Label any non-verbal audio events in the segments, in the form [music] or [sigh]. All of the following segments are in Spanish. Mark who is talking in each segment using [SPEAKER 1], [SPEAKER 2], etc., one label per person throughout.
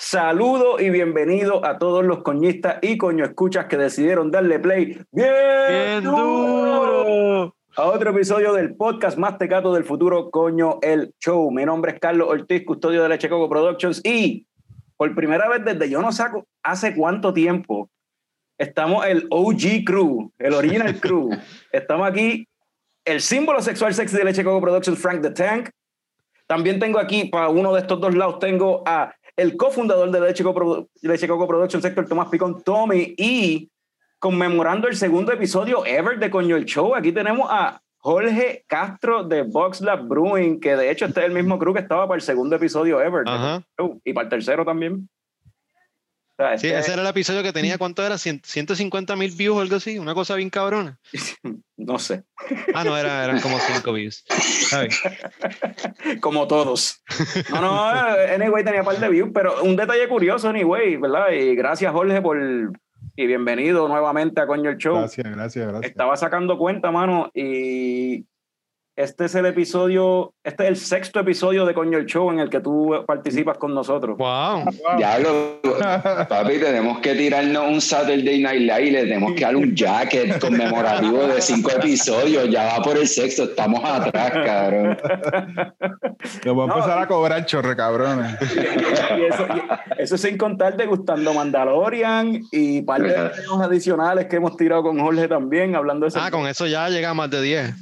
[SPEAKER 1] Saludo y bienvenido a todos los coñistas y coño escuchas que decidieron darle play bien,
[SPEAKER 2] Bien duro.
[SPEAKER 1] a otro episodio del podcast más tecato del futuro, Coño el Show. Mi nombre es Carlos Ortiz, custodio de Leche Coco Productions y por primera vez desde yo no saco hace cuánto tiempo estamos el OG Crew, el Original [laughs] Crew. Estamos aquí el símbolo sexual sexy de Leche Coco Productions, Frank the Tank. También tengo aquí, para uno de estos dos lados, tengo a el cofundador de Leche Coco, Leche Coco Productions, Héctor Tomás Picón, Tommy, y conmemorando el segundo episodio ever de Coño el Show, aquí tenemos a Jorge Castro de Box Lab Brewing, que de hecho este es el mismo crew que estaba para el segundo episodio ever
[SPEAKER 2] Ajá.
[SPEAKER 1] Y para el tercero también. O sea,
[SPEAKER 2] Sí,
[SPEAKER 1] este-
[SPEAKER 2] ese era el episodio que tenía, [laughs] ¿cuánto era? Cien- 150 mil views o algo así, una cosa bien cabrona. [laughs]
[SPEAKER 1] no sé,
[SPEAKER 2] Ah, no, era, eran como 5 views. [laughs]
[SPEAKER 1] Como todos. No, no, eh, anyway tenía par de views, pero un detalle curioso, anyway, ¿verdad? Y gracias Jorge por, y bienvenido nuevamente a Coño el Show.
[SPEAKER 3] Gracias, gracias, gracias.
[SPEAKER 1] Estaba sacando cuenta, mano, y este es el episodio, este es el sexto episodio de Coño el Show en el que tú participas con nosotros.
[SPEAKER 2] Wow.
[SPEAKER 4] Diablo, papi, tenemos que tirarnos un Saturday Night Live y le tenemos que dar un jacket conmemorativo de cinco episodios. Ya va por el sexto, estamos atrás, cabrón.
[SPEAKER 3] Nos voy a empezar
[SPEAKER 1] y-
[SPEAKER 3] a cobrar chorre, cabrones. [laughs]
[SPEAKER 1] Y eso, y eso sin contar degustando Mandalorian y par de videos adicionales que hemos tirado con Jorge también, hablando de ese
[SPEAKER 2] Ah, con eso ya llega a más de 10.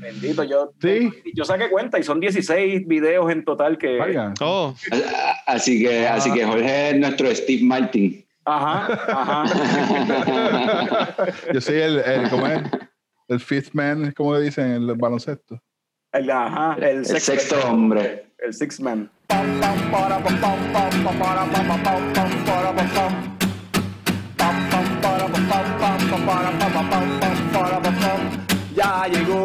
[SPEAKER 1] Bendito. Yo,
[SPEAKER 3] Sí.
[SPEAKER 1] yo saqué cuenta y son 16 videos en total que...
[SPEAKER 3] Vaya.
[SPEAKER 2] Oh,
[SPEAKER 4] Así que, así que Jorge es nuestro Steve Martin.
[SPEAKER 1] Ajá, ajá. [laughs]
[SPEAKER 3] Yo soy el, el, ¿cómo es? El fifth man, como le dicen en el baloncesto.
[SPEAKER 1] El, ajá, el
[SPEAKER 4] El
[SPEAKER 1] sexto,
[SPEAKER 4] sexto hombre.
[SPEAKER 1] el six man.
[SPEAKER 5] Ya llegó,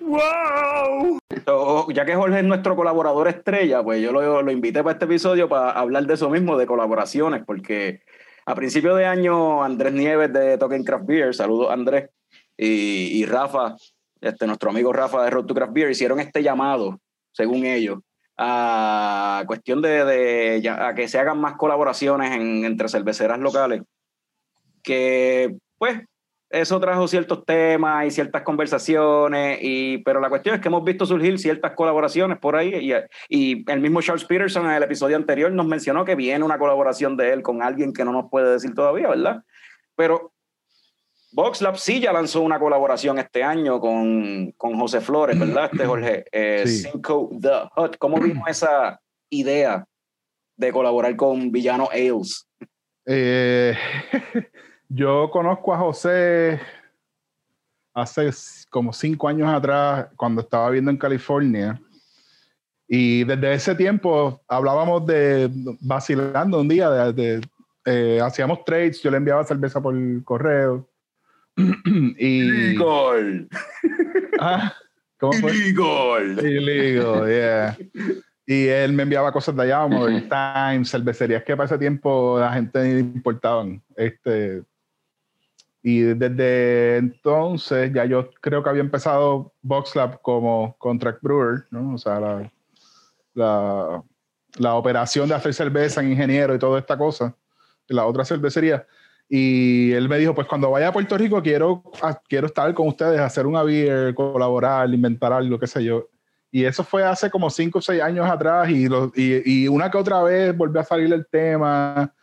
[SPEAKER 5] ¡Wow!
[SPEAKER 1] Ya que Jorge es nuestro colaborador estrella, pues yo lo, lo invité para este episodio para hablar de eso mismo, de colaboraciones, porque a principio de año Andrés Nieves de Token Craft Beer, saludos Andrés, y, y Rafa, este, nuestro amigo Rafa de Road to Craft Beer, hicieron este llamado, según ellos, a cuestión de, de ya- a que se hagan más colaboraciones en- entre cerveceras locales, que pues eso trajo ciertos temas y ciertas conversaciones, y, pero la cuestión es que hemos visto surgir ciertas colaboraciones por ahí, y, y el mismo Charles Peterson en el episodio anterior nos mencionó que viene una colaboración de él con alguien que no nos puede decir todavía, ¿verdad? Pero VoxLab sí ya lanzó una colaboración este año con, con José Flores, ¿verdad? Este [clears throat] Jorge, eh,
[SPEAKER 3] Sí.
[SPEAKER 1] Cinco The Hut. ¿Cómo vino [clears throat] esa idea de colaborar con Villano Ales?
[SPEAKER 3] Eh, [laughs] yo conozco a José hace como cinco años atrás, cuando estaba viviendo en California. Y desde ese tiempo hablábamos de vacilando un día, de, de, eh, hacíamos trades, yo le enviaba cerveza por correo. [clears throat] y,
[SPEAKER 1] Gol.
[SPEAKER 3] Ah, ¿Cómo fue?
[SPEAKER 1] Illegal.
[SPEAKER 3] Illegal, yeah. Y él me enviaba cosas de allá, como [clears throat] el Times, cervecerías que para ese tiempo la gente importaban. Este, y desde entonces ya yo creo que había empezado VoxLab como contract brewer, ¿no? O sea, la, la, la operación de hacer cerveza en ingeniero y toda esta cosa, la otra cervecería. Y él me dijo, pues cuando vaya a Puerto Rico quiero, ah, quiero estar con ustedes, hacer una beer, colaborar, inventar algo, qué sé yo. Y eso fue hace como cinco o seis años atrás y, lo- y, y una que otra vez volvió a salir el tema.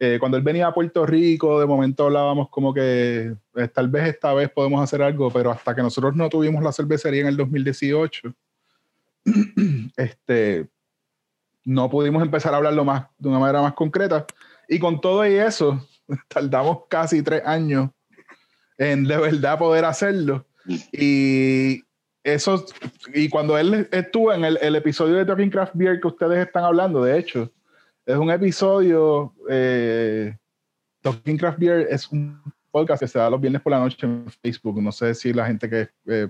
[SPEAKER 3] Eh, cuando él venía a Puerto Rico, de momento hablábamos como que eh, tal vez esta vez podemos hacer algo, pero hasta que nosotros no tuvimos la cervecería en el 2018, [clears throat] este, no pudimos empezar a hablarlo más de una manera más concreta. Y con todo y eso, [laughs] tardamos casi tres años en de verdad poder hacerlo. Y eso, y cuando él estuvo en el, el episodio de Talking Craft Beer que ustedes están hablando, de hecho, es un episodio, eh, Talking Craft Beer es un podcast que se da los viernes por la noche en Facebook. No sé si la gente que eh,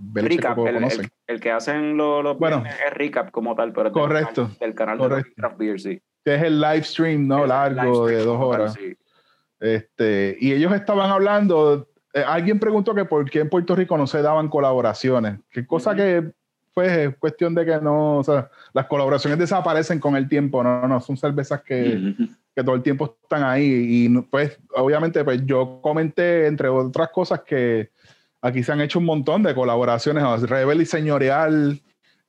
[SPEAKER 3] ve el
[SPEAKER 1] Recap, el,
[SPEAKER 3] conoce.
[SPEAKER 1] el- el que hacen los, los
[SPEAKER 3] Bueno.
[SPEAKER 1] es recap como tal, pero es del
[SPEAKER 3] Correcto,
[SPEAKER 1] canal- del canal
[SPEAKER 3] correcto.
[SPEAKER 1] de Craft Beer, sí.
[SPEAKER 3] que es el live stream, ¿no?
[SPEAKER 1] Es
[SPEAKER 3] Largo
[SPEAKER 1] stream
[SPEAKER 3] de dos
[SPEAKER 1] tal,
[SPEAKER 3] horas.
[SPEAKER 1] sí.
[SPEAKER 3] Este, y ellos estaban hablando, eh, alguien preguntó que por qué en Puerto Rico no se daban colaboraciones, que cosa que pues es cuestión de que no, o sea, las colaboraciones desaparecen con el tiempo, no, no, son cervezas que, que todo el tiempo están ahí y no- pues obviamente pues yo comenté entre otras cosas que aquí se han hecho un montón de colaboraciones, ¿no? Rebel y Señorial,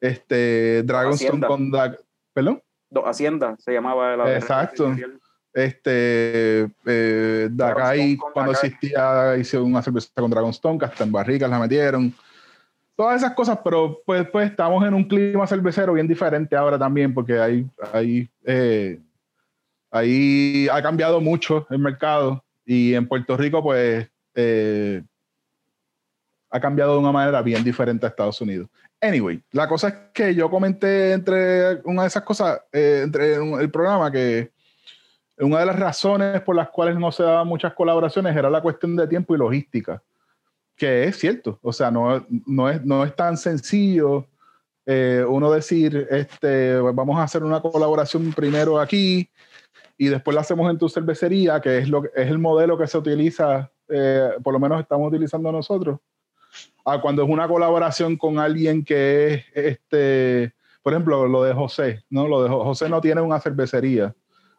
[SPEAKER 3] este, Dragonstone con Dag- ¿perdón?
[SPEAKER 1] Do- Hacienda se llamaba la
[SPEAKER 3] Exacto. Este, eh, Dakai, cuando
[SPEAKER 1] Dakai.
[SPEAKER 3] existía, hizo una cerveza con Dragonstone, que hasta en barricas la metieron. Todas esas cosas, pero pues, pues estamos en un clima cervecero bien diferente ahora también, porque hay, hay, eh, ahí ha cambiado mucho el mercado y en Puerto Rico, pues, eh, ha cambiado de una manera bien diferente a Estados Unidos. Anyway, la cosa es que yo comenté entre una de esas cosas, eh, entre el programa, que una de las razones por las cuales no se daban muchas colaboraciones era la cuestión de tiempo y logística, que es cierto, o sea, no, no, es, no es tan sencillo eh, uno decir, este, vamos a hacer una colaboración primero aquí y después la hacemos en tu cervecería, que es, lo, es el modelo que se utiliza, eh, por lo menos estamos utilizando nosotros, a cuando es una colaboración con alguien que es, este, por ejemplo, lo de José, ¿no? Lo de Jo- José no tiene una cervecería,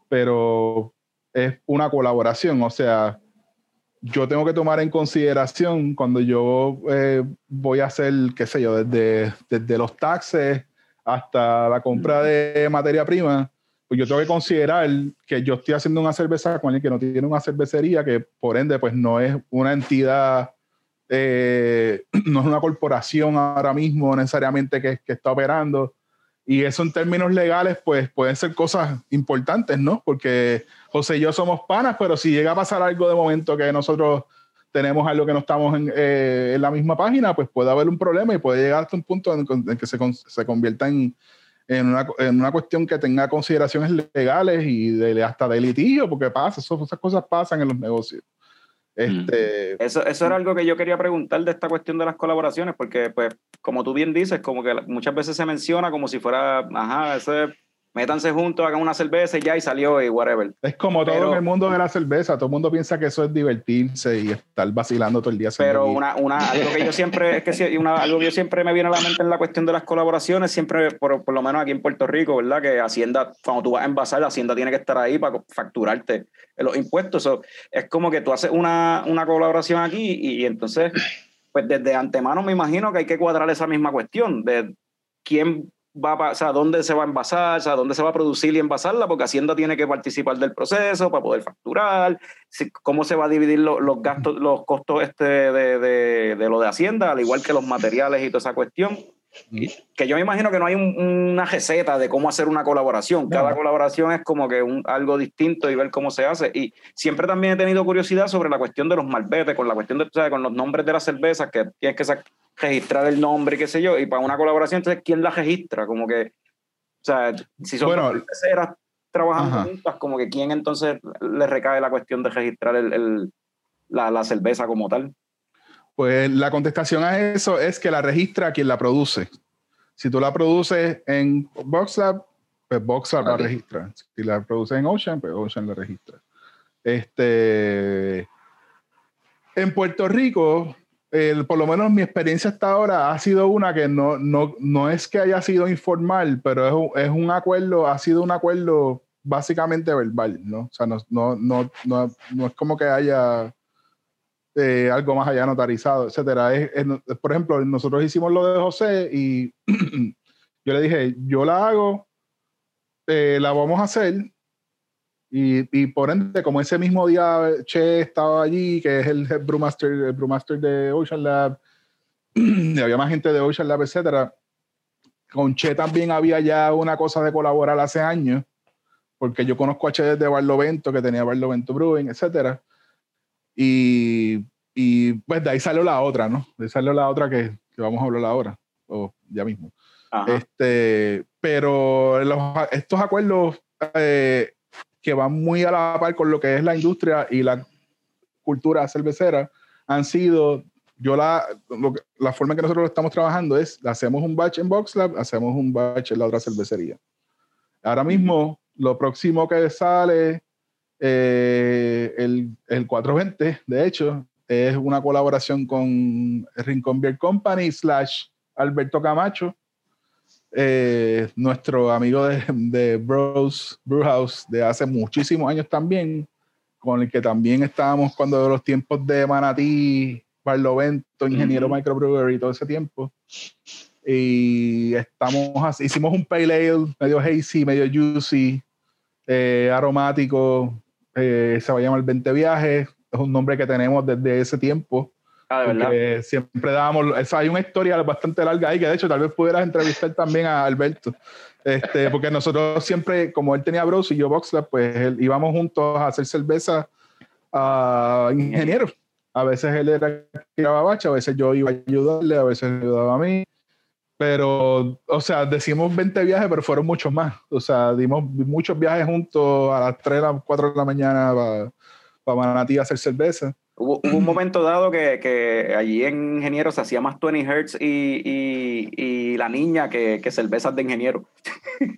[SPEAKER 3] pero es una colaboración, o sea, yo tengo que tomar en consideración cuando yo eh, voy a hacer, qué sé yo, desde, desde los taxes hasta la compra de materia prima, pues yo tengo que considerar que yo estoy haciendo una cerveza con alguien que no tiene una cervecería, que por ende pues no es una entidad, eh, [clears throat] no es una corporación ahora mismo necesariamente que, que está operando. Y eso en términos legales, pues pueden ser cosas importantes, ¿no? Porque José y yo somos panas, pero si llega a pasar algo de momento que nosotros tenemos algo que no estamos en, eh, la misma página, pues puede haber un problema y puede llegar hasta un punto en, en que se, se convierta en, en, una, en una cuestión que tenga consideraciones legales y de, hasta de litigio, porque pasa, eso- esas cosas pasan en los negocios. Este,
[SPEAKER 1] Eso, eso era algo que yo quería preguntar de esta cuestión de las colaboraciones, porque, pues, como tú bien dices, como que muchas veces se menciona como si fuera, ajá, ese, métanse juntos, hagan una cerveza y ya, y salió y whatever.
[SPEAKER 3] Es como todo
[SPEAKER 1] Pero-
[SPEAKER 3] en el mundo de la cerveza, todo el mundo piensa que eso es divertirse y estar vacilando todo el día.
[SPEAKER 1] Pero una, una, algo que yo siempre, es que una, algo que yo siempre me viene a la mente en la cuestión de las colaboraciones, siempre, por, por lo menos aquí en Puerto Rico, ¿verdad? Que Hacienda, cuando tú vas a envasar, la Hacienda tiene que estar ahí para facturarte los impuestos. So, es como que tú haces una, una colaboración aquí y, y entonces, pues desde antemano me imagino que hay que cuadrar esa misma cuestión de quién va a, o dónde se va a envasar, sea, dónde se va a producir y envasarla, porque Hacienda tiene que participar del proceso para poder facturar, cómo se va a dividir lo- los gastos, los costos este de, de- de lo de Hacienda, al igual que los materiales y toda esa cuestión. Que yo me imagino que no hay un- una receta de cómo hacer una colaboración. Cada
[SPEAKER 3] No.
[SPEAKER 1] colaboración es como que un, algo distinto y ver cómo se hace. Y siempre también he tenido curiosidad sobre la cuestión de los malbetes, con la cuestión de, o sea, con los nombres de las cervezas, que tienes que registrar el nombre y qué sé yo. Y para una colaboración, entonces, ¿quién la registra? Como que, o sea, si son
[SPEAKER 3] Bueno,
[SPEAKER 1] cerveceras trabajando
[SPEAKER 3] Ajá.
[SPEAKER 1] juntas, como que quién entonces le recae la cuestión de registrar el, el- la, la cerveza como tal.
[SPEAKER 3] Pues la contestación a eso es que la registra quien la produce. Si tú la produces en VoxLab, pues VoxLab la
[SPEAKER 4] Ok.
[SPEAKER 3] registra. Si la produces en Ocean, pues Ocean la registra. Este, en Puerto Rico, el- por lo menos mi experiencia hasta ahora ha sido una que no, no, no es que haya sido informal, pero es un, es un acuerdo, ha sido un acuerdo básicamente verbal, ¿no? O sea, no, no, no, no, no es como que haya eh, algo más allá notarizado, etcétera. Por ejemplo, nosotros hicimos lo de José y [clears throat] yo le dije, yo la hago, eh, la vamos a hacer. Y, y por ende, como ese mismo día Che estaba allí, que es el brewmaster, el brewmaster de Ocean Lab, [clears throat] había más gente de Ocean Lab, etcétera. Con Che también había ya una cosa de colaborar hace años, porque yo conozco a Che desde Barlovento, que tenía Barlovento Brewing, etcétera. Y, y pues de ahí salió la otra, ¿no? De ahí salió la otra que, que vamos a hablar ahora, o ya mismo.
[SPEAKER 1] Ajá.
[SPEAKER 3] Este, pero los- estos acuerdos eh, que van muy a la par con lo que es la industria y la cultura cervecera han sido, yo la, lo la forma en que nosotros lo estamos trabajando es, hacemos un batch en BoxLab, hacemos un batch en la otra cervecería. Ahora mismo, lo próximo que sale, eh, el, el 420, de hecho, es una colaboración con Rincón Beer Company slash Alberto Camacho, eh, nuestro amigo de, de Bros Brewhouse de hace muchísimos años también, con el que también estábamos cuando los tiempos de Manatí, Barlovento, Ingeniero
[SPEAKER 1] Ujú.
[SPEAKER 3] Microbrewery, todo ese tiempo. Y estamos, así- hicimos un pale ale medio hazy, medio juicy, eh, aromático, eh, se va a llamar 20 Viajes, es un nombre que tenemos desde ese tiempo.
[SPEAKER 1] Ah, de verdad.
[SPEAKER 3] Siempre dábamos, hay una historia bastante larga ahí que de hecho tal vez pudieras entrevistar también a Alberto, este, porque nosotros siempre, como él tenía Bros y yo Boxlab, pues él, íbamos juntos a hacer cerveza a ingenieros. A veces él era que tiraba bacha, a veces yo iba a ayudarle, a veces ayudaba a mí. Pero, o sea, decimos 20 viajes, pero fueron muchos más. O sea, dimos muchos viajes juntos a las 3, a las 4 de la mañana para para Manatí a hacer cerveza.
[SPEAKER 1] Hubo, hubo un momento dado que, que allí en Ingeniero se hacía más 20 Hertz y, y, y la niña que, que cervezas de ingeniero.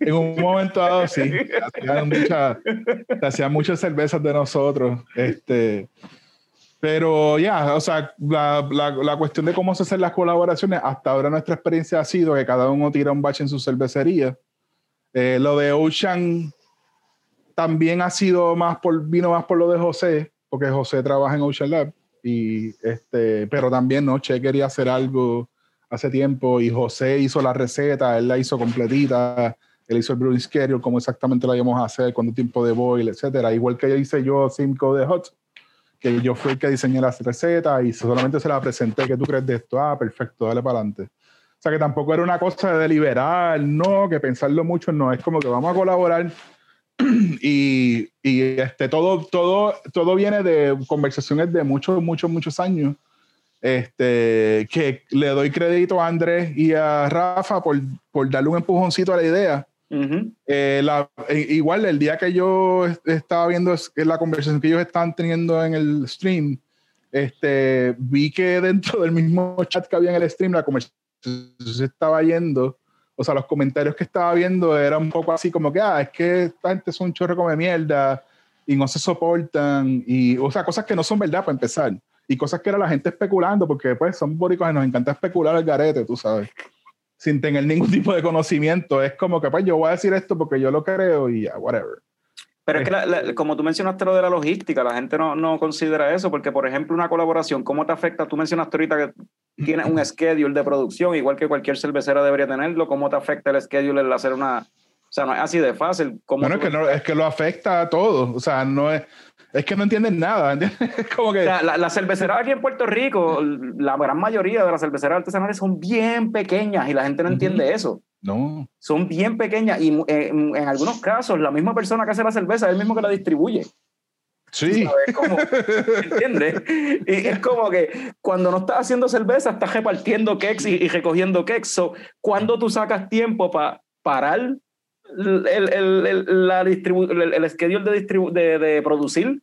[SPEAKER 3] En un momento dado, sí, [laughs] hacían muchas, hacían muchas cervezas de nosotros. Este, pero ya, o sea, la, la, la cuestión de cómo se hacen las colaboraciones, hasta ahora nuestra experiencia ha sido que cada uno tira un batch en su cervecería. Eh, lo de Ocean también ha sido más por, vino más por lo de José, porque José trabaja en Ocean Lab, y este, pero también, ¿no? Che quería hacer algo hace tiempo y José hizo la receta, él la hizo completita, él hizo el brewing schedule, cómo exactamente la íbamos a hacer, cuánto tiempo de boil, etcétera. Igual que hice yo Simco de Hot, que yo fui el que diseñé la receta y solamente se la presenté, ¿qué tú crees de esto? Ah, perfecto, dale para adelante. O sea que tampoco era una cosa de deliberar, no, que pensarlo mucho, no, es como que vamos a colaborar [clears throat] y, y este, todo, todo, todo viene de conversaciones de muchos, muchos, muchos años. Este, que le doy crédito a Andrés y a Rafa por, por darle un empujoncito a la idea.
[SPEAKER 1] Ujú.
[SPEAKER 3] Eh, la- eh, igual el día que yo est- estaba viendo es- la conversación que ellos estaban teniendo en el stream, este, vi que [laughs] dentro del mismo chat que había en el stream, la conversación se estaba yendo. O sea, los comentarios que estaba viendo eran un poco así como que, ah, es que esta gente es un chorro come mierda y no se soportan. Y, o sea, cosas que no son verdad para empezar. Y cosas que era la gente especulando, porque pues son boricos y nos encanta especular el garete, tú sabes sin tener ningún [laughs] tipo de conocimiento. Es como que, pues, yo voy a decir esto porque yo lo creo y ya, whatever.
[SPEAKER 1] Pero es que, la- la- como tú mencionaste lo de la logística, la gente no, no considera eso, porque, por ejemplo, una colaboración, ¿cómo te afecta? Tú mencionaste ahorita que tienes un [clears throat] schedule de producción, igual que cualquier cervecera debería tenerlo. ¿Cómo te afecta el schedule el hacer una. O sea, no es así de fácil. ¿Cómo
[SPEAKER 3] Bueno, es que, no, es que lo afecta a todos. O sea, no es, es que no entienden nada. ¿entiendes? [laughs] Es como que.
[SPEAKER 1] O sea, la, las cerveceras aquí en Puerto Rico, la gran mayoría de las cerveceras artesanales son bien pequeñas y la gente no entiende eso.
[SPEAKER 3] no.
[SPEAKER 1] Son bien pequeñas y eh, en, en algunos casos la misma persona que hace la cerveza es el mismo que la distribuye.
[SPEAKER 3] Sí.
[SPEAKER 1] Como, [laughs] ¿Entiendes? Y es como que cuando no estás haciendo cerveza, estás repartiendo cakes y, y recogiendo cakes. So, ¿Cuándo tú sacas tiempo para parar el, el, el, la el, schedule de, de, de producir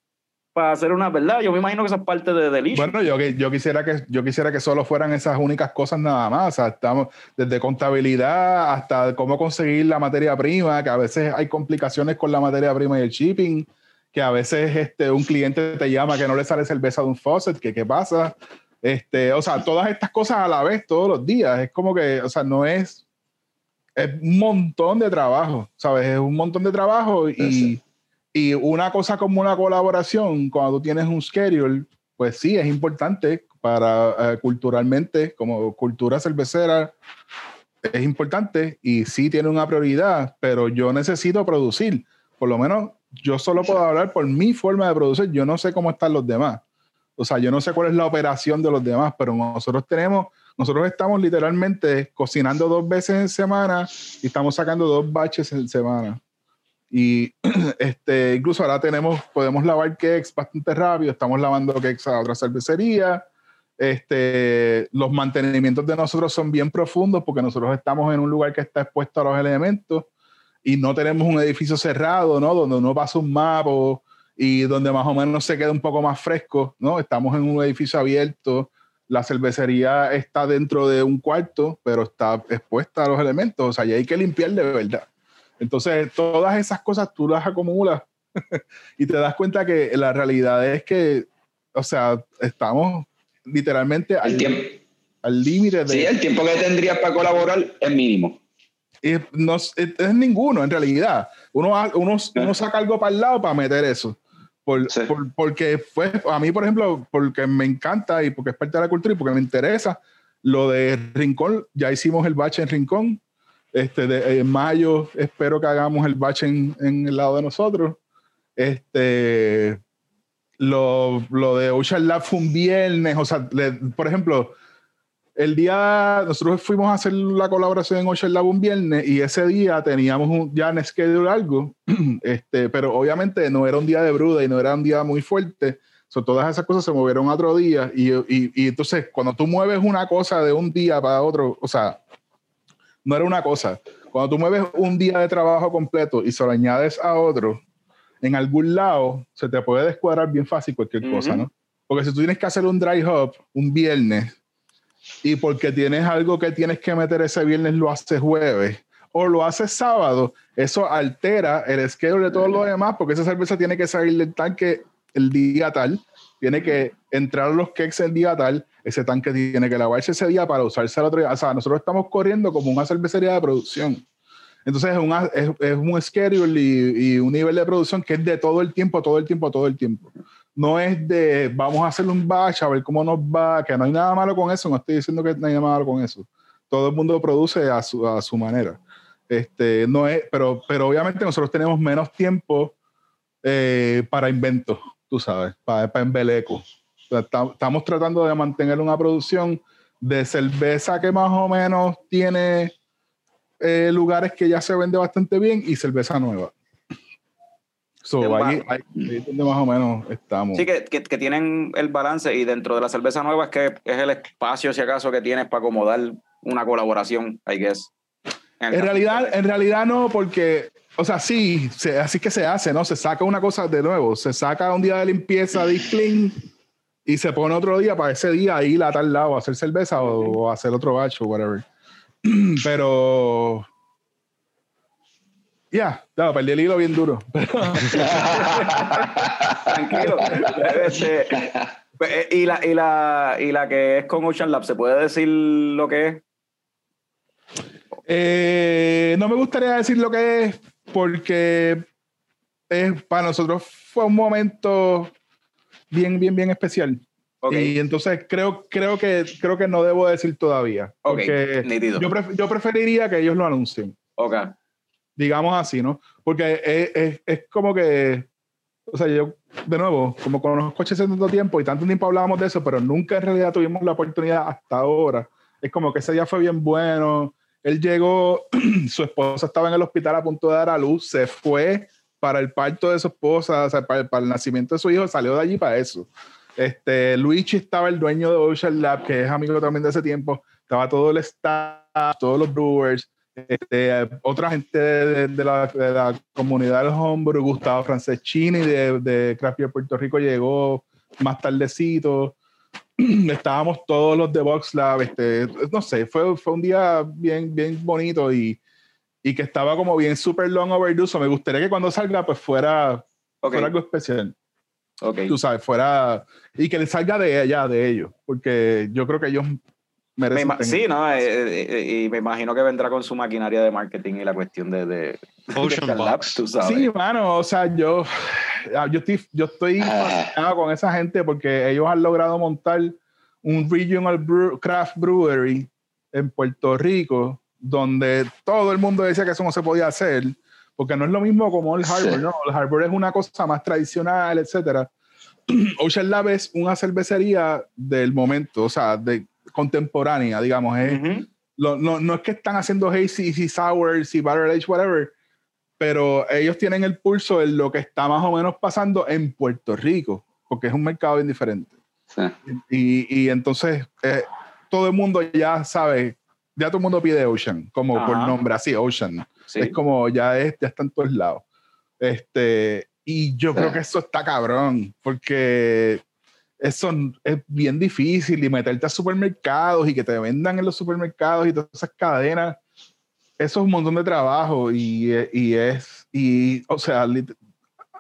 [SPEAKER 1] para hacer una verdad? Yo me imagino que eso es parte de Delish.
[SPEAKER 3] Bueno, yo, que- yo, quisiera que, yo quisiera que solo fueran esas únicas cosas nada más. O sea, estamos desde contabilidad hasta cómo conseguir la materia prima, que a veces hay complicaciones con la materia prima y el shipping, que a veces este, un cliente te llama que no le sale cerveza de un faucet, que qué pasa. Este, o sea, todas estas cosas a la vez, todos los días. Es como que, o sea, no es. Es un montón de trabajo, ¿sabes? Es un montón de trabajo y,
[SPEAKER 4] Sí.
[SPEAKER 3] Y una cosa como una colaboración, cuando tú tienes un schedule, pues sí, es importante para eh, culturalmente, como cultura cervecera, es importante y sí tiene una prioridad, pero yo necesito producir. Por lo menos yo solo puedo hablar por mi forma de producir. Yo no sé cómo están los demás. O sea, yo no sé cuál es la operación de los demás, pero nosotros tenemos, nosotros estamos literalmente cocinando dos veces en semana y estamos sacando dos baches en semana. Y [clears throat] este, incluso ahora tenemos, podemos lavar cakes bastante rápido, estamos lavando cakes a otra cervecería. Este, los mantenimientos de nosotros son bien profundos porque nosotros estamos en un lugar que está expuesto a los elementos y no tenemos un edificio cerrado, ¿no? Donde no pasa un mapa y donde más o menos se queda un poco más fresco, ¿no? Estamos en un edificio abierto, la cervecería está dentro de un cuarto, pero está expuesta a los elementos, o sea, y hay que limpiar de verdad. Entonces, todas esas cosas tú las acumulas [laughs] y te das cuenta que la realidad es que, o sea, estamos literalmente al límite de...
[SPEAKER 4] sí, el tiempo que tendrías para colaborar es mínimo.
[SPEAKER 3] es, no es, es ninguno en realidad. Uno, uno, uno saca algo para el lado para meter eso. Por,
[SPEAKER 4] Sí.
[SPEAKER 3] por- porque fue, a mí, por ejemplo, porque me encanta y porque es parte de la cultura y porque me interesa, lo de Rincón, ya hicimos el bache en Rincón. Este, de, en mayo espero que hagamos el en, en el lado de nosotros. Este, lo, lo de Ocean Lab fue un viernes, o sea, le- por ejemplo, el día, nosotros fuimos a hacer la colaboración en Ocean Lab un viernes y ese día teníamos un, ya en schedule algo, [clears throat] este, pero obviamente no era un día de bruda y no era un día muy fuerte, so, todas esas cosas se movieron a otro día y, y, y entonces cuando tú mueves una cosa de un día para otro, o sea, no era una cosa, cuando tú mueves un día de trabajo completo y se lo añades a otro, en algún lado se te puede descuadrar bien fácil cualquier cosa,
[SPEAKER 1] Ujú.
[SPEAKER 3] ¿no? Porque si tú tienes que hacer un dry hop un viernes y porque tienes algo que tienes que meter ese viernes lo haces jueves o lo haces sábado, eso altera el schedule de todo lo demás porque esa cerveza tiene que salir del tanque el día tal, tiene que entrar los cakes el día tal, ese tanque tiene que lavarse ese día para usarse al otro día. O sea, nosotros estamos corriendo como una cervecería de producción. Entonces es, una, es, es un schedule y, y un nivel de producción que es de todo el tiempo, todo el tiempo, todo el tiempo. No es de vamos a hacer un batch a ver cómo nos va, que no hay nada malo con eso, no estoy diciendo que no hay nada malo con eso. Todo el mundo produce a su, a su manera. Este, no es, pero, pero obviamente nosotros tenemos menos tiempo eh, para inventos, tú sabes, para, para embeleco. Sea, ta- estamos tratando de mantener una producción de cerveza que más o menos tiene eh, lugares que ya se vende bastante bien y cerveza nueva. So, ahí, ahí es donde más o menos estamos.
[SPEAKER 1] Sí, que, que, que tienen el balance y dentro de la cerveza nueva es que es el espacio, si acaso, que tienes para acomodar una colaboración, I guess.
[SPEAKER 3] En
[SPEAKER 1] caso-
[SPEAKER 3] realidad, en realidad no, porque, o sea, sí, se- así que se hace, ¿no? Se saca una cosa de nuevo, se saca un día de limpieza de clean y se pone otro día para ese día ir a tal lado a hacer cerveza o, o hacer otro batch o whatever. [clears throat] Pero, ya, ya, perdí el hilo bien duro. [laughs]
[SPEAKER 1] Tranquilo. Este, eh, y, la, y, la, y la que es con Ocean Lab, ¿se puede decir lo que es?
[SPEAKER 3] Eh, no me gustaría decir lo que es porque es, para nosotros fue un momento bien, bien, bien especial. Y entonces creo, creo, que, creo que no debo decir todavía.
[SPEAKER 1] ok,
[SPEAKER 3] Porque yo, pref- yo preferiría que ellos lo anuncien,
[SPEAKER 1] Ok,
[SPEAKER 3] digamos así, ¿no? Porque es, es- es como que, o sea, yo, de nuevo, como con los coches hace tanto tiempo y tanto tiempo hablábamos de eso, pero nunca en realidad tuvimos la oportunidad hasta ahora. Es como que ese día fue bien bueno. Él llegó, [clears throat] su esposa estaba en el hospital a punto de dar a luz, se fue para el parto de su esposa, o sea, para, para el nacimiento de su hijo, salió de allí para eso. Este, Luigi estaba el dueño de Ocean Lab, que es amigo también de ese tiempo. Estaba todo el staff, todos los brewers, este, otra gente de, de la, de la comunidad del homebrew, Gustavo Franceschini de, de Craft Beer Puerto Rico llegó más tardecito. [clears throat] Estábamos todos los de Box Lab, este, no sé, fue, fue un día bien, bien bonito y, y que estaba como bien super long overdue. So me gustaría que cuando salga, pues fuera,
[SPEAKER 1] ok,
[SPEAKER 3] fuera algo especial
[SPEAKER 1] ok.
[SPEAKER 3] tú sabes, fuera y que le salga de allá, de ellos, porque yo creo que ellos
[SPEAKER 1] Me
[SPEAKER 3] merecen. tener-
[SPEAKER 1] sí, ¿no? Eh, eh, eh, y me imagino que vendrá con su maquinaria de marketing y la cuestión de, de,
[SPEAKER 2] Ocean
[SPEAKER 1] de Lab,
[SPEAKER 2] Box.
[SPEAKER 1] tú sabes.
[SPEAKER 3] Sí, mano, o sea, yo, ah, yo estoy, yo estoy
[SPEAKER 4] Ah.
[SPEAKER 3] fascinado con esa gente porque ellos han logrado montar un regional brew- craft brewery en Puerto Rico, donde todo el mundo decía que eso no se podía hacer, porque no es lo mismo como el Harbor,
[SPEAKER 4] Sí.
[SPEAKER 3] ¿no? El Harbor es una cosa más tradicional, etcétera. [clears throat] Ocean Lab es una cervecería del momento, o sea, de contemporánea, digamos,
[SPEAKER 1] Ujú.
[SPEAKER 3] lo- no, no es que están haciendo hazy y sours y barrel age, whatever, pero ellos tienen el pulso en lo que está más o menos pasando en Puerto Rico, porque es un mercado bien diferente.
[SPEAKER 4] Sí.
[SPEAKER 3] Y, y entonces eh, todo el mundo ya sabe, ya todo el mundo pide Ocean, como por
[SPEAKER 1] Ajá.
[SPEAKER 3] nombre, así, Ocean.
[SPEAKER 1] Sí.
[SPEAKER 3] Es como ya es, ya está en todos lados. Este, y yo creo que eso está cabrón, porque eso es bien difícil y meterte a supermercados y que te vendan en los supermercados y todas esas cadenas. Eso es un montón de trabajo y, y es, y, o sea,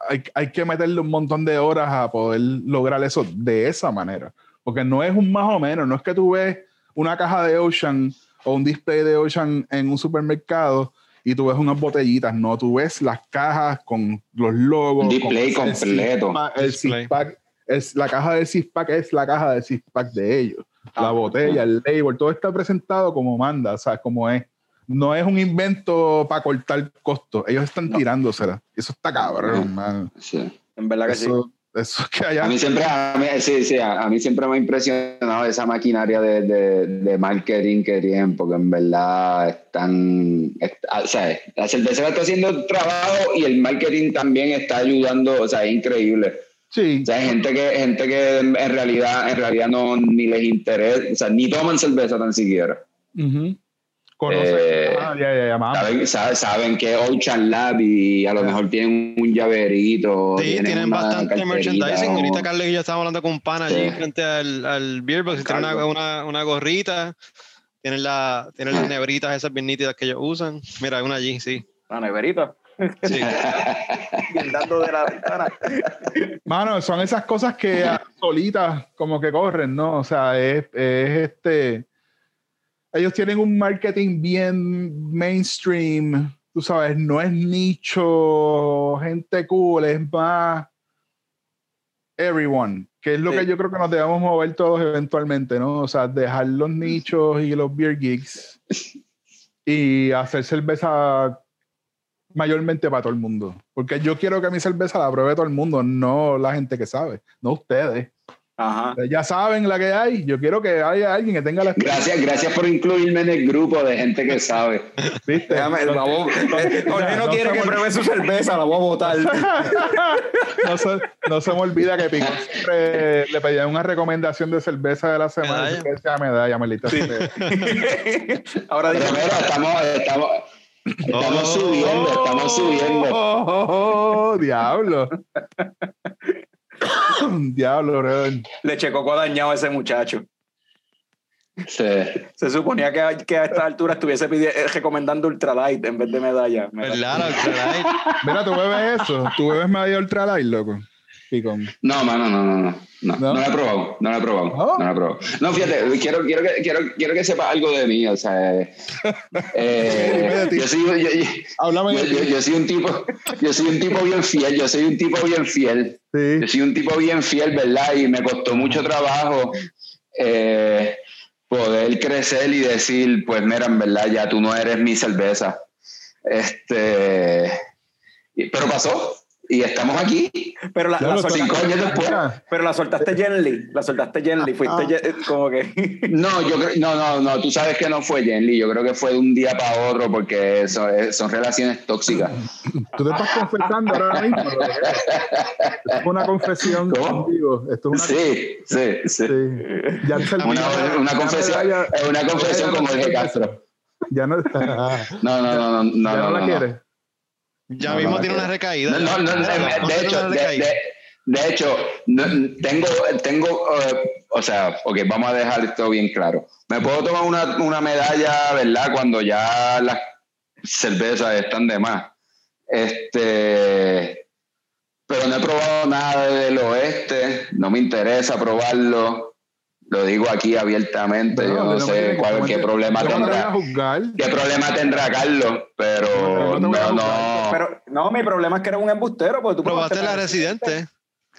[SPEAKER 3] hay, hay que meterle un montón de horas a poder lograr eso de esa manera. Porque no es un más o menos, no es que tú ves una caja de Ocean o un display de Ocean en un supermercado y tú ves unas botellitas, no, tú ves las cajas con los logos.
[SPEAKER 4] Display
[SPEAKER 3] con
[SPEAKER 4] completo.
[SPEAKER 3] El
[SPEAKER 2] Display.
[SPEAKER 3] six-pack, es, la caja del six-pack es la caja del six-pack de ellos. La
[SPEAKER 1] Ah.
[SPEAKER 3] botella, el label, todo está presentado como manda, o sea, como es. No es un invento para cortar costos, ellos están
[SPEAKER 1] No.
[SPEAKER 3] tirándosela. Eso está cabrón, man.
[SPEAKER 4] Sí.
[SPEAKER 1] En verdad que sí.
[SPEAKER 3] Eso, eso es [laughs] que allá.
[SPEAKER 4] A mí siempre, a mí, sí, sí, a, a mí siempre me ha impresionado esa maquinaria de, de, de marketing que tienen, porque en verdad están, est- o sea, la cerveza está haciendo el trabajo y el marketing también está ayudando, o sea, es increíble.
[SPEAKER 3] Sí,
[SPEAKER 4] O sea, hay gente que, gente que en realidad, en realidad no ni les interesa, o sea, ni toman cerveza tan siquiera.
[SPEAKER 3] Ujú. Conocen.
[SPEAKER 4] Eh,
[SPEAKER 3] ah, ya, ya, ya, mamá.
[SPEAKER 4] Saben, saben, saben que Ocean Lab y a lo mejor tienen un llaverito.
[SPEAKER 2] Sí, tienen bastante merchandising.
[SPEAKER 4] o-
[SPEAKER 2] Ahorita Carlos y yo estábamos hablando con un pana
[SPEAKER 4] Sí.
[SPEAKER 2] allí frente al, al Beer Box. Tienen una, una, una gorrita. Tienen, la, tienen las nebritas esas bien nítidas que ellos usan. Mira, hay una allí, sí.
[SPEAKER 1] La neverita.
[SPEAKER 2] sí. [laughs]
[SPEAKER 1] De la ventana.
[SPEAKER 3] Mano, son esas cosas que ah, solitas como que corren, ¿no? O sea, es, es este. Ellos tienen un marketing bien mainstream, tú sabes, no es nicho, gente cool, es más everyone, que es lo
[SPEAKER 1] Sí.
[SPEAKER 3] que yo creo que nos debemos mover todos eventualmente, ¿no? O sea, dejar los nichos y los beer geeks y hacer cerveza mayormente para todo el mundo. Porque yo quiero que mi cerveza la pruebe todo el mundo, no la gente que sabe, no ustedes.
[SPEAKER 1] Ajá.
[SPEAKER 3] Ya saben la que hay. Yo quiero que haya alguien que tenga la experiencia.
[SPEAKER 4] Gracias, gracias por incluirme en el grupo de gente que sabe.
[SPEAKER 3] ¿viste?
[SPEAKER 1] Déjame, la voy- eh, no
[SPEAKER 3] no
[SPEAKER 1] quiere que
[SPEAKER 3] me-
[SPEAKER 1] pruebe su cerveza, la voy a botar.
[SPEAKER 3] no, se, no se me olvida que Pico siempre le pedía una recomendación de cerveza de la semana.
[SPEAKER 2] Medalla.
[SPEAKER 3] Decía medalla, maldita sea.
[SPEAKER 1] Ahora
[SPEAKER 4] mira, estamos, estamos, estamos
[SPEAKER 2] Oh.
[SPEAKER 4] subiendo, estamos subiendo.
[SPEAKER 3] Oh, oh, oh, diablo. [coughs] diablo, brother.
[SPEAKER 1] leche coco dañado a ese muchacho.
[SPEAKER 4] Sí.
[SPEAKER 1] Se suponía que, a- que a esta altura estuviese eh, recomendando ultralight en vez de medalla.
[SPEAKER 2] ¿Verdad? La Ultralight. [laughs]
[SPEAKER 3] Mira, tú bebes eso. Tú bebes medalla ultralight, loco. Picón.
[SPEAKER 4] No, mano, no, no, no. No,
[SPEAKER 3] ¿No?
[SPEAKER 4] no lo he probado, no lo he probado,
[SPEAKER 3] ¿No?
[SPEAKER 4] no lo he probado. No, fíjate, quiero, quiero, que, quiero, quiero que sepa algo de mí, o sea, [laughs] eh, soy, yo soy un tipo, yo soy un tipo bien fiel, yo soy un tipo bien fiel.
[SPEAKER 3] Sí.
[SPEAKER 4] Yo soy un tipo bien fiel, ¿verdad? Y me costó mucho trabajo eh, poder crecer y decir, pues mira, en verdad, ya tú no eres mi cerveza. Este, pero pasó y estamos aquí.
[SPEAKER 1] Pero la, soltaste,
[SPEAKER 4] cinco años después.
[SPEAKER 1] Pero la soltaste Jenly. La soltaste Jenly. Fuiste Jen- eh, como que. [laughs]
[SPEAKER 4] No, yo creo, no, no, no, tú sabes que no fue Jenly, yo creo que fue de un día para otro porque eso es- son relaciones tóxicas.
[SPEAKER 3] Tú te estás confesando ahora mismo. es. Esto es una confesión
[SPEAKER 4] ¿Cómo?
[SPEAKER 3] contigo. Esto es una
[SPEAKER 4] Sí, sí, sí.
[SPEAKER 3] Sí. Ya
[SPEAKER 4] Una, una confesión, una confesión
[SPEAKER 3] se
[SPEAKER 4] Castro.
[SPEAKER 3] Ya no, [laughs]
[SPEAKER 4] No, no, no, no, no,
[SPEAKER 3] ya no,
[SPEAKER 4] no,
[SPEAKER 3] la
[SPEAKER 4] no.
[SPEAKER 3] quieres.
[SPEAKER 2] Ya mismo tiene una recaída.
[SPEAKER 4] No, no, no, de, hecho, de, hecho, tengo, tengo, eh, o sea, ok, vamos a dejar esto bien claro. Me puedo tomar una, una medalla, ¿verdad? Cuando ya las cervezas están de más. Este, pero no he probado nada del oeste, no me interesa probarlo. Lo digo aquí abiertamente, yo no, sé cuál, qué problema
[SPEAKER 3] yo no te voy a
[SPEAKER 4] tendrá.
[SPEAKER 3] juzgar.
[SPEAKER 4] ¿Qué problema tendrá Carlos? Pero
[SPEAKER 3] No, no.
[SPEAKER 1] Pero no, mi problema es que eres un embustero. Porque tú
[SPEAKER 2] Probaste la residente.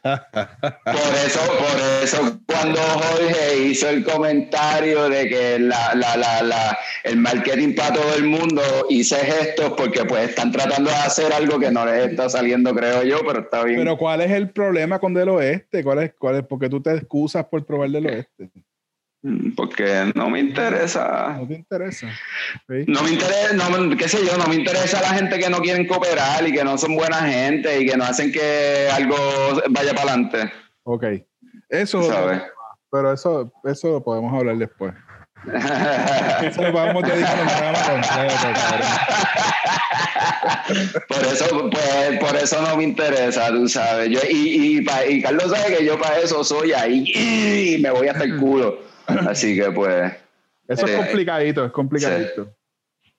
[SPEAKER 4] Por eso, por eso cuando Jorge hizo el comentario de que la, la, la, el marketing para todo el mundo hice gestos porque pues están tratando de hacer algo que no les está saliendo, creo yo, pero está bien.
[SPEAKER 3] Pero ¿cuál es el problema con del oeste? ¿Cuál es, cuál es? Porque tú te excusas por probar del oeste.
[SPEAKER 4] Mm, porque no me interesa.
[SPEAKER 3] No te interesa. ¿Sí?
[SPEAKER 4] No me interesa, no, me- qué sé yo, no me interesa la gente que no quieren cooperar y que no son buena gente y que no hacen que algo vaya para adelante.
[SPEAKER 3] Ok. Eso pero eso, eso lo podemos hablar después. [laughs] Eso lo podemos dedicar un programa completo.
[SPEAKER 4] Por eso, pues, por eso no me interesa, tú sabes. Yo, y, y, pa- y Carlos sabe que yo para eso soy ahí y me voy hasta el culo. Así que pues,
[SPEAKER 3] Eso es
[SPEAKER 4] Eh,
[SPEAKER 3] complicadito, es complicadito.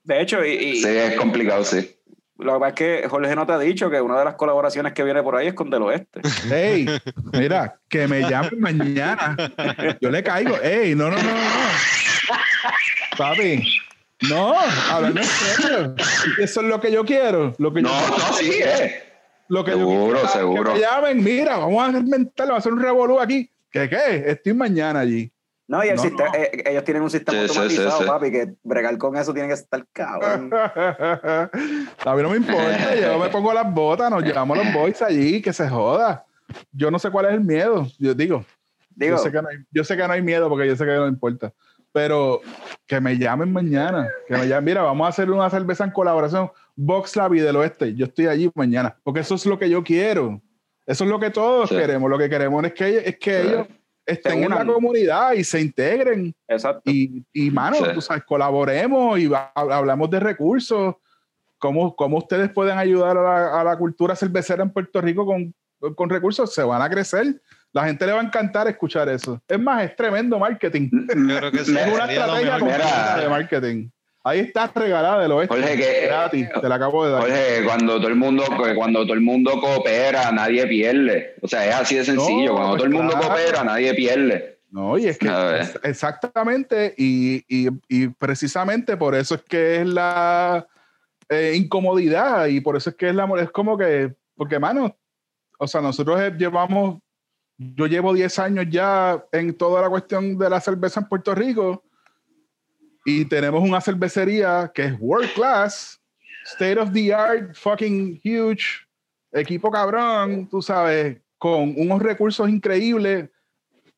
[SPEAKER 1] De hecho, y, y-
[SPEAKER 4] sí, es complicado, sí.
[SPEAKER 1] lo que pasa es que Jorge no te ha dicho que una de las colaboraciones que viene por ahí es con Del Oeste.
[SPEAKER 3] Ey, mira, que me llamen mañana. Yo le caigo. Ey, no, no, no, no. Papi, no, hablando en serio. Eso es lo que yo quiero. Lo que
[SPEAKER 4] No,
[SPEAKER 3] yo,
[SPEAKER 4] no, sí, eh.
[SPEAKER 3] lo que yo
[SPEAKER 4] seguro,
[SPEAKER 3] quiero,
[SPEAKER 4] seguro.
[SPEAKER 3] Que me llamen, mira, vamos a inventarlo, vamos a hacer un revolú aquí. ¿Qué qué? Estoy mañana allí.
[SPEAKER 1] No, y el
[SPEAKER 3] No,
[SPEAKER 1] sistema-
[SPEAKER 3] no.
[SPEAKER 1] eh, ellos tienen un sistema
[SPEAKER 4] Sí,
[SPEAKER 1] automatizado,
[SPEAKER 4] sí, sí.
[SPEAKER 1] papi, que bregar con eso tiene que estar cabrón. [laughs]
[SPEAKER 3] A mí no me importa, yo me pongo las botas, nos llevamos los boys allí, que se joda. Yo no sé cuál es el miedo. Yo digo,
[SPEAKER 1] Digo,
[SPEAKER 3] Yo sé, que no hay, yo sé que no hay miedo porque yo sé que no importa. Pero que me llamen mañana. Que me llamen. Mira, vamos a hacer una cerveza en colaboración. Box Lab y del Oeste. Yo estoy allí mañana. Porque eso es lo que yo quiero. Eso es lo que todos
[SPEAKER 4] Sí.
[SPEAKER 3] queremos. Lo que queremos es que, es que
[SPEAKER 4] Sí.
[SPEAKER 3] ellos estén en la comunidad y se integren.
[SPEAKER 1] exacto.
[SPEAKER 3] Y, y mano,
[SPEAKER 4] Sí.
[SPEAKER 3] tú sabes, colaboremos y hablamos de recursos. Cómo, cómo ustedes pueden ayudar a la, a la cultura cervecera en Puerto Rico con, con recursos. Se van a crecer. La gente le va a encantar escuchar eso. Es más, es tremendo marketing.
[SPEAKER 2] Yo creo que sí,
[SPEAKER 3] Es una estrategia completa de marketing. Ahí está regalada del oeste.
[SPEAKER 4] Jorge, que-
[SPEAKER 3] gratis. Te la acabo de dar.
[SPEAKER 4] Jorge, cuando todo el mundo, cuando todo el mundo coopera, nadie pierde. O sea, es así de sencillo.
[SPEAKER 3] No,
[SPEAKER 4] cuando
[SPEAKER 3] pues
[SPEAKER 4] todo el mundo
[SPEAKER 3] claro.
[SPEAKER 4] coopera, nadie pierde.
[SPEAKER 3] No, y es que es- exactamente, y, y- y precisamente por eso es que es la eh, incomodidad y por eso es que es la es como que, porque mano, o sea, nosotros eh, llevamos, yo llevo 10 años ya en toda la cuestión de la cerveza en Puerto Rico y tenemos una cervecería que es world class, state of the art, fucking huge, equipo cabrón, tú sabes, con unos recursos increíbles,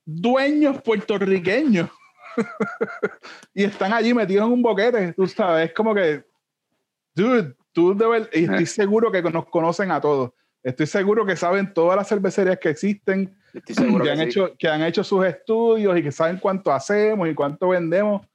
[SPEAKER 3] dueños puertorriqueños. [laughs] y están allí metidos en un boquete, tú sabes, es como que, dude, tú debes, y estoy seguro que nos conocen a todos. Estoy seguro que saben todas las cervecerías que existen, que
[SPEAKER 1] que
[SPEAKER 3] han,
[SPEAKER 1] sí.
[SPEAKER 3] hecho, que han hecho sus estudios y que saben cuánto hacemos y cuánto vendemos.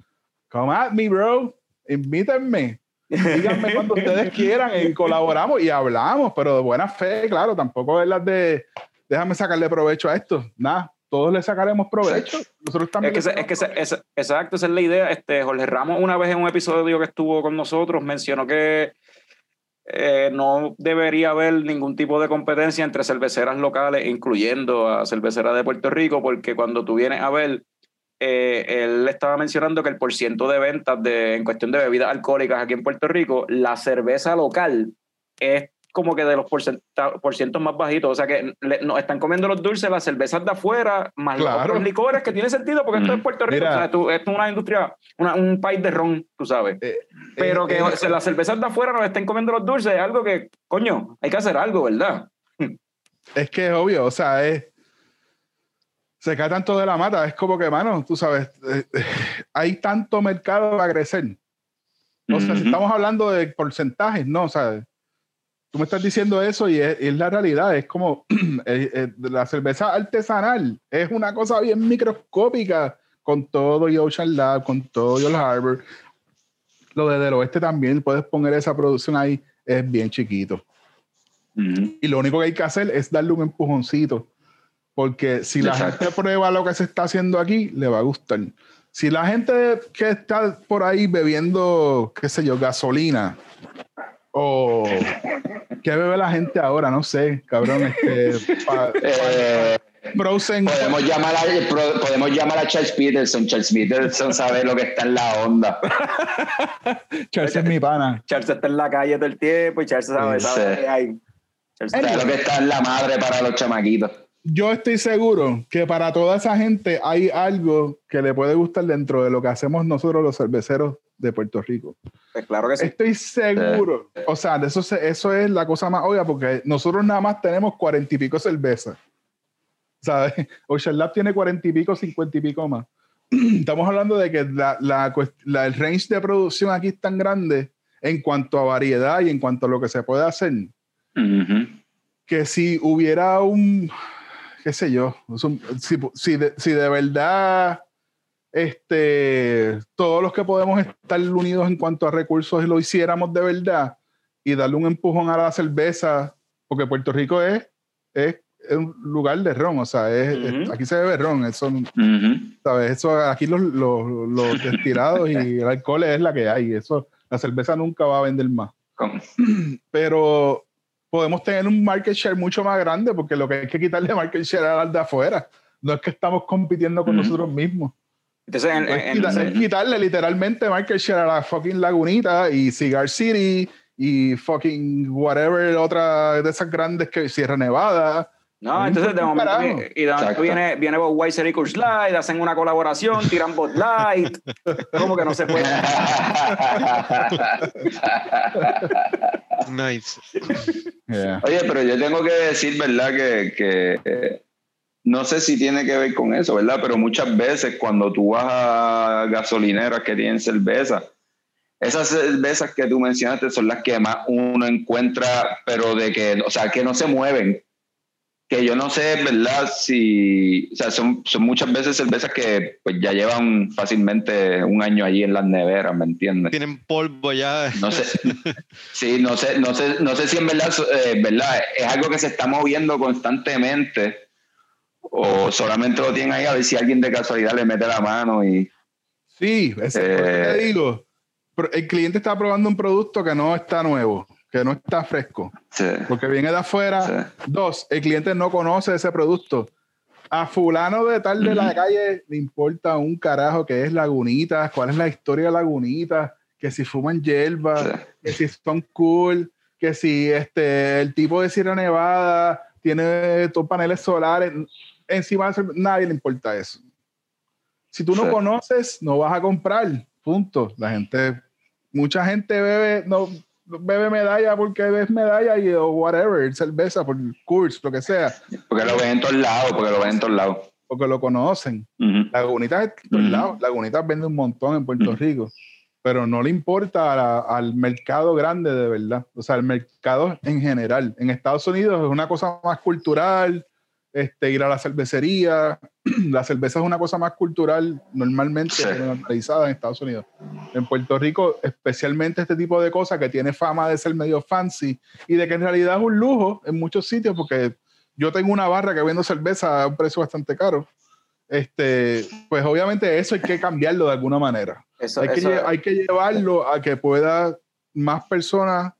[SPEAKER 3] Come at me, bro. Invítenme. Díganme [laughs] cuando ustedes quieran y colaboramos y hablamos, pero de buena fe, claro. Tampoco es las de déjame sacarle provecho a esto. Nada, todos le sacaremos provecho. Nosotros
[SPEAKER 1] Es
[SPEAKER 3] también.
[SPEAKER 1] que, ese- es que ese-
[SPEAKER 3] sacamos
[SPEAKER 1] ese- exacto, esa es la idea. Este, Jorge Ramos, una vez en un episodio que estuvo con nosotros, mencionó que eh, no debería haber ningún tipo de competencia entre cerveceras locales, incluyendo a cerveceras de Puerto Rico, porque cuando tú vienes a ver, eh, él estaba mencionando que el porciento de ventas de, en cuestión de bebidas alcohólicas aquí en Puerto Rico, la cerveza local es como que de los porcientos más bajitos. O sea que le- nos están comiendo los dulces, las cervezas de afuera, más los
[SPEAKER 3] Claro.
[SPEAKER 1] otros licores, que tiene sentido porque esto es
[SPEAKER 4] Mm.
[SPEAKER 1] Puerto Rico.
[SPEAKER 3] Mira.
[SPEAKER 1] o sea, tú- esto es una industria, una- un país de ron, tú sabes.
[SPEAKER 3] Eh,
[SPEAKER 1] Pero
[SPEAKER 3] eh,
[SPEAKER 1] que
[SPEAKER 3] eh,
[SPEAKER 1] las cervezas de afuera nos estén comiendo los dulces es algo que, coño, hay que hacer algo, ¿verdad?
[SPEAKER 3] es que es obvio, o sea, es. Se cae tanto de la mata, es como que, mano, tú sabes, eh, eh, hay tanto mercado para crecer. O sea, si estamos hablando de porcentajes, no, o sea, tú me estás diciendo eso y es, la realidad, es como [clears throat] eh, la cerveza artesanal, es una cosa bien microscópica con todo y Ocean Lab, con todo y el Harbor. Lo de del oeste también, puedes poner esa producción ahí, es bien chiquito. Y lo único que hay que hacer es darle un empujoncito. Porque si la
[SPEAKER 4] Exacto.
[SPEAKER 3] gente prueba lo que se está haciendo aquí, le va a gustar. Si la gente que está por ahí bebiendo, qué sé yo, gasolina, o qué bebe la gente ahora, no sé, cabrón, este, [laughs] pa-
[SPEAKER 4] Eh,
[SPEAKER 3] Frozen.
[SPEAKER 4] podemos, llamar a, podemos llamar a Charles Peterson. Charles Peterson sabe lo que está en la onda. [laughs]
[SPEAKER 3] Charles es mi pana.
[SPEAKER 1] Charles está en la calle todo el tiempo y Charles sabe,
[SPEAKER 4] Sí.
[SPEAKER 1] sabe que hay. Charles
[SPEAKER 4] Sabe lo que está en la madre para los chamaquitos.
[SPEAKER 3] Yo estoy seguro que para toda esa gente hay algo que le puede gustar dentro de lo que hacemos nosotros los cerveceros de Puerto Rico.
[SPEAKER 1] Pues claro que sí.
[SPEAKER 3] Estoy seguro. O sea, de eso, eso es la cosa más obvia, porque nosotros nada más tenemos cuarenta y pico cervezas. ¿Sabes? [laughs] Ocean Lab tiene cuarenta y pico, cincuenta y pico más. [clears throat] Estamos hablando de que la, la la- el range de producción aquí es tan grande en cuanto a variedad y en cuanto a lo que se puede hacer,
[SPEAKER 4] Ujú.
[SPEAKER 3] que si hubiera un, qué sé yo, es si, si de, si de verdad este, todos los que podemos estar unidos en cuanto a recursos lo hiciéramos de verdad y darle un empujón a la cerveza, porque Puerto Rico es, es, es un lugar de ron, o sea, es- es-
[SPEAKER 1] Ujú.
[SPEAKER 3] aquí se bebe ron, eso,
[SPEAKER 4] Ujú.
[SPEAKER 3] ¿sabes? Eso, aquí los, los, los destilados y el alcohol es la que hay, eso, la cerveza nunca va a vender más
[SPEAKER 4] Con-
[SPEAKER 3] pero podemos tener un market share mucho más grande porque lo que hay que quitarle market share al de afuera. No es que estamos compitiendo con
[SPEAKER 4] Ujú.
[SPEAKER 3] nosotros mismos.
[SPEAKER 1] Entonces, en-
[SPEAKER 3] Es,
[SPEAKER 1] en-
[SPEAKER 3] quita- es quitarle literalmente market share a la fucking Lagunita y Cigar City y fucking whatever otra de esas grandes que Sierra Nevada.
[SPEAKER 1] no,
[SPEAKER 3] no
[SPEAKER 1] entonces de momento, y de momento viene, viene Budweiser y Coors Light, hacen una colaboración, tiran Bud Light, como que no se puede. [laughs]
[SPEAKER 2] Nice.
[SPEAKER 3] Yeah.
[SPEAKER 4] Oye, pero yo tengo que decir, ¿verdad? Que, que, eh, no sé si tiene que ver con eso, ¿verdad? Pero muchas veces cuando tú vas a gasolineras que tienen cerveza, esas cervezas que tú mencionaste son las que más uno encuentra, pero de que, o sea, que no se mueven. Que yo no sé, ¿verdad? Si, o sea, son, son muchas veces cervezas que pues ya llevan fácilmente un año allí en las neveras, ¿me entiendes?
[SPEAKER 2] Tienen polvo ya.
[SPEAKER 4] No sé, [laughs] sí, no sé, no sé, no sé si en verdad, eh, verdad es algo que se está moviendo constantemente o solamente lo tienen ahí a ver si alguien de casualidad le mete la mano y
[SPEAKER 3] Sí, es, por eso
[SPEAKER 4] Eh.
[SPEAKER 3] te digo. Pero El cliente está probando un producto que no está nuevo, que no está fresco.
[SPEAKER 4] sí,
[SPEAKER 3] porque viene de afuera.
[SPEAKER 4] sí.
[SPEAKER 3] Dos, el cliente no conoce ese producto. A fulano de tal de la calle le importa un carajo que es Lagunitas, cuál es la historia de Lagunitas, que si fuman hierba,
[SPEAKER 4] Sí.
[SPEAKER 3] que si son cool, que si este, el tipo de Sierra Nevada tiene dos paneles solares. Encima, nadie le importa eso. Si tú no conoces, no vas a comprar. Punto. La gente, mucha gente bebe, no bebe medalla porque ves medalla y o whatever, cerveza por curso, lo que sea,
[SPEAKER 4] porque lo ven en todos lados, porque lo ven en todos lados.
[SPEAKER 3] porque lo conocen.
[SPEAKER 4] Ujú.
[SPEAKER 3] Lagunitas en todos
[SPEAKER 4] Ujú.
[SPEAKER 3] lados. Lagunitas vende un montón en Puerto. Rico, pero no le importa la- al mercado grande de verdad. O sea, el mercado en general. En Estados Unidos es una cosa más cultural, este, ir a la cervecería. [clears throat] la cerveza es una cosa más cultural normalmente
[SPEAKER 4] Sí.
[SPEAKER 3] normalizada en Estados Unidos. En Puerto Rico, especialmente este tipo de cosas que tiene fama de ser medio fancy y de que en realidad es un lujo en muchos sitios porque yo tengo una barra que vendo cerveza a un precio bastante caro. Este, pues obviamente eso hay que cambiarlo de alguna manera.
[SPEAKER 1] Eso,
[SPEAKER 3] Hay que,
[SPEAKER 1] eso-
[SPEAKER 3] hay que llevarlo a que pueda más personas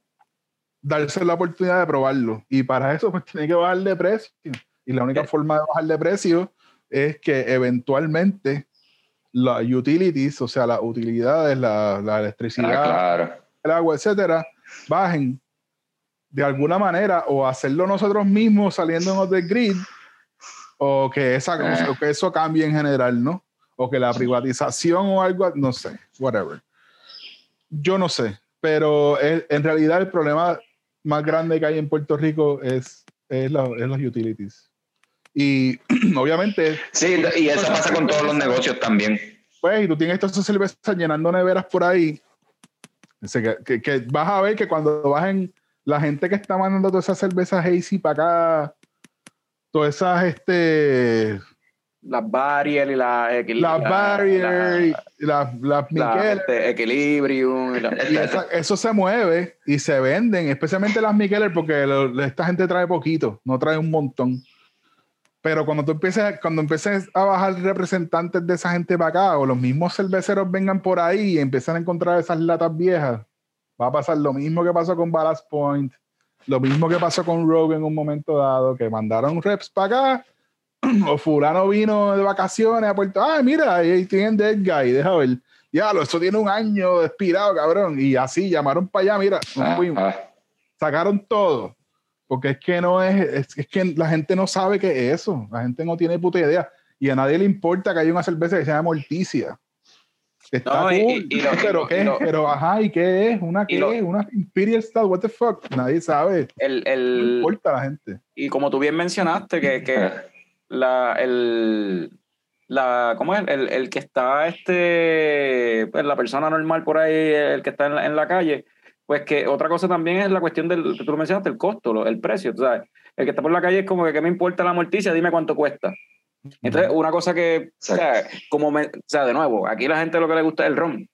[SPEAKER 3] darse la oportunidad de probarlo. Y para eso pues tiene que bajar de precio. Y la única forma de bajar de precio es que eventualmente las utilities, o sea, las utilidades, la, la
[SPEAKER 4] Ah,
[SPEAKER 3] electricidad,
[SPEAKER 4] claro.
[SPEAKER 3] el agua, etcétera, bajen de alguna manera o hacerlo nosotros mismos saliéndonos del grid o que, esa,
[SPEAKER 4] Eh.
[SPEAKER 3] o que eso cambie en general, ¿no? O que la privatización o algo, no sé, whatever. Yo no sé, pero en realidad el problema más grande que hay en Puerto Rico es, es, la- es los utilities. Y [clears throat] obviamente,
[SPEAKER 4] Sí, y eso pasa con todos los negocios también.
[SPEAKER 3] pues, y tú tienes todas esas cervezas llenando neveras por ahí, que, que- que vas a ver que cuando bajen la gente que está mandando todas esas cervezas Hazy para acá, todas esas, este,
[SPEAKER 1] las barrier y la,
[SPEAKER 3] las
[SPEAKER 1] la-
[SPEAKER 3] Barrier, y
[SPEAKER 1] la-
[SPEAKER 3] las, las
[SPEAKER 1] la,
[SPEAKER 3] Micheler,
[SPEAKER 1] este, Equilibrium y la- [laughs]
[SPEAKER 3] y esa- eso se mueve y se venden, especialmente las Micheler, porque lo- esta gente trae poquito, no trae un montón. Pero cuando tú empieces, cuando empieces a bajar representantes de esa gente para acá, o los mismos cerveceros vengan por ahí y empiezan a encontrar esas latas viejas, va a pasar lo mismo que pasó con Ballast Point, lo mismo que pasó con Rogue en un momento dado, que mandaron reps para acá, [clears throat] o fulano vino de vacaciones a Puerto, ah, mira, ahí tienen Dead Guy, deja ver. Diablo, eso tiene un año expirado, cabrón. Y así llamaron para allá, mira,
[SPEAKER 4] Ah, ah.
[SPEAKER 3] sacaron todo. Porque es que no es, es, es que la gente no sabe qué es eso. La gente no tiene puta idea. Y a nadie le importa que haya una cerveza que se llama Morticia. Está
[SPEAKER 1] No, y-
[SPEAKER 3] cool,
[SPEAKER 1] y- y lo-
[SPEAKER 3] pero,
[SPEAKER 1] y
[SPEAKER 3] ¿qué?
[SPEAKER 1] lo-
[SPEAKER 3] pero ajá, ¿y qué es? ¿Una
[SPEAKER 1] y
[SPEAKER 3] qué?
[SPEAKER 1] lo-
[SPEAKER 3] ¿Una Imperial Stout? ¿What the fuck? Nadie sabe.
[SPEAKER 1] el,
[SPEAKER 3] No
[SPEAKER 1] el-
[SPEAKER 3] importa a la gente.
[SPEAKER 1] y como tú bien mencionaste, que, que la, el, la, ¿cómo es? El, el que está, este, pues la persona normal por ahí, el que está en la, en la calle, pues que otra cosa también es la cuestión del, tú lo mencionaste, el costo, lo- el precio, tú sabes. El que está por la calle es como que, ¿qué me importa la morticia? Dime cuánto cuesta. Entonces, una cosa que, o sea, como me, o sea, de nuevo, aquí la gente lo que le gusta es el ron.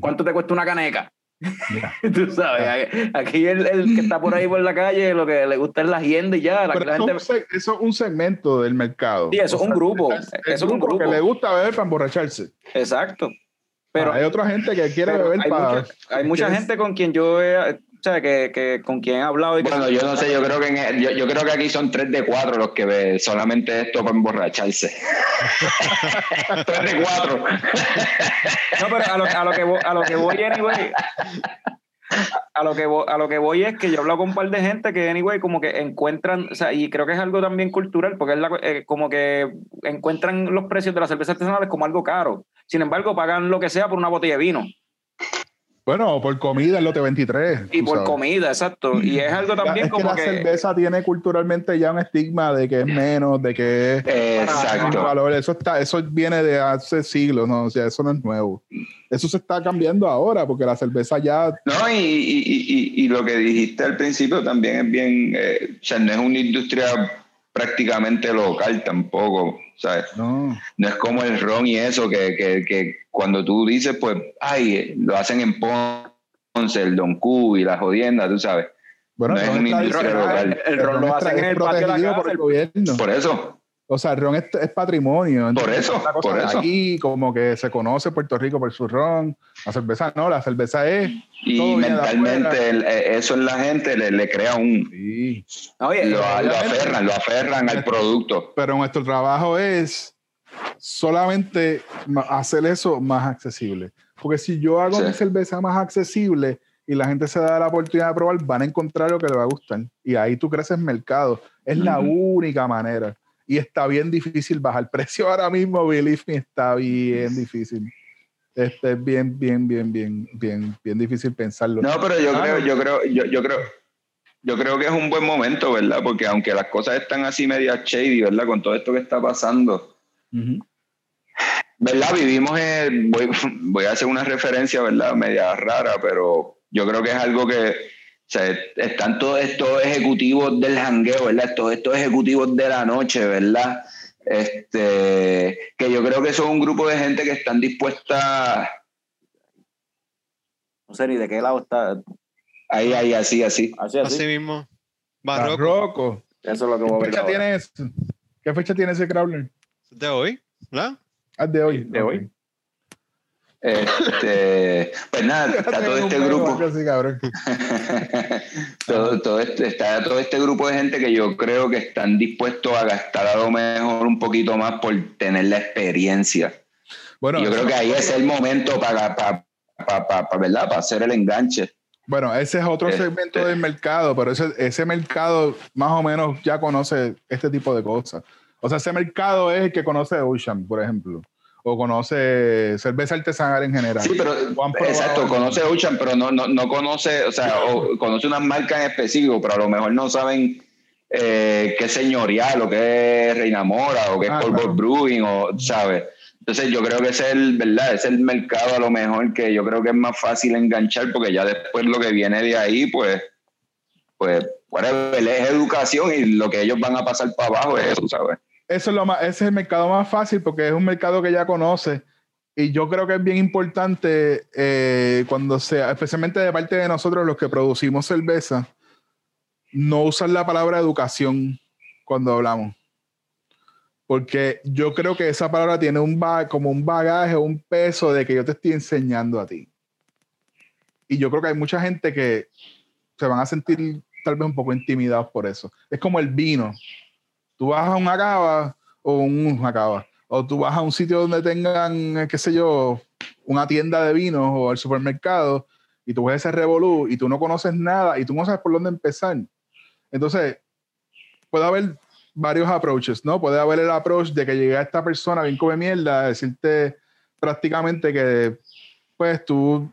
[SPEAKER 1] ¿Cuánto te cuesta una caneca?
[SPEAKER 3] Mira. [laughs]
[SPEAKER 1] Tú sabes, aquí el, el que está por ahí por la calle, lo que le gusta es la agenda y ya. La,
[SPEAKER 3] Pero
[SPEAKER 1] la
[SPEAKER 3] eso,
[SPEAKER 1] gente,
[SPEAKER 3] es eso es un segmento del mercado.
[SPEAKER 1] Sí, eso es un grupo,
[SPEAKER 3] el
[SPEAKER 1] eso es un
[SPEAKER 3] grupo
[SPEAKER 1] grupo.
[SPEAKER 3] que le gusta beber para emborracharse.
[SPEAKER 1] exacto. Pero,
[SPEAKER 3] hay otra gente que quiere beber
[SPEAKER 1] hay,
[SPEAKER 3] para.
[SPEAKER 1] mucha, hay mucha gente con quien yo he, o sea, que, que con quien he hablado y que
[SPEAKER 4] Bueno, yo no sé, yo creo que en- yo, yo creo que aquí son tres de cuatro los que ve solamente esto para emborracharse. [laughs] tres de cuatro.
[SPEAKER 1] No, pero a lo, a lo que voy, a lo que voy anyway, a lo que voy, a lo que voy es que yo he hablado con un par de gente que anyway como que encuentran, o sea, y creo que es algo también cultural, porque es la- eh, como que encuentran los precios de las cervezas artesanales como algo caro. Sin embargo, pagan lo que sea por una botella de vino
[SPEAKER 3] Bueno, por comida el lote 23.
[SPEAKER 1] y por
[SPEAKER 3] sabes.
[SPEAKER 1] comida, exacto. Y es algo también
[SPEAKER 3] es que
[SPEAKER 1] como
[SPEAKER 3] la
[SPEAKER 1] que,
[SPEAKER 3] cerveza tiene culturalmente ya un estigma de que es menos, de que es
[SPEAKER 4] Exacto.
[SPEAKER 3] valor. Eso está, eso viene de hace siglos, no, o sea, eso no es nuevo. Eso se está cambiando ahora porque la cerveza ya
[SPEAKER 4] No, y, y, y, y- y lo que dijiste al principio también es bien, eh, o sea, no es una industria prácticamente local tampoco, ¿sabes?
[SPEAKER 3] no.
[SPEAKER 4] No es como el ron y eso, que, que, que cuando tú dices, pues, ay, lo hacen en Ponce, el Don Q y la jodienda, tú sabes.
[SPEAKER 3] Bueno,
[SPEAKER 4] No
[SPEAKER 3] el
[SPEAKER 4] es una industria local.
[SPEAKER 1] El ron lo hacen en el patio de la casa,
[SPEAKER 3] por el
[SPEAKER 1] el-
[SPEAKER 3] gobierno.
[SPEAKER 4] Por eso,
[SPEAKER 3] O sea, el ron es, es patrimonio.
[SPEAKER 4] Por eso,
[SPEAKER 3] es
[SPEAKER 4] por eso.
[SPEAKER 3] Aquí, como que se conoce Puerto Rico por su ron. La cerveza no, la cerveza es.
[SPEAKER 4] y mentalmente el- eh, eso en la gente le, le crea un...
[SPEAKER 3] Sí.
[SPEAKER 1] oye,
[SPEAKER 4] Lo, lo
[SPEAKER 3] obviamente.
[SPEAKER 4] aferran, lo aferran al producto.
[SPEAKER 3] Pero nuestro trabajo es solamente hacer eso más accesible. Porque si yo hago
[SPEAKER 4] Sí.
[SPEAKER 3] mi cerveza más accesible y la gente se da la oportunidad de probar, van a encontrar lo que le va a gustar. Y ahí tú creces mercado. Es la
[SPEAKER 4] Ujú.
[SPEAKER 3] única manera. Y está bien difícil bajar precio ahora mismo, believe me, está bien difícil. Este es bien, bien, bien, bien, bien, bien difícil pensarlo.
[SPEAKER 4] No, pero yo
[SPEAKER 3] Claro.
[SPEAKER 4] creo, yo creo, yo, yo creo, yo creo que es un buen momento, ¿verdad? Porque aunque las cosas están así medias shady, ¿verdad? Con todo esto que está pasando. ¿verdad? Vivimos en, voy, voy a hacer una referencia, ¿verdad? Media rara, pero yo creo que es algo que, sea, están todos estos ejecutivos del jangueo, ¿verdad? Todos estos ejecutivos de la noche, ¿verdad? Este, que yo creo que son un grupo de gente que están dispuestas
[SPEAKER 1] no sé ni de qué lado está.
[SPEAKER 4] ahí, ahí, así, así.
[SPEAKER 1] Así, así.
[SPEAKER 2] Así mismo. Barroco.
[SPEAKER 3] Barroco.
[SPEAKER 1] Eso es lo que voy a
[SPEAKER 3] ¿Qué
[SPEAKER 1] ver.
[SPEAKER 3] fecha
[SPEAKER 1] ahora.
[SPEAKER 3] tiene ese? ¿Qué fecha tiene ese Crawler?
[SPEAKER 2] De hoy, ¿verdad?
[SPEAKER 3] Ah, de hoy.
[SPEAKER 1] De hoy.
[SPEAKER 4] Este, pues nada, [laughs] está todo este grupo. [laughs] Todo, todo este, está todo este grupo de gente que yo creo que están dispuestos a gastar a lo mejor un poquito más por tener la experiencia.
[SPEAKER 3] Bueno,
[SPEAKER 4] yo creo que ahí es el momento para, para, para, para, ¿verdad? para hacer el enganche.
[SPEAKER 3] Bueno, ese es otro
[SPEAKER 4] Este-
[SPEAKER 3] segmento del mercado, pero ese, ese mercado más o menos ya conoce este tipo de cosas. O sea, ese mercado es el que conoce Ocean, por ejemplo, o conoce cerveza artesanal en general.
[SPEAKER 4] Sí, pero exacto, conoce Ocean, pero no, no, no conoce, o sea, o conoce unas marcas en específico, pero a lo mejor no saben eh, qué es señorial o qué es Reina Mora o qué es
[SPEAKER 3] Ah, claro.
[SPEAKER 4] Brewing, o, ¿sabes? Entonces yo creo que es el, ¿verdad? Es el mercado a lo mejor que yo creo que es más fácil enganchar porque ya después lo que viene de ahí, pues, pues, whatever, es educación y lo que ellos van a pasar para abajo es eso, ¿sabes?
[SPEAKER 3] Eso es lo más, ese es el mercado más fácil porque es un mercado que ya conoce. Y yo creo que es bien importante eh, cuando sea, especialmente de parte de nosotros los que producimos cerveza, no usar la palabra educación cuando hablamos. Porque yo creo que esa palabra tiene un como un bagaje, un peso de que yo te estoy enseñando a ti. Y yo creo que hay mucha gente que se van a sentir tal vez un poco intimidados por eso. Es como el vino tú vas a una cava o un una cava, o tú vas a un sitio donde tengan, eh, qué sé yo, una tienda de vinos o el supermercado y tú ves ese revolú y tú no conoces nada y tú no sabes por dónde empezar. Entonces, puede haber varios approaches, ¿no? Puede haber el approach de que llega esta persona bien come mierda a decirte prácticamente que, pues tú,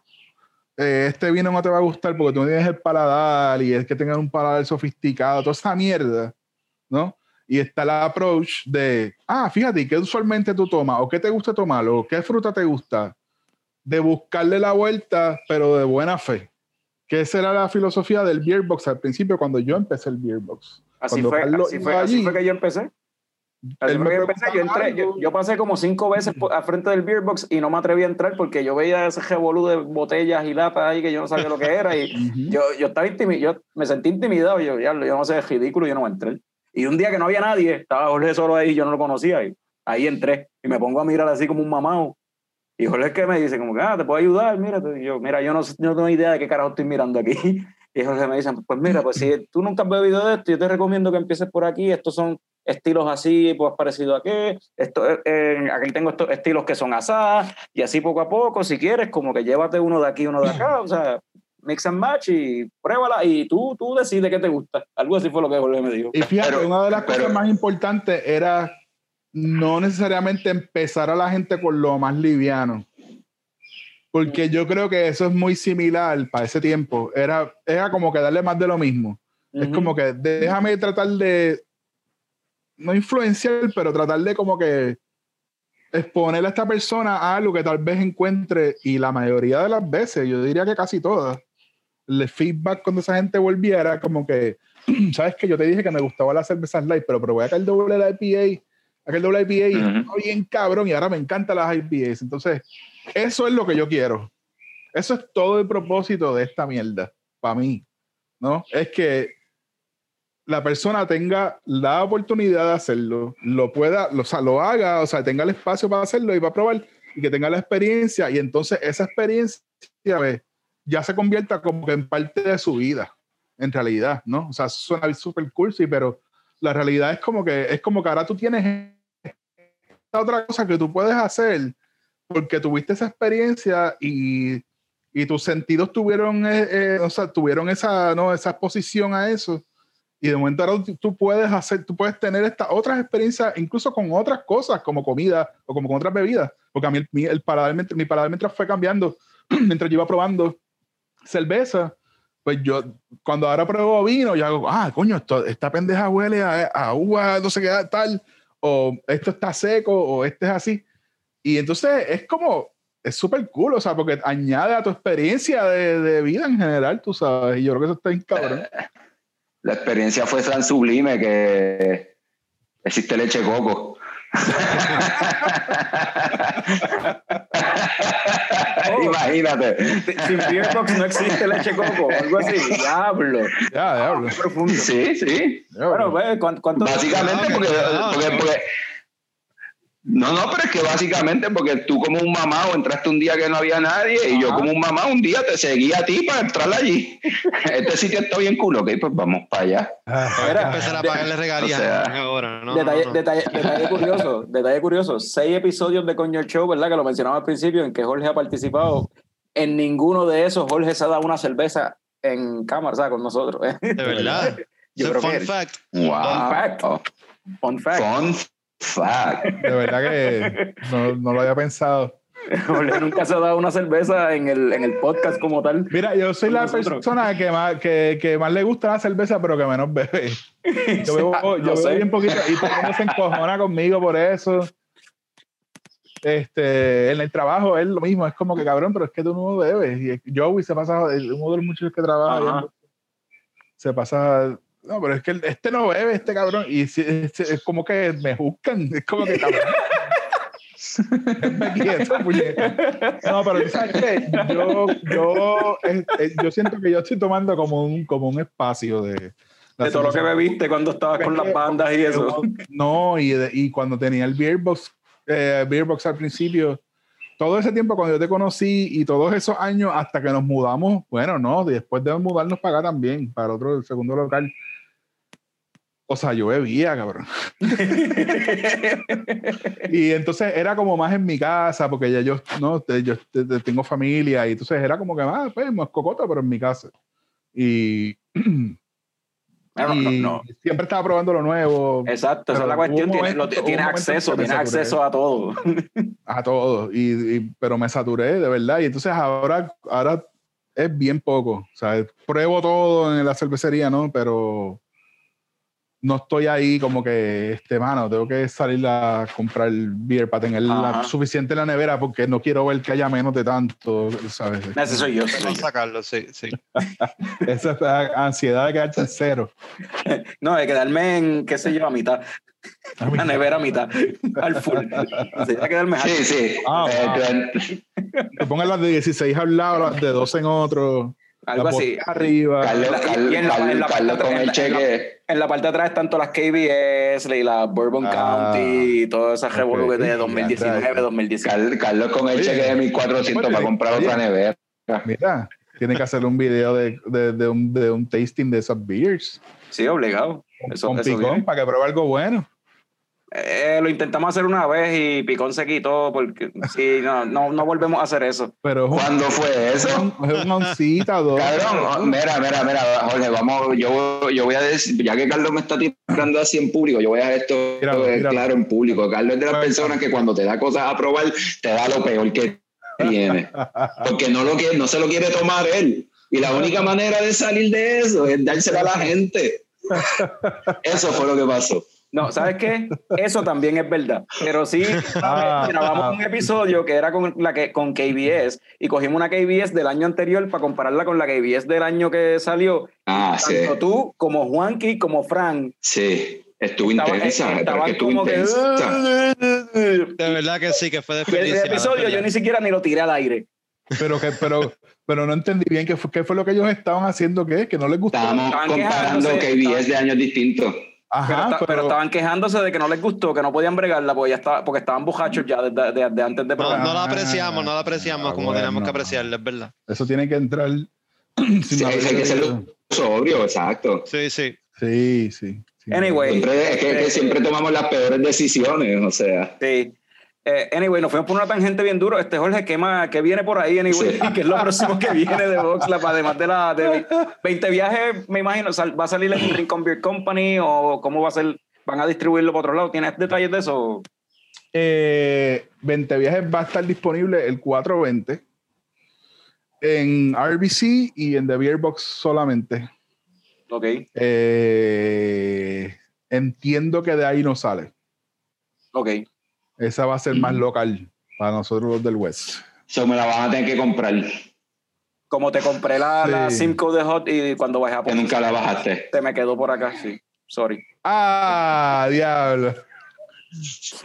[SPEAKER 3] eh, este vino no te va a gustar porque tú no tienes el paladar y es que tengas un paladar sofisticado, toda esa mierda, ¿no? Y está el approach de, ah, fíjate, ¿qué usualmente tú tomas? ¿O qué te gusta tomar? ¿O qué fruta te gusta? De buscarle la vuelta, pero de buena fe. que esa era la filosofía del Beer Box al principio cuando yo empecé el Beer Box.
[SPEAKER 1] Así fue, así, fue, así
[SPEAKER 3] allí,
[SPEAKER 1] fue que yo empecé. Así fue que yo empecé. Yo, entré, yo, yo pasé como cinco veces por- al frente del beer box y no me atreví a entrar porque yo veía ese revolú de botellas y latas ahí que yo no sabía lo que era y [laughs]
[SPEAKER 3] Ujú.
[SPEAKER 1] yo, yo estaba yo me sentí intimidado, yo, ya, yo no sé, es ridículo, yo no voy a entrar. Y un día que no había nadie, estaba Jorge solo ahí, yo no lo conocía, y ahí entré y me pongo a mirar así como un mamado. Y Jorge es que me dice, como que, ah, te puedo ayudar, mírate. Y yo, mira, yo no, no tengo idea de qué carajo estoy mirando aquí. [laughs] Y Jorge me dice, pues mira, pues si tú nunca has bebido de esto, yo te recomiendo que empieces por aquí. Estos son estilos así, pues parecido a qué. Esto, eh, eh, aquí tengo estos estilos que son asadas, y así poco a poco, si quieres, como que llévate uno de aquí, uno de acá, o sea, mix and match y pruébala y tú, tú decides qué te gusta. Algo así fue lo que Jorge me dijo.
[SPEAKER 3] Y fíjate,
[SPEAKER 4] Pero-
[SPEAKER 3] una de las
[SPEAKER 4] pero-
[SPEAKER 3] cosas más importantes era no necesariamente empezar a la gente con lo más liviano. Porque yo creo que eso es muy similar para ese tiempo. Era, era como que darle más de lo mismo. Es
[SPEAKER 1] Ujú.
[SPEAKER 3] como que déjame tratar de, no influenciar, pero tratar de como que exponer a esta persona a algo que tal vez encuentre y la mayoría de las veces, yo diría que casi todas, el feedback cuando esa gente volviera como que, [clears throat] sabes que yo te dije que me gustaba las cervezas light, pero probé acá el doble IPA, aquel doble IPA y
[SPEAKER 4] Ujú.
[SPEAKER 3] estaba bien cabrón y ahora me encantan las IPAs. Entonces, eso es lo que yo quiero. Eso es todo el propósito de esta mierda, para mí, ¿no? Es que la persona tenga la oportunidad de hacerlo, lo pueda, lo, o sea, lo haga, o sea, tenga el espacio para hacerlo y para probar y que tenga la experiencia y entonces esa experiencia pues, ya se convierta como que en parte de su vida, en realidad, ¿no? O sea, suena súper cursi, pero la realidad es como que es como que ahora tú tienes esta otra cosa que tú puedes hacer porque tuviste esa experiencia y, y tus sentidos tuvieron, eh, eh, o sea, tuvieron esa, ¿no? esa exposición a eso. Y de momento ahora tú- puedes hacer, tú puedes tener estas otras experiencias, incluso con otras cosas, como comida o como con otras bebidas. Porque a mí el, el paladar, mi paladar mientras fue cambiando, [clears throat] mientras yo iba probando cerveza, pues yo, cuando ahora pruebo vino, yo hago, ah, coño, esto, esta pendeja huele a, a uva, no sé qué tal, o esto está seco, o este es así. Y entonces es como, es súper cool, o sea, porque añade a tu experiencia de, de vida en general, tú sabes, y yo creo que eso está bien cabrón. [laughs]
[SPEAKER 4] La experiencia fue tan sublime que existe leche coco. [laughs] [laughs] Imagínate.
[SPEAKER 1] Sin beer box no existe leche coco, algo así. Diablo.
[SPEAKER 3] Ya, diablo.
[SPEAKER 1] Qué profundo.
[SPEAKER 4] Sí, sí.
[SPEAKER 1] Bueno, ¿cuánto,
[SPEAKER 4] Básicamente porque-
[SPEAKER 2] no, no,
[SPEAKER 4] pero es que básicamente porque tú como un mamá entraste un día que no había nadie y yo
[SPEAKER 3] Ajá.
[SPEAKER 4] como un mamá un día te seguí a ti para entrar allí. [laughs] Este sitio está bien culo, ok, pues vamos para allá.
[SPEAKER 2] Hay que empezar a pagarle regalías
[SPEAKER 4] o sea,
[SPEAKER 2] ahora, ¿no?
[SPEAKER 1] detalle,
[SPEAKER 2] no, no.
[SPEAKER 1] detalle- detalle curioso, detalle curioso. Seis episodios de Coño el Show, ¿verdad? Que lo mencionaba al principio, en que Jorge ha participado. En ninguno de esos Jorge se ha dado una cerveza en cámara, o sea, con nosotros. ¿eh?
[SPEAKER 2] De verdad. [laughs]
[SPEAKER 1] Yo creo
[SPEAKER 2] fun
[SPEAKER 1] que
[SPEAKER 2] fact.
[SPEAKER 4] Wow.
[SPEAKER 1] fact. Fun fact.
[SPEAKER 4] Fun fact.
[SPEAKER 3] De verdad que no, no lo había pensado. [laughs]
[SPEAKER 1] Jorge nunca se ha dado una cerveza en el, en el podcast como tal.
[SPEAKER 3] Mira, yo soy la
[SPEAKER 1] Nosotros.
[SPEAKER 3] persona que más, que, que más le gusta la cerveza, pero que menos bebe. [laughs] Yo bebo, yo
[SPEAKER 1] Lo
[SPEAKER 3] bebo bien poquito y todo el mundo se encojona conmigo por eso. Este, en el trabajo es lo mismo, es como que cabrón, pero es que tú no bebes. Y Joey se pasa, uno de los muchachos que trabaja, se pasa, no, pero es que este no bebe, este cabrón, y si- es, es como que me buscan, es como que cabrón. Quieto. No, pero tú sabes qué? yo, yo, eh, yo siento que yo estoy tomando como un, como un espacio de,
[SPEAKER 1] De todo lo que bebiste cuando estabas con las bandas y eso.
[SPEAKER 3] No, y, de- y cuando tenía el Beer Box, eh, Beer Box al principio, todo ese tiempo cuando yo te conocí y todos esos años hasta que nos mudamos, bueno, no, después de mudarnos para acá también, para otro, el segundo local. O sea, yo bebía, cabrón. [laughs] Y entonces era como más en mi casa, porque ya yo, no, yo te- te- tengo familia, y entonces era como que, ah, pues, más cocota, pero en mi casa. Y,
[SPEAKER 1] No, no,
[SPEAKER 3] y
[SPEAKER 1] no.
[SPEAKER 3] siempre estaba probando lo nuevo.
[SPEAKER 1] Exacto, esa es la cuestión.
[SPEAKER 3] momento- en
[SPEAKER 1] acceso,
[SPEAKER 3] saturé.
[SPEAKER 1] acceso a todo.
[SPEAKER 3] a todo, y, y- pero me saturé de verdad. Y entonces ahora, ahora es bien poco. O sea, pruebo todo en la cervecería, ¿no? Pero, no estoy ahí como que, este, mano, tengo que salir a comprar beer para tener la- suficiente en la nevera porque no quiero ver que haya menos de tanto, ¿sabes?
[SPEAKER 1] Ese soy yo. soy
[SPEAKER 2] a sacarlo, sí, sí. [laughs]
[SPEAKER 3] Esa es la ansiedad de quedarte en cero. [laughs]
[SPEAKER 1] No, de quedarme en, qué sé yo, a mitad. La nevera a mitad. Al full. Quedarme
[SPEAKER 4] Sí, sí.
[SPEAKER 3] Ah,
[SPEAKER 4] Eh,
[SPEAKER 3] Que pongan las de 16 al lado, las de 12 en otro.
[SPEAKER 1] Algo así.
[SPEAKER 3] arriba.
[SPEAKER 4] Carlos,
[SPEAKER 1] en la-
[SPEAKER 4] Carlos-
[SPEAKER 1] en la
[SPEAKER 4] Carlos
[SPEAKER 1] parte-
[SPEAKER 4] con
[SPEAKER 1] en
[SPEAKER 4] el
[SPEAKER 1] la- en la-
[SPEAKER 4] cheque.
[SPEAKER 1] En la parte de atrás están todas las KBS y las Bourbon
[SPEAKER 3] Ah.
[SPEAKER 1] County y todas esas revoluciones de
[SPEAKER 3] Ya,
[SPEAKER 1] 2019,
[SPEAKER 3] ya.
[SPEAKER 1] 2019.
[SPEAKER 4] Carlos, con el cheque de 1400
[SPEAKER 3] oye,
[SPEAKER 4] para comprar
[SPEAKER 3] oye.
[SPEAKER 4] otra nevera.
[SPEAKER 3] Mira, tiene que hacer un video de, de, de un, de un tasting de esas beers.
[SPEAKER 1] Sí, obligado. Eso,
[SPEAKER 3] con
[SPEAKER 1] eso
[SPEAKER 3] picón
[SPEAKER 1] viene.
[SPEAKER 3] para que pruebe algo bueno.
[SPEAKER 1] Eh, lo intentamos hacer una vez y Picón se quitó porque sí, no, no, no volvemos a hacer eso.
[SPEAKER 3] Pero
[SPEAKER 4] ¿Cuándo fue eso?
[SPEAKER 3] es una oncita.
[SPEAKER 4] Cabrón, mira, mira, mira, Jorge, vamos, yo, yo voy a decir, ya que Carlos me está tirando así en público, yo voy a dejar esto
[SPEAKER 3] Míralo,
[SPEAKER 4] eh,
[SPEAKER 3] míralo.
[SPEAKER 4] claro en público. Carlos es de las
[SPEAKER 3] Bueno.
[SPEAKER 4] personas que cuando te da cosas a probar, te da lo peor que tiene. Porque no, lo quiere, no se lo quiere tomar él. Y la única manera de salir de eso es dárselo a la gente. Eso fue lo que pasó.
[SPEAKER 1] No, ¿sabes qué? Eso también es verdad. Pero sí,
[SPEAKER 3] Ah,
[SPEAKER 1] grabamos
[SPEAKER 3] ah.
[SPEAKER 1] un episodio que era con, la que, con KBS y cogimos una KBS del año anterior para compararla con la KBS del año que salió.
[SPEAKER 4] Ah, sí,
[SPEAKER 1] Tanto tú como Juanqui como Frank.
[SPEAKER 4] sí. Estuvo
[SPEAKER 1] estaba-
[SPEAKER 4] intensa, pero es
[SPEAKER 1] estaban
[SPEAKER 4] que estuvo
[SPEAKER 1] como que,
[SPEAKER 4] intensa.
[SPEAKER 2] De verdad que sí, que fue desperdiciado.
[SPEAKER 1] el episodio yo ni siquiera ni lo tiré al aire.
[SPEAKER 3] Pero, que, pero, pero no entendí bien qué fue, qué fue lo que ellos estaban haciendo, ¿qué? Que no les gustó.
[SPEAKER 4] Estábamos comparando KBS de años distintos.
[SPEAKER 1] Pero,
[SPEAKER 3] Ajá,
[SPEAKER 1] esta-
[SPEAKER 3] pero,
[SPEAKER 1] pero estaban quejándose de que no les gustó, que no podían bregarla porque, ya estaba, porque estaban borrachos ya desde de, de antes de
[SPEAKER 2] No, no la apreciamos, no la apreciamos
[SPEAKER 3] Ah,
[SPEAKER 2] como teníamos
[SPEAKER 3] bueno.
[SPEAKER 2] que apreciarla, es verdad.
[SPEAKER 3] eso tiene que entrar. [clears throat] sin
[SPEAKER 4] Sí,
[SPEAKER 3] haber
[SPEAKER 4] hay que ser
[SPEAKER 3] leído.
[SPEAKER 4] sobrio, exacto.
[SPEAKER 2] Sí, sí.
[SPEAKER 3] Sí, sí. sí.
[SPEAKER 1] Anyway.
[SPEAKER 4] Siempre, es que, que
[SPEAKER 1] Eh,
[SPEAKER 4] siempre tomamos las peores decisiones, o sea.
[SPEAKER 1] Sí. Eh, anyway, nos fuimos por una tangente bien duro. Este Jorge, ¿qué, más, qué viene por ahí? Anyway,
[SPEAKER 4] Sí. [laughs]
[SPEAKER 1] ¿Qué es lo próximo que viene de VoxLab? Además de la de [laughs] 20 viajes, me imagino, sal- ¿va a salir en Rincon Beer Company o cómo va a ser? ¿Van a distribuirlo por otro lado? ¿Tienes detalles de eso?
[SPEAKER 3] Eh, 20 viajes va a estar disponible el 420 en RBC y en The Beer Box solamente.
[SPEAKER 1] Ok.
[SPEAKER 3] Eh, entiendo que de ahí no sale.
[SPEAKER 1] Ok.
[SPEAKER 3] Esa va a ser más local para nosotros los del West.
[SPEAKER 4] Eso me la van a tener que comprar,
[SPEAKER 1] Como te compré la, la
[SPEAKER 3] Sí.
[SPEAKER 1] Simcoe de Hot y cuando bajé a
[SPEAKER 4] que nunca la bajaste.
[SPEAKER 1] te me quedó por acá, sí. Sorry.
[SPEAKER 3] Ah, diablo.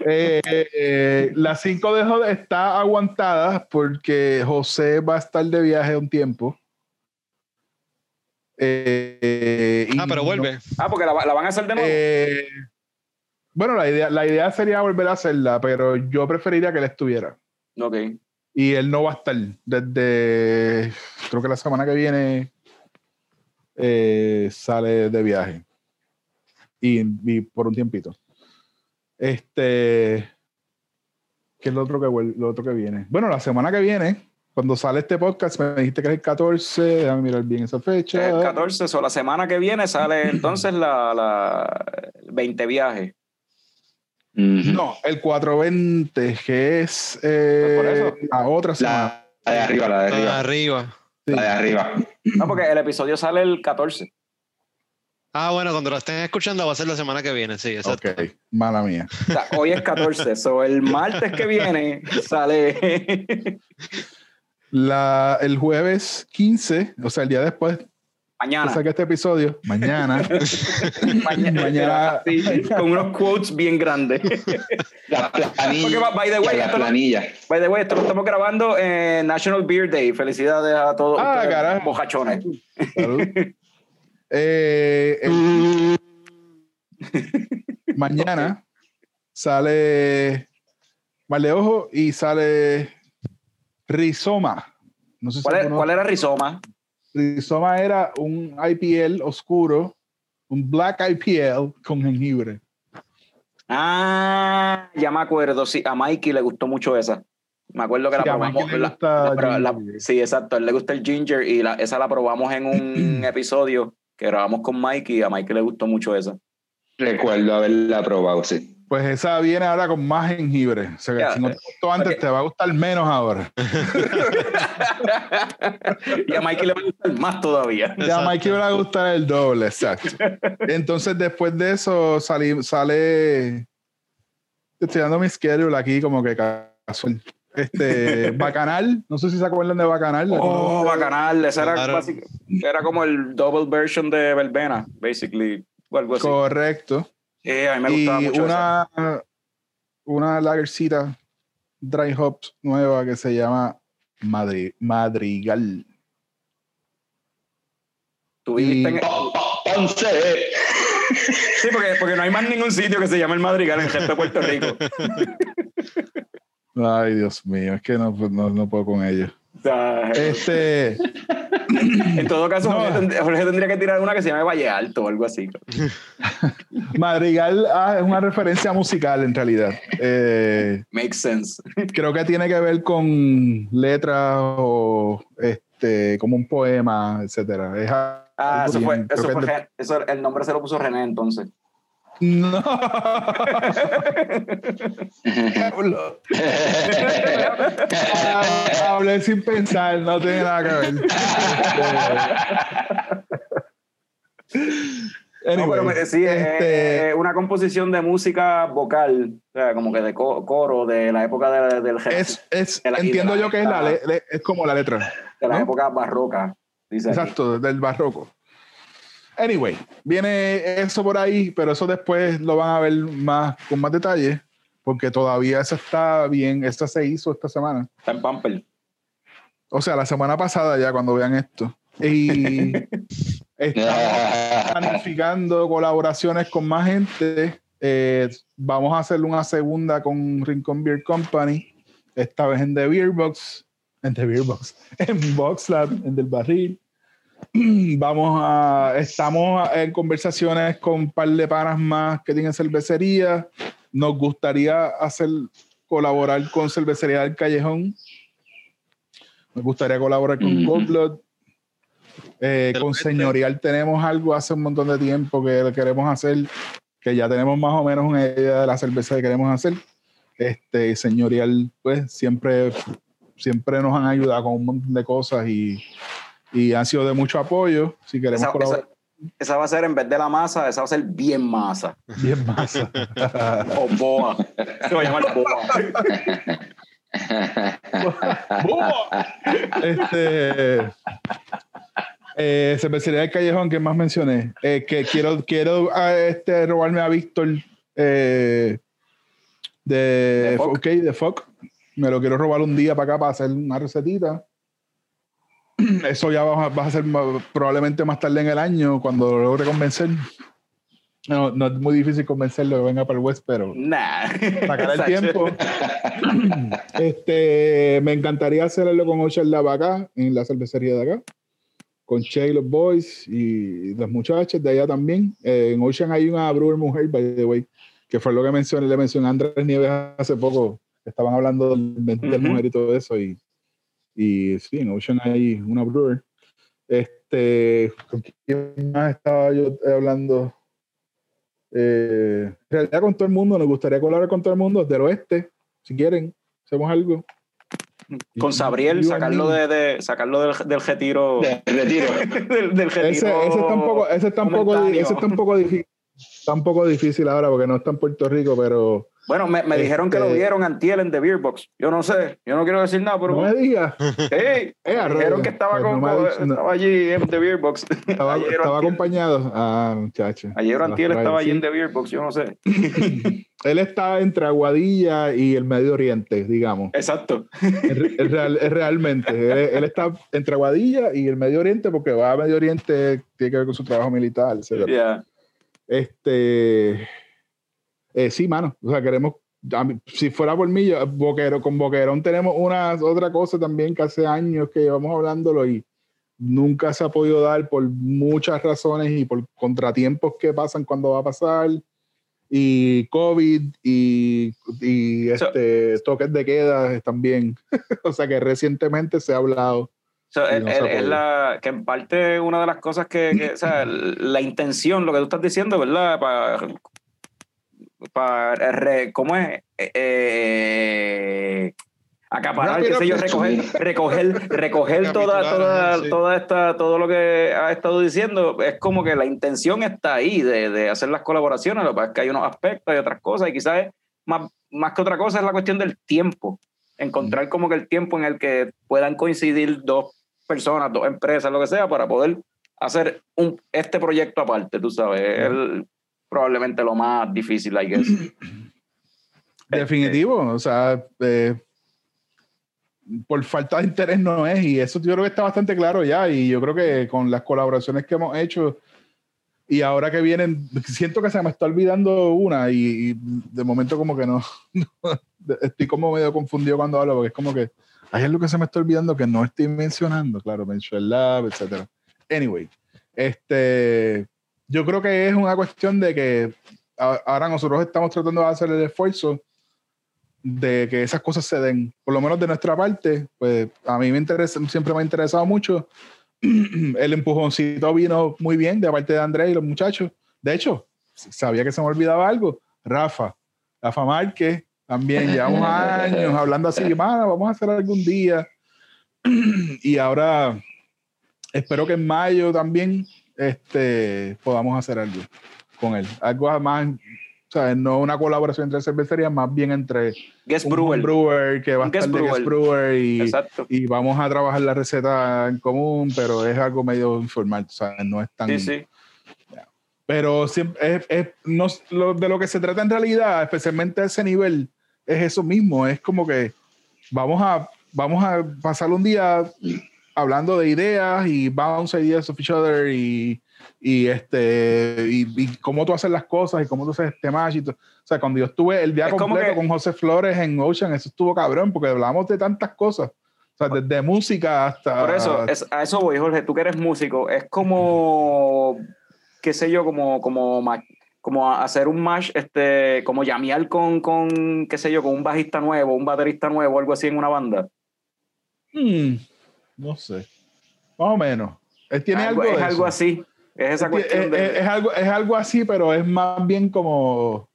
[SPEAKER 3] Eh, eh, la 5 de Hot está aguantada porque José va a estar de viaje un tiempo. Eh,
[SPEAKER 2] Ah, pero
[SPEAKER 3] no-
[SPEAKER 2] vuelve.
[SPEAKER 1] Ah, porque la, la van a hacer de nuevo.
[SPEAKER 3] Bueno, la idea, la idea sería volver a hacerla, pero yo preferiría que él estuviera.
[SPEAKER 1] ok.
[SPEAKER 3] Y él no va a estar desde, creo que la semana que viene eh, sale de viaje. Y, y por un tiempito. Este, ¿qué es lo otro que, lo otro que viene? Bueno, la semana que viene, cuando sale este podcast, me dijiste que es el 14, déjame mirar bien esa fecha.
[SPEAKER 1] El 14, o la semana que viene sale entonces la, la 20 viajes.
[SPEAKER 3] No, el 420, que es eh,
[SPEAKER 1] por eso.
[SPEAKER 3] la otra semana.
[SPEAKER 4] La, la de arriba, la de arriba.
[SPEAKER 2] arriba.
[SPEAKER 4] La de arriba.
[SPEAKER 1] No, porque el episodio sale el 14.
[SPEAKER 2] Ah, bueno, cuando lo estén escuchando va a ser la semana que viene, sí, exacto.
[SPEAKER 3] Ok, mala mía.
[SPEAKER 1] O sea, hoy es 14, so el martes que viene sale. [laughs]
[SPEAKER 3] La, el jueves 15, o sea, el día después
[SPEAKER 1] mañana.
[SPEAKER 3] saque este episodio, mañana, [laughs]
[SPEAKER 1] mañana.
[SPEAKER 3] Mañana-
[SPEAKER 1] Sí, con unos quotes bien grandes. [laughs]
[SPEAKER 4] La planilla.
[SPEAKER 1] Porque, by the way,
[SPEAKER 4] la
[SPEAKER 1] esto
[SPEAKER 4] planilla.
[SPEAKER 1] By the way, esto lo estamos grabando en National Beer Day. Felicidades a todos
[SPEAKER 3] Ah, carajo.
[SPEAKER 1] bojachones.
[SPEAKER 3] salud. [laughs] Eh, el- mañana sale Mal de Ojo y sale Rizoma. No sé si
[SPEAKER 1] ¿Cuál, es-
[SPEAKER 3] conoce-
[SPEAKER 1] cuál era Rizoma?
[SPEAKER 3] Rizoma era un IPL oscuro, un black IPL con jengibre.
[SPEAKER 1] Ah, ya me acuerdo. Sí, a Mikey le gustó mucho esa. Me acuerdo que la
[SPEAKER 3] Sí,
[SPEAKER 1] probamos. La- la- sí, exacto. A él le gusta el ginger y la- esa la probamos en un [clears throat] episodio que grabamos con Mikey y a Mikey le gustó mucho esa.
[SPEAKER 4] Recuerdo haberla probado, sí.
[SPEAKER 3] Pues esa viene ahora con más jengibre. O sea que si no te gustó antes, te va a gustar menos ahora. [laughs]
[SPEAKER 1] y a Mikey le va a gustar más todavía.
[SPEAKER 3] Ya a. Mikey le va a gustar el doble, exacto. Entonces, después de eso, salí, sale. Estoy dando mi schedule aquí, como que casual. Este, [laughs] Bacanal, no sé si se acuerdan de Bacanal.
[SPEAKER 1] Oh, bacanal. Ese era,
[SPEAKER 2] Claro.
[SPEAKER 1] basic- era como el double version de Verbena, basically. O algo así.
[SPEAKER 3] Correcto.
[SPEAKER 1] Sí, a mí me
[SPEAKER 3] y
[SPEAKER 1] gustaba mucho esa.
[SPEAKER 3] una, una lagercita dry hops nueva que se llama Madri- Madrigal.
[SPEAKER 1] Tú viviste
[SPEAKER 3] y-
[SPEAKER 1] en-
[SPEAKER 4] Pa- pa- Ponce.
[SPEAKER 1] Sí, porque, porque no hay más ningún sitio que se llame el Madrigal en el de Puerto Rico. [laughs]
[SPEAKER 3] Ay, Dios mío, es que no, no, no puedo con ellos.
[SPEAKER 1] O sea,
[SPEAKER 3] Este,
[SPEAKER 1] en todo caso,
[SPEAKER 3] no.
[SPEAKER 1] Jorge, tend- Jorge tendría que tirar una que se llame Valle Alto o algo así. [laughs]
[SPEAKER 3] Madrigal ah, es una referencia musical en realidad. Eh,
[SPEAKER 1] Makes sense. [laughs]
[SPEAKER 3] creo que tiene que ver con letras o este, como un poema, etcétera. Es
[SPEAKER 1] Ah, eso fue, eso fue eso, el nombre se lo puso René entonces.
[SPEAKER 3] No. Diablo. Ah, [laughs] Hablé sin pensar, no tiene nada que ver.
[SPEAKER 1] No, pero sí, es-
[SPEAKER 3] este,
[SPEAKER 1] es una composición de música vocal, o sea, como que de co- coro de la época de- del
[SPEAKER 3] es, es,
[SPEAKER 1] de la- y de
[SPEAKER 3] entiendo
[SPEAKER 1] la-
[SPEAKER 3] yo que es, la, es como la letra.
[SPEAKER 1] de la
[SPEAKER 3] ¿no?
[SPEAKER 1] época barroca. Dice aquí.
[SPEAKER 3] Exacto, del barroco. Anyway, viene eso por ahí, pero eso después lo van a ver más con más detalle, porque todavía eso está bien. Esto se hizo esta semana.
[SPEAKER 1] Está en Pamper.
[SPEAKER 3] O sea, la semana pasada ya cuando vean esto. Y [laughs] estamos planificando colaboraciones con más gente. Eh, vamos a hacer una segunda con Rincon Beer Company, esta vez en The Beer Box, en The Beer Box, [laughs] en Box Lab, en Del Barril. [clears throat] Vamos a, estamos en conversaciones con un par de panas más que tienen cervecería. Nos gustaría hacer, colaborar con Cervecería del Callejón. Nos gustaría colaborar con
[SPEAKER 4] Ujú.
[SPEAKER 3] Cold Blood. Eh, con. Señorial tenemos algo hace un montón de tiempo que queremos hacer, que ya tenemos más o menos una idea de la cerveza que queremos hacer. Este Señorial, pues siempre, siempre nos han ayudado con un montón de cosas y, y han sido de mucho apoyo. Si queremos
[SPEAKER 1] Esa,
[SPEAKER 3] colaborar,
[SPEAKER 1] esa- esa va a ser en vez de la masa, esa va a ser bien masa.
[SPEAKER 3] bien más.
[SPEAKER 1] O boa. Se va a llamar boa.
[SPEAKER 3] este eh, cervecería del callejón que más mencioné eh, que quiero quiero ah, este, robarme a Víctor eh, de,
[SPEAKER 1] De Foc.
[SPEAKER 3] de Foc me lo quiero robar un día para acá para hacer una recetita [clears throat] eso ya va, a- va a ser ma- probablemente más tarde en el año cuando lo logre convencer no, no es muy difícil convencerlo que venga para el West pero
[SPEAKER 1] Nah. [laughs]
[SPEAKER 3] sacar el [laughs] tiempo. [clears throat] este, me encantaría hacerlo con Ocean Lab acá, en la cervecería de acá, con Che y los boys y las muchachas de allá también. Eh, en Ocean hay una brewer mujer, by the way, que fue lo que mencioné, le mencioné a Andrés Nieves hace poco, estaban hablando del del
[SPEAKER 1] Ujú.
[SPEAKER 3] mujer y todo eso, y, y sí, en Ocean hay una brewer. Este, ¿con quién más estaba yo hablando? Eh, en realidad con todo el mundo, nos gustaría colaborar con todo el mundo del oeste, si quieren, hacemos algo.
[SPEAKER 1] Con Sabriel, sacarlo, de, de- sacarlo del, del retiro. [laughs]
[SPEAKER 4] De retiro. [laughs]
[SPEAKER 1] del, del retiro.
[SPEAKER 3] Ese, ese está un poco, ese está un poco,
[SPEAKER 1] momentáneo.
[SPEAKER 3] ese está un poco difícil. Está un poco difícil ahora porque no está en Puerto Rico, pero
[SPEAKER 1] Bueno, me, me dijeron que lo
[SPEAKER 3] Este-
[SPEAKER 1] vieron antiel en The Beer Box. Yo no sé, yo no quiero decir nada, pero
[SPEAKER 3] no me digas. [laughs] Eh,
[SPEAKER 1] me dijeron que estaba,
[SPEAKER 3] Pues no
[SPEAKER 1] con-
[SPEAKER 3] ha dicho- no.
[SPEAKER 1] estaba allí en The Beer Box. [laughs]
[SPEAKER 3] Estaba, estaba acompañado. Ah, muchacho.
[SPEAKER 1] Ayer antiel estaba allí
[SPEAKER 3] sí.
[SPEAKER 1] en The Beer Box, yo no sé. [laughs]
[SPEAKER 3] Él está entre Aguadilla y el Medio Oriente, digamos.
[SPEAKER 1] Exacto.
[SPEAKER 3] Es, re- es real- es realmente. Él, él está entre Aguadilla y el Medio Oriente porque va a Medio Oriente, tiene que ver con su trabajo militar, etc.
[SPEAKER 1] Yeah.
[SPEAKER 3] Este. Eh, sí, mano. O sea, queremos. mí- si fuera por mí, yo- Boquero, con Boquerón tenemos una otra cosa también que hace años que llevamos hablándolo y nunca se ha podido dar por muchas razones y por contratiempos que pasan cuando va a pasar y COVID y, y
[SPEAKER 1] So-
[SPEAKER 3] este toques de queda también. [laughs] o sea que recientemente se ha hablado.
[SPEAKER 1] So, el-
[SPEAKER 3] no
[SPEAKER 1] el- es la, que en parte una de las cosas que, que, o sea, [laughs] la intención, lo que tú estás diciendo, ¿verdad? Para para re- ¿cómo es? Eh, eh, acaparar, qué sé yo, [laughs] recoger, recoger, recoger toda, toda,
[SPEAKER 2] sí.
[SPEAKER 1] toda esta, todo lo que ha estado diciendo. Es como que la intención está ahí de, de hacer las colaboraciones, lo que pasa es que hay unos aspectos y otras cosas, y quizás más, más que otra cosa es la cuestión del tiempo. Encontrar como que el tiempo en el que puedan coincidir dos personas, dos empresas, lo que sea, para poder hacer un, este proyecto aparte, tú sabes. Es el- probablemente lo más difícil, I guess. [clears throat]
[SPEAKER 3] Definitivo, o sea, eh, por falta de interés no es, y eso yo creo que está bastante claro ya, y yo creo que con las colaboraciones que hemos hecho, y ahora que vienen, siento que se me está olvidando una, y, y de momento como que no, [laughs] estoy como medio confundido cuando hablo, porque es como que hay algo que se me está olvidando que no estoy mencionando, claro, Mention Lab, etcétera. Anyway, este, yo creo que es una cuestión de que a- ahora nosotros estamos tratando de hacer el esfuerzo de que esas cosas se den, por lo menos de nuestra parte, pues a mí me interesa, siempre me ha interesado mucho. [clears throat] el empujoncito vino muy bien de parte de Andrés y los muchachos. De hecho, sabía que se me olvidaba algo. Rafa, Rafa Márquez, también llevamos [laughs] años hablando así, "Mano, vamos a hacer algún día. [clears throat] y ahora espero que en mayo también este, podamos hacer algo con él. Algo más, o sea, no una colaboración entre cervecerías, más bien entre
[SPEAKER 1] Guest
[SPEAKER 3] un
[SPEAKER 1] Brewer.
[SPEAKER 3] brewer que va a estar
[SPEAKER 1] guest
[SPEAKER 3] de guest brewer y, y vamos a trabajar la receta en común, pero es algo medio informal, o sea, no es tan...
[SPEAKER 1] Sí, sí.
[SPEAKER 3] Pero siempre es, es- no, lo, de lo que se trata en realidad, especialmente a ese nivel, es eso mismo, es como que vamos a, vamos a pasar un día hablando de ideas y bounce ideas of each other y, y este y, y cómo tú haces las cosas y cómo tú haces este match y todo. o sea cuando yo estuve el día
[SPEAKER 1] Es
[SPEAKER 3] completo
[SPEAKER 1] que-
[SPEAKER 3] con José Flores en Ocean eso estuvo cabrón porque hablamos de tantas cosas o sea desde música hasta
[SPEAKER 1] Por eso, es- a eso voy, Jorge. Tú que eres músico, es como, qué sé yo, como, como, como hacer un match, este, como llamear con, con, qué sé yo, con un bajista nuevo, un baterista nuevo, algo así en una banda.
[SPEAKER 3] Hmm, no sé más o menos Él tiene algo,
[SPEAKER 1] es
[SPEAKER 3] de
[SPEAKER 1] algo
[SPEAKER 3] eso.
[SPEAKER 1] así. Es esa
[SPEAKER 3] Es,
[SPEAKER 1] cuestión
[SPEAKER 3] es-
[SPEAKER 1] de.
[SPEAKER 3] es algo, es algo así, pero es más bien como.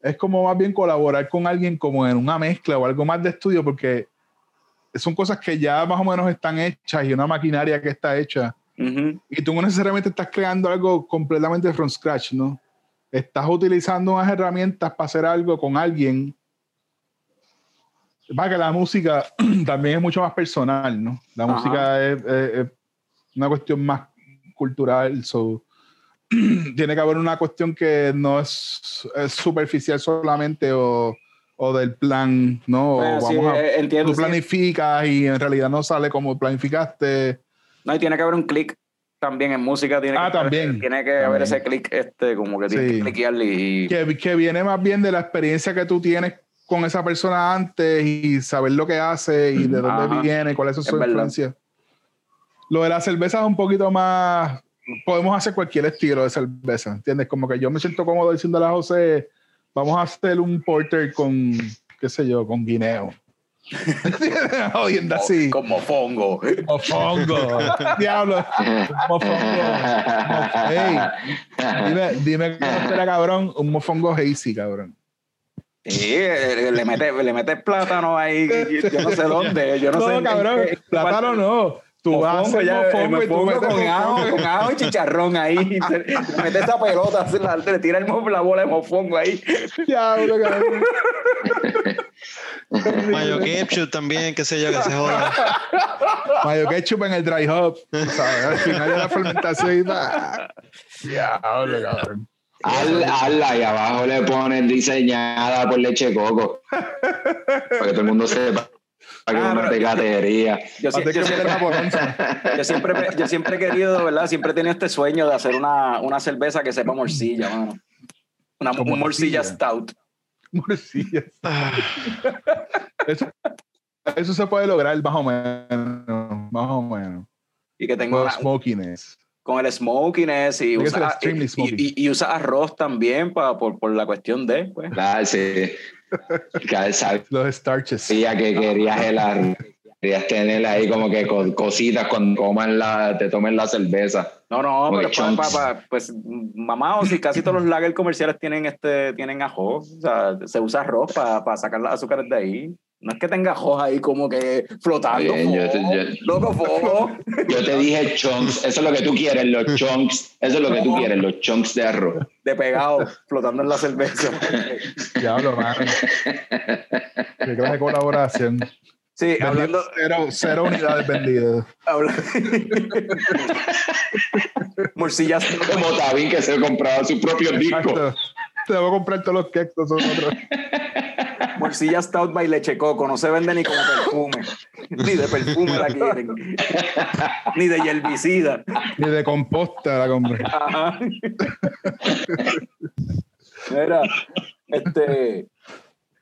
[SPEAKER 3] Es como más bien colaborar con alguien como en una mezcla o algo más de estudio, porque son cosas que ya más o menos están hechas y una maquinaria que está hecha.
[SPEAKER 1] Ujú.
[SPEAKER 3] Y tú no necesariamente estás creando algo completamente from scratch, ¿no? Estás utilizando unas herramientas para hacer algo con alguien. Para que la música [clears throat] también es mucho más personal, ¿no? La
[SPEAKER 1] Ajá.
[SPEAKER 3] música es, es- es una cuestión más cultural, so, [clears throat] tiene que haber una cuestión que no es, es superficial solamente o, o del plan, ¿no? O
[SPEAKER 1] Bueno, sí,
[SPEAKER 3] vamos a,
[SPEAKER 1] eh, entiendo.
[SPEAKER 3] tú
[SPEAKER 1] sí.
[SPEAKER 3] planificas y en realidad no sale como planificaste.
[SPEAKER 1] No, y tiene que haber un clic también en música. Tiene
[SPEAKER 3] Ah,
[SPEAKER 1] que haber-
[SPEAKER 3] también.
[SPEAKER 1] Tiene que
[SPEAKER 3] También.
[SPEAKER 1] haber ese clic, este, como que tienes
[SPEAKER 3] Sí.
[SPEAKER 1] que cliquearle y.
[SPEAKER 3] que, que viene más bien de la experiencia que tú tienes con esa persona antes y saber lo que hace y de dónde
[SPEAKER 1] Ajá.
[SPEAKER 3] viene, cuál es su
[SPEAKER 1] Es verdad.
[SPEAKER 3] influencia. Lo de la cerveza es un poquito más. Podemos hacer cualquier estilo de cerveza, ¿entiendes? Como que yo me siento cómodo diciéndole a José, vamos a hacer un porter con, qué sé yo, con guineo. [laughs] Oyendo así.
[SPEAKER 1] Como fongo.
[SPEAKER 3] Mofongo. [laughs] Diablo. Mofongo. Ey, dime, dime cómo era cabrón, un mofongo hazy, cabrón.
[SPEAKER 1] Sí, eh, le metes le mete plátano ahí, yo no sé dónde, yo no,
[SPEAKER 3] No,
[SPEAKER 1] sé. en
[SPEAKER 3] cabrón,
[SPEAKER 1] qué-
[SPEAKER 3] plátano no. Tú vas hacer
[SPEAKER 1] ya, eh,
[SPEAKER 3] mofongo y tú
[SPEAKER 1] mofongo
[SPEAKER 3] metes
[SPEAKER 1] con ajo, con ajo y chicharrón ahí. mete esa pelota, se la- le tira el la bola de mofongo ahí.
[SPEAKER 3] Diablo, cabrón.
[SPEAKER 2] Mayo ketchup también, qué sé yo, que se joda.
[SPEAKER 3] Mayo ketchup en el dry hop. ¿sabes? Al final de la fermentación y va. Diablo, cabrón.
[SPEAKER 4] Al, ala, y abajo le ponen diseñada por leche de coco. para que todo el mundo sepa que es
[SPEAKER 1] Ah,
[SPEAKER 4] una
[SPEAKER 1] pero-
[SPEAKER 4] tecatería.
[SPEAKER 1] Yo, yo
[SPEAKER 3] que
[SPEAKER 1] yo, siempre, yo siempre he querido, ¿verdad? Siempre he tenido este sueño de hacer una, una cerveza que sepa morcilla, mano. Una, morcilla
[SPEAKER 3] morcilla.
[SPEAKER 1] stout.
[SPEAKER 3] Morcillas.
[SPEAKER 2] Ah,
[SPEAKER 3] Eso, eso se puede lograr más o menos. Más o menos.
[SPEAKER 1] Y que tenga una-
[SPEAKER 3] smokiness.
[SPEAKER 1] Con el smokiness y
[SPEAKER 3] Tiene que
[SPEAKER 1] usa,
[SPEAKER 3] ser extremely
[SPEAKER 1] y, y- y usa arroz también pa, por, por la cuestión de, pues.
[SPEAKER 4] Claro, sí.
[SPEAKER 3] Los starches.
[SPEAKER 4] que querías helar. Querías tener ahí como que co- cositas cuando coman la, te tomen la cerveza.
[SPEAKER 1] No, no,
[SPEAKER 4] Porque
[SPEAKER 1] pero pa-
[SPEAKER 4] chunks.
[SPEAKER 1] pa- pa- pues mamá, o si casi todos los lager comerciales tienen este, tienen ajo, o sea, se usa arroz para sacar las azúcares de ahí. No es que tenga ajos ahí como que flotando.
[SPEAKER 4] Bien, yo te-
[SPEAKER 1] fo,
[SPEAKER 4] yo-
[SPEAKER 1] Loco, fo. [laughs]
[SPEAKER 4] Yo te dije chunks, eso es lo que tú quieres, los chunks, eso es lo que tú quieres, los chunks de arroz.
[SPEAKER 1] de pegado, flotando en la cerveza.
[SPEAKER 3] Diablo, mano. Qué clase de colaboración.
[SPEAKER 1] Sí, hablando,
[SPEAKER 3] Cero, cero unidades vendidas.
[SPEAKER 1] habla- Morcillas.
[SPEAKER 4] Como Tabín que se compraba su propio disco.
[SPEAKER 3] Te voy a comprar todos los quectos nosotros.
[SPEAKER 1] Morcilla Stout by Leche Coco, no se vende ni como perfume. Ni de perfume la quieren. Ni de herbicida.
[SPEAKER 3] Ni de composta la compré.
[SPEAKER 1] Ajá. Mira, este.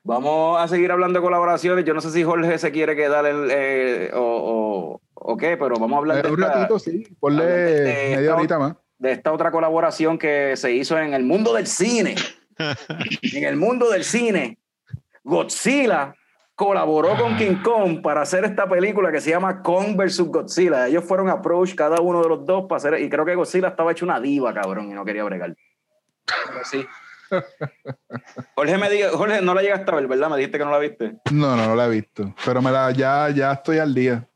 [SPEAKER 1] Vamos a seguir hablando de colaboraciones. Yo no sé si Jorge se quiere quedar el, eh, o, o, o qué, pero vamos a hablar de
[SPEAKER 3] un
[SPEAKER 1] esta,
[SPEAKER 3] ratito, sí. Ponle
[SPEAKER 1] hablar de- de
[SPEAKER 3] media
[SPEAKER 1] esta
[SPEAKER 3] horita más.
[SPEAKER 1] de esta otra colaboración que se hizo en el mundo del cine. [laughs] en el mundo del cine, Godzilla colaboró con King Kong para hacer esta película que se llama Kong vs. Godzilla. Ellos fueron approach cada uno de los dos para hacer, y creo que Godzilla estaba hecho una diva, cabrón, y no quería bregar. Pero sí. [laughs] Jorge me dijo, Jorge, no la llegaste a ver, ¿verdad? Me dijiste que no la viste.
[SPEAKER 3] No, no, no la he visto. Pero me la, ya, ya estoy al día.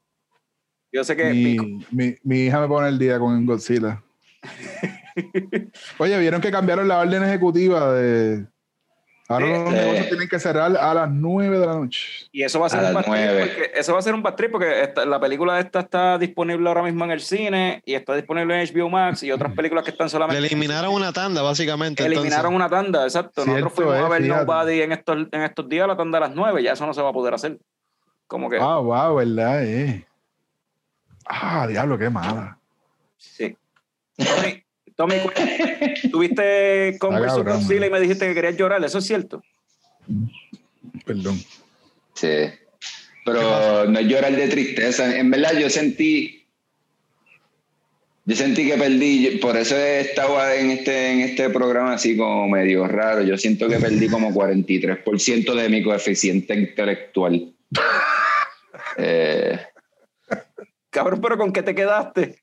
[SPEAKER 1] Yo sé que
[SPEAKER 3] Mi, mi, mi hija me pone el día con Godzilla. [laughs] Oye, ¿vieron que cambiaron la orden ejecutiva de... Ahora los
[SPEAKER 4] eh.
[SPEAKER 3] negocios tienen que cerrar a las 9 de la noche.
[SPEAKER 1] Y eso va a ser
[SPEAKER 4] A
[SPEAKER 1] un
[SPEAKER 4] las
[SPEAKER 1] bad trip
[SPEAKER 4] nueve.
[SPEAKER 1] porque eso va a ser un bad trip porque esta- la película esta está disponible ahora mismo en el cine y está disponible en HBO Max y otras películas que están
[SPEAKER 2] Le
[SPEAKER 1] solamente
[SPEAKER 2] eliminaron una tanda, básicamente.
[SPEAKER 1] eliminaron
[SPEAKER 2] entonces.
[SPEAKER 1] una tanda, exacto. Nosotros fuimos a ver
[SPEAKER 3] fíjate.
[SPEAKER 1] Nobody en estos, en estos días, la tanda a las 9, ya eso no se va a poder hacer. Como que
[SPEAKER 3] Ah, wow, ¿verdad? Eh. Ah, diablo, qué mala.
[SPEAKER 1] sí. Tommy, [laughs] tuviste con vs.
[SPEAKER 3] cabrón,
[SPEAKER 1] Godzilla y me dijiste que querías llorar, eso es cierto.
[SPEAKER 3] Perdón.
[SPEAKER 4] Sí. Pero no es llorar de tristeza. En verdad, yo sentí. Yo sentí que perdí, por eso he estado en este, en este programa así como medio raro. Yo siento que perdí como 43% de mi coeficiente intelectual. [laughs] Eh,
[SPEAKER 1] Cabrón, pero ¿con qué te quedaste?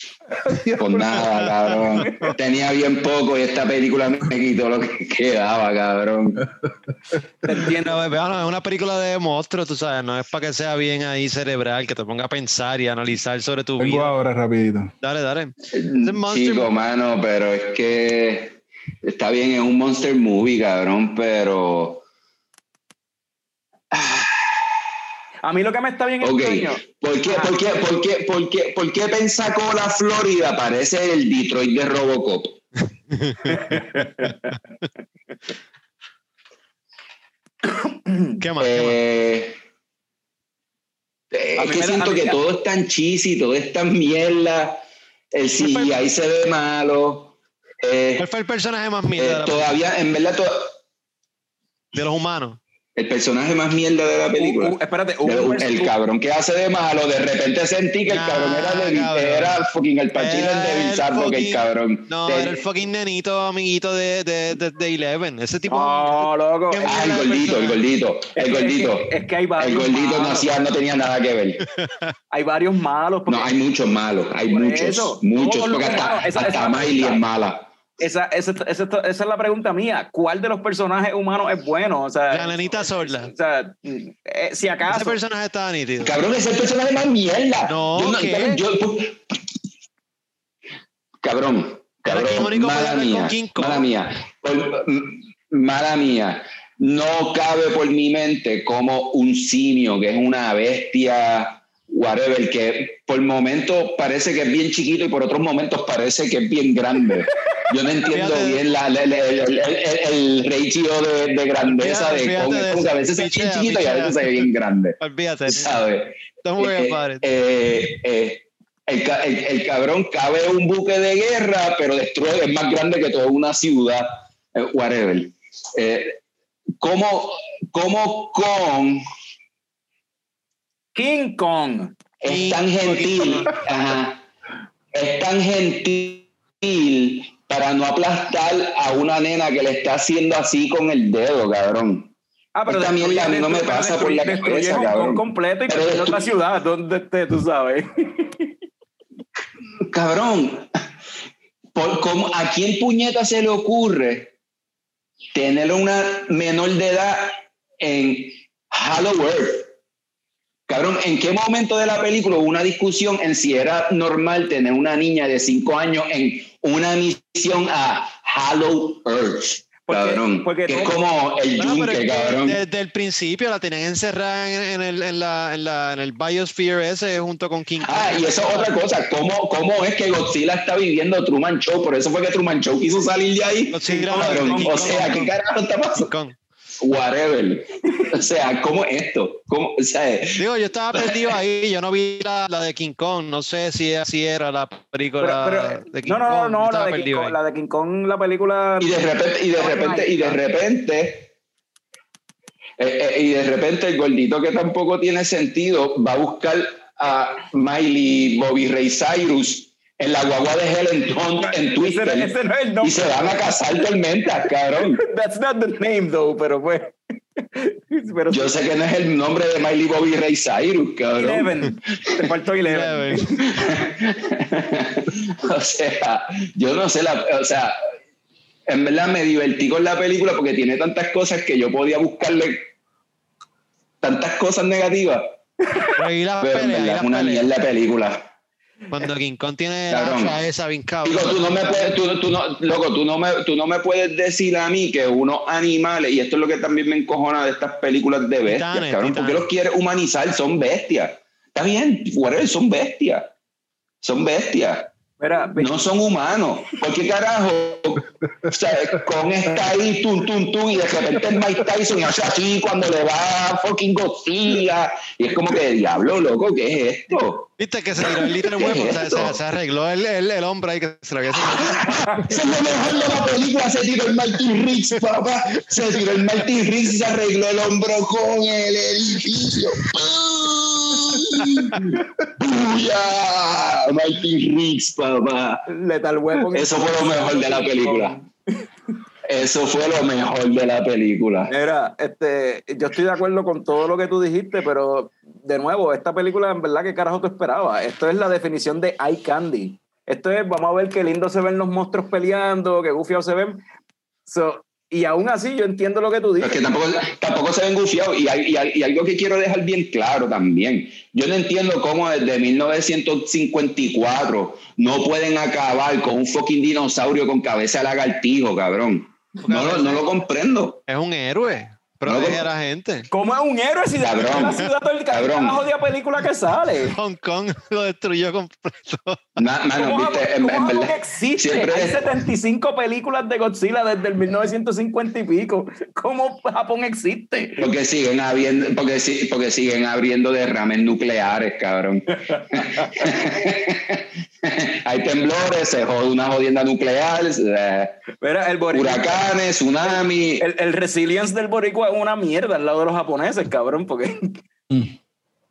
[SPEAKER 4] con nada, cabrón. Tenía bien poco y esta película me quitó lo que quedaba, cabrón.
[SPEAKER 1] Te entiendo.
[SPEAKER 2] No, vean, es una película de monstruos, tú sabes, no es para que sea bien ahí cerebral, que te ponga a pensar y analizar sobre tu
[SPEAKER 3] Vengo
[SPEAKER 2] vida.
[SPEAKER 3] ahora rapidito.
[SPEAKER 2] Dale, dale. Monster
[SPEAKER 4] Chico, mano, pero es que está bien, es un monster movie, cabrón, pero
[SPEAKER 1] A mí lo que me está bien
[SPEAKER 4] ok,
[SPEAKER 1] extraño.
[SPEAKER 4] ¿por qué, por qué, por qué, por qué, por qué Pensacola, Florida parece el Detroit de Robocop? [laughs]
[SPEAKER 2] ¿Qué más? ¿Qué
[SPEAKER 4] Eh, eh, es que siento que
[SPEAKER 1] me-
[SPEAKER 4] todo es tan cheesy, todo es tan mierda, el CGI se ve malo. eh,
[SPEAKER 2] fue el personaje más mierda
[SPEAKER 4] eh, todavía, en verdad, to-
[SPEAKER 2] de los humanos?
[SPEAKER 4] El personaje más mierda de la película.
[SPEAKER 1] Uh, uh, espérate, hubo
[SPEAKER 4] El,
[SPEAKER 1] un
[SPEAKER 4] el
[SPEAKER 1] perso-
[SPEAKER 4] cabrón que hace de malo, de repente sentí que el cabrón era de
[SPEAKER 2] cabrón.
[SPEAKER 4] era fucking el Pacino
[SPEAKER 2] Era
[SPEAKER 4] de Sardo, que el cabrón.
[SPEAKER 2] No,
[SPEAKER 4] De-
[SPEAKER 2] era el fucking nenito amiguito de, de, de, de Eleven. Ese tipo.
[SPEAKER 1] No, loco.
[SPEAKER 2] ¿Qué
[SPEAKER 1] es-
[SPEAKER 4] Ah, el gordito, el gordito, el gordito.
[SPEAKER 1] Es que, es que hay varios
[SPEAKER 4] El gordito no,
[SPEAKER 1] malos.
[SPEAKER 4] hacía, no tenía nada que ver. [laughs]
[SPEAKER 1] Hay varios malos.
[SPEAKER 4] No, hay muchos malos, hay muchos,
[SPEAKER 1] eso,
[SPEAKER 4] muchos, porque hasta,
[SPEAKER 1] esa-
[SPEAKER 4] hasta
[SPEAKER 1] esa-
[SPEAKER 4] Miley es mala.
[SPEAKER 1] Esa, esa, esa, esa es la pregunta mía. ¿Cuál de los personajes humanos es bueno? O sea,
[SPEAKER 2] La nenita sorda.
[SPEAKER 1] o sea eh, si
[SPEAKER 2] Ese
[SPEAKER 1] acaso.
[SPEAKER 2] personaje estaba nítido.
[SPEAKER 4] Cabrón, es el personaje más mierda.
[SPEAKER 2] No,
[SPEAKER 4] Yo
[SPEAKER 2] ¿qué?
[SPEAKER 4] cabrón, yo- cabrón, mala mía, mala mía, por- m- mala mía. No cabe por mi mente como un simio, que es una bestia, whatever, que por momentos parece que es bien chiquito y por otros momentos parece que es bien grande. Yo no [laughs] entiendo
[SPEAKER 2] Fíjate.
[SPEAKER 4] bien la, la- la- el, el- el- el ratio de, de grandeza
[SPEAKER 2] Fíjate,
[SPEAKER 4] de
[SPEAKER 2] de
[SPEAKER 4] Es como que a veces es bien
[SPEAKER 2] Pichea,
[SPEAKER 4] chiquito y a veces ve bien grande.
[SPEAKER 2] Olvídate.
[SPEAKER 4] ¿Sabes?
[SPEAKER 2] Don't worry
[SPEAKER 4] Eh,
[SPEAKER 2] about it.
[SPEAKER 4] eh, eh, el cabrón cabe un buque de guerra, pero destruye, es más grande que toda una ciudad, eh, whatever. Eh, ¿cómo, ¿Cómo con
[SPEAKER 1] King Kong.
[SPEAKER 4] es tan gentil, ajá, es tan gentil para no aplastar a una nena que le está haciendo así con el dedo, cabrón?
[SPEAKER 1] Ah, pero
[SPEAKER 4] Esta mierda a mí no me pasa por la cabeza, cabrón.
[SPEAKER 1] completo y
[SPEAKER 4] Pero destruye-
[SPEAKER 1] otra ciudad donde esté, tú sabes. [laughs]
[SPEAKER 4] Cabrón, ¿cómo- ¿a quién puñeta se le ocurre tener una menor de edad en Hollow Earth? Cabrón, ¿en qué momento de la película hubo una discusión en si era normal tener una niña de 5 años en una misión a Hollow Earth?
[SPEAKER 1] Porque-
[SPEAKER 4] Cabrón,
[SPEAKER 1] porque
[SPEAKER 4] que es como el yunque, cabrón.
[SPEAKER 2] desde el principio la tenían encerrada en, en el, en, la, en, la, en el Biosphere ese junto con King.
[SPEAKER 4] Ah, y eso es otra cosa. ¿Cómo, ¿Cómo es que Godzilla está viviendo Truman Show? Por eso fue que Truman Show quiso salir de ahí.
[SPEAKER 2] Godzilla,
[SPEAKER 4] Cabrón,
[SPEAKER 2] King
[SPEAKER 4] o
[SPEAKER 2] Kong,
[SPEAKER 4] sea, ¿qué carajo está pasando? Whatever. O sea, ¿cómo es esto? ¿Cómo? O sea,
[SPEAKER 2] Digo, yo estaba perdido ahí, yo no vi la, la de King Kong, no sé si así era la película
[SPEAKER 1] Pero- pero-
[SPEAKER 2] de King
[SPEAKER 1] no, no, no, no, la de, King Kong,
[SPEAKER 2] ahí.
[SPEAKER 1] la de King Kong, la película.
[SPEAKER 4] y de repente, y de repente, y de repente, eh, eh, y de repente el gordito que tampoco tiene sentido va a buscar a Miley Bobby Ray Cyrus en la guagua de Helen Hunt en
[SPEAKER 1] ese,
[SPEAKER 4] Twister
[SPEAKER 1] ese no es el
[SPEAKER 4] y se van a casar tormentas, cabrón. [laughs]
[SPEAKER 1] That's not the name, though, pero pues. [laughs] pero
[SPEAKER 4] Yo sé que no es el nombre de Miley Bobby Ray Cyrus, cabrón.
[SPEAKER 1] Eleven. Te faltó Eleven.
[SPEAKER 2] Eleven. [laughs]
[SPEAKER 4] o sea, yo no sé, la, o sea, en verdad me divertí con la película porque tiene tantas cosas que yo podía buscarle tantas cosas negativas,
[SPEAKER 2] Pero
[SPEAKER 4] en verdad es una mierda película.
[SPEAKER 2] Cuando King Kong tiene la hacha esa bien cabrón.
[SPEAKER 4] Digo, tú no me puedes, tú, tú no, loco, tú no me, tú no me puedes decir a mí que unos animales, y esto es lo que también me encojona de estas películas de bestias,
[SPEAKER 2] Titanes,
[SPEAKER 4] cabrón, ¿por qué
[SPEAKER 2] titanes.
[SPEAKER 4] los quieres humanizar? Son bestias. Está bien, son bestias. Son bestias. No son humanos. ¿Por qué carajo? O sea, con está ahí, tum, tum, tum, y de repente el Mike Tyson y hace así cuando le va a fucking Godzilla. Y es como que, diablo, loco, ¿qué es esto?
[SPEAKER 2] Viste que se tiró el Little
[SPEAKER 4] ¿Qué
[SPEAKER 2] Weapon,
[SPEAKER 4] es
[SPEAKER 2] o sea, se, se arregló el, el, el hombre ahí que se lo había. [laughs]
[SPEAKER 4] Eso es lo mejor de la película. Se tiró el Martin Riggs, papá. Se tiró el Martin Riggs y se arregló el hombro con el edificio. ¡Buya! Martin Riggs, papá.
[SPEAKER 1] Lethal Weapon.
[SPEAKER 4] Eso fue lo mejor de la película. Eso fue lo mejor de la película.
[SPEAKER 1] Mira, este, yo estoy de acuerdo con todo lo que tú dijiste, pero de nuevo, esta película, en verdad, ¿qué carajo tú esperabas? Esto es la definición de eye candy. Esto es, vamos a ver qué lindo se ven los monstruos peleando, qué gufiados se ven. So, y aún así, yo entiendo lo que tú
[SPEAKER 4] Pero
[SPEAKER 1] dices.
[SPEAKER 4] es que tampoco, tampoco se ven gufiados. Y, hay- y y algo que quiero dejar bien claro también. Yo no entiendo cómo desde 1954 no pueden acabar con un fucking dinosaurio con cabeza de lagartijo, cabrón. No, lo- no lo comprendo.
[SPEAKER 2] Es un héroe. Protege a la gente.
[SPEAKER 1] ¿Cómo es un héroe si
[SPEAKER 4] Cabrón,
[SPEAKER 1] destruye la ciudad todo el
[SPEAKER 4] cabrón.
[SPEAKER 1] de película que sale? [laughs]
[SPEAKER 2] Hong Kong lo destruyó completo.
[SPEAKER 4] Mano,
[SPEAKER 1] ¿Cómo
[SPEAKER 4] viste,
[SPEAKER 1] cómo
[SPEAKER 4] en
[SPEAKER 1] que existe?
[SPEAKER 4] siempre-
[SPEAKER 1] Hay 75 películas de Godzilla desde el 1950 y pico. ¿Cómo Japón existe?
[SPEAKER 4] Porque siguen habiendo, porque, si- porque siguen abriendo derrames nucleares, cabrón. [laughs] Hay temblores, se jode una jodienda nuclear,
[SPEAKER 1] Mira, el boricua-
[SPEAKER 4] huracanes, tsunami.
[SPEAKER 1] El, el resilience del boricua es una mierda al lado de los japoneses, cabrón, porque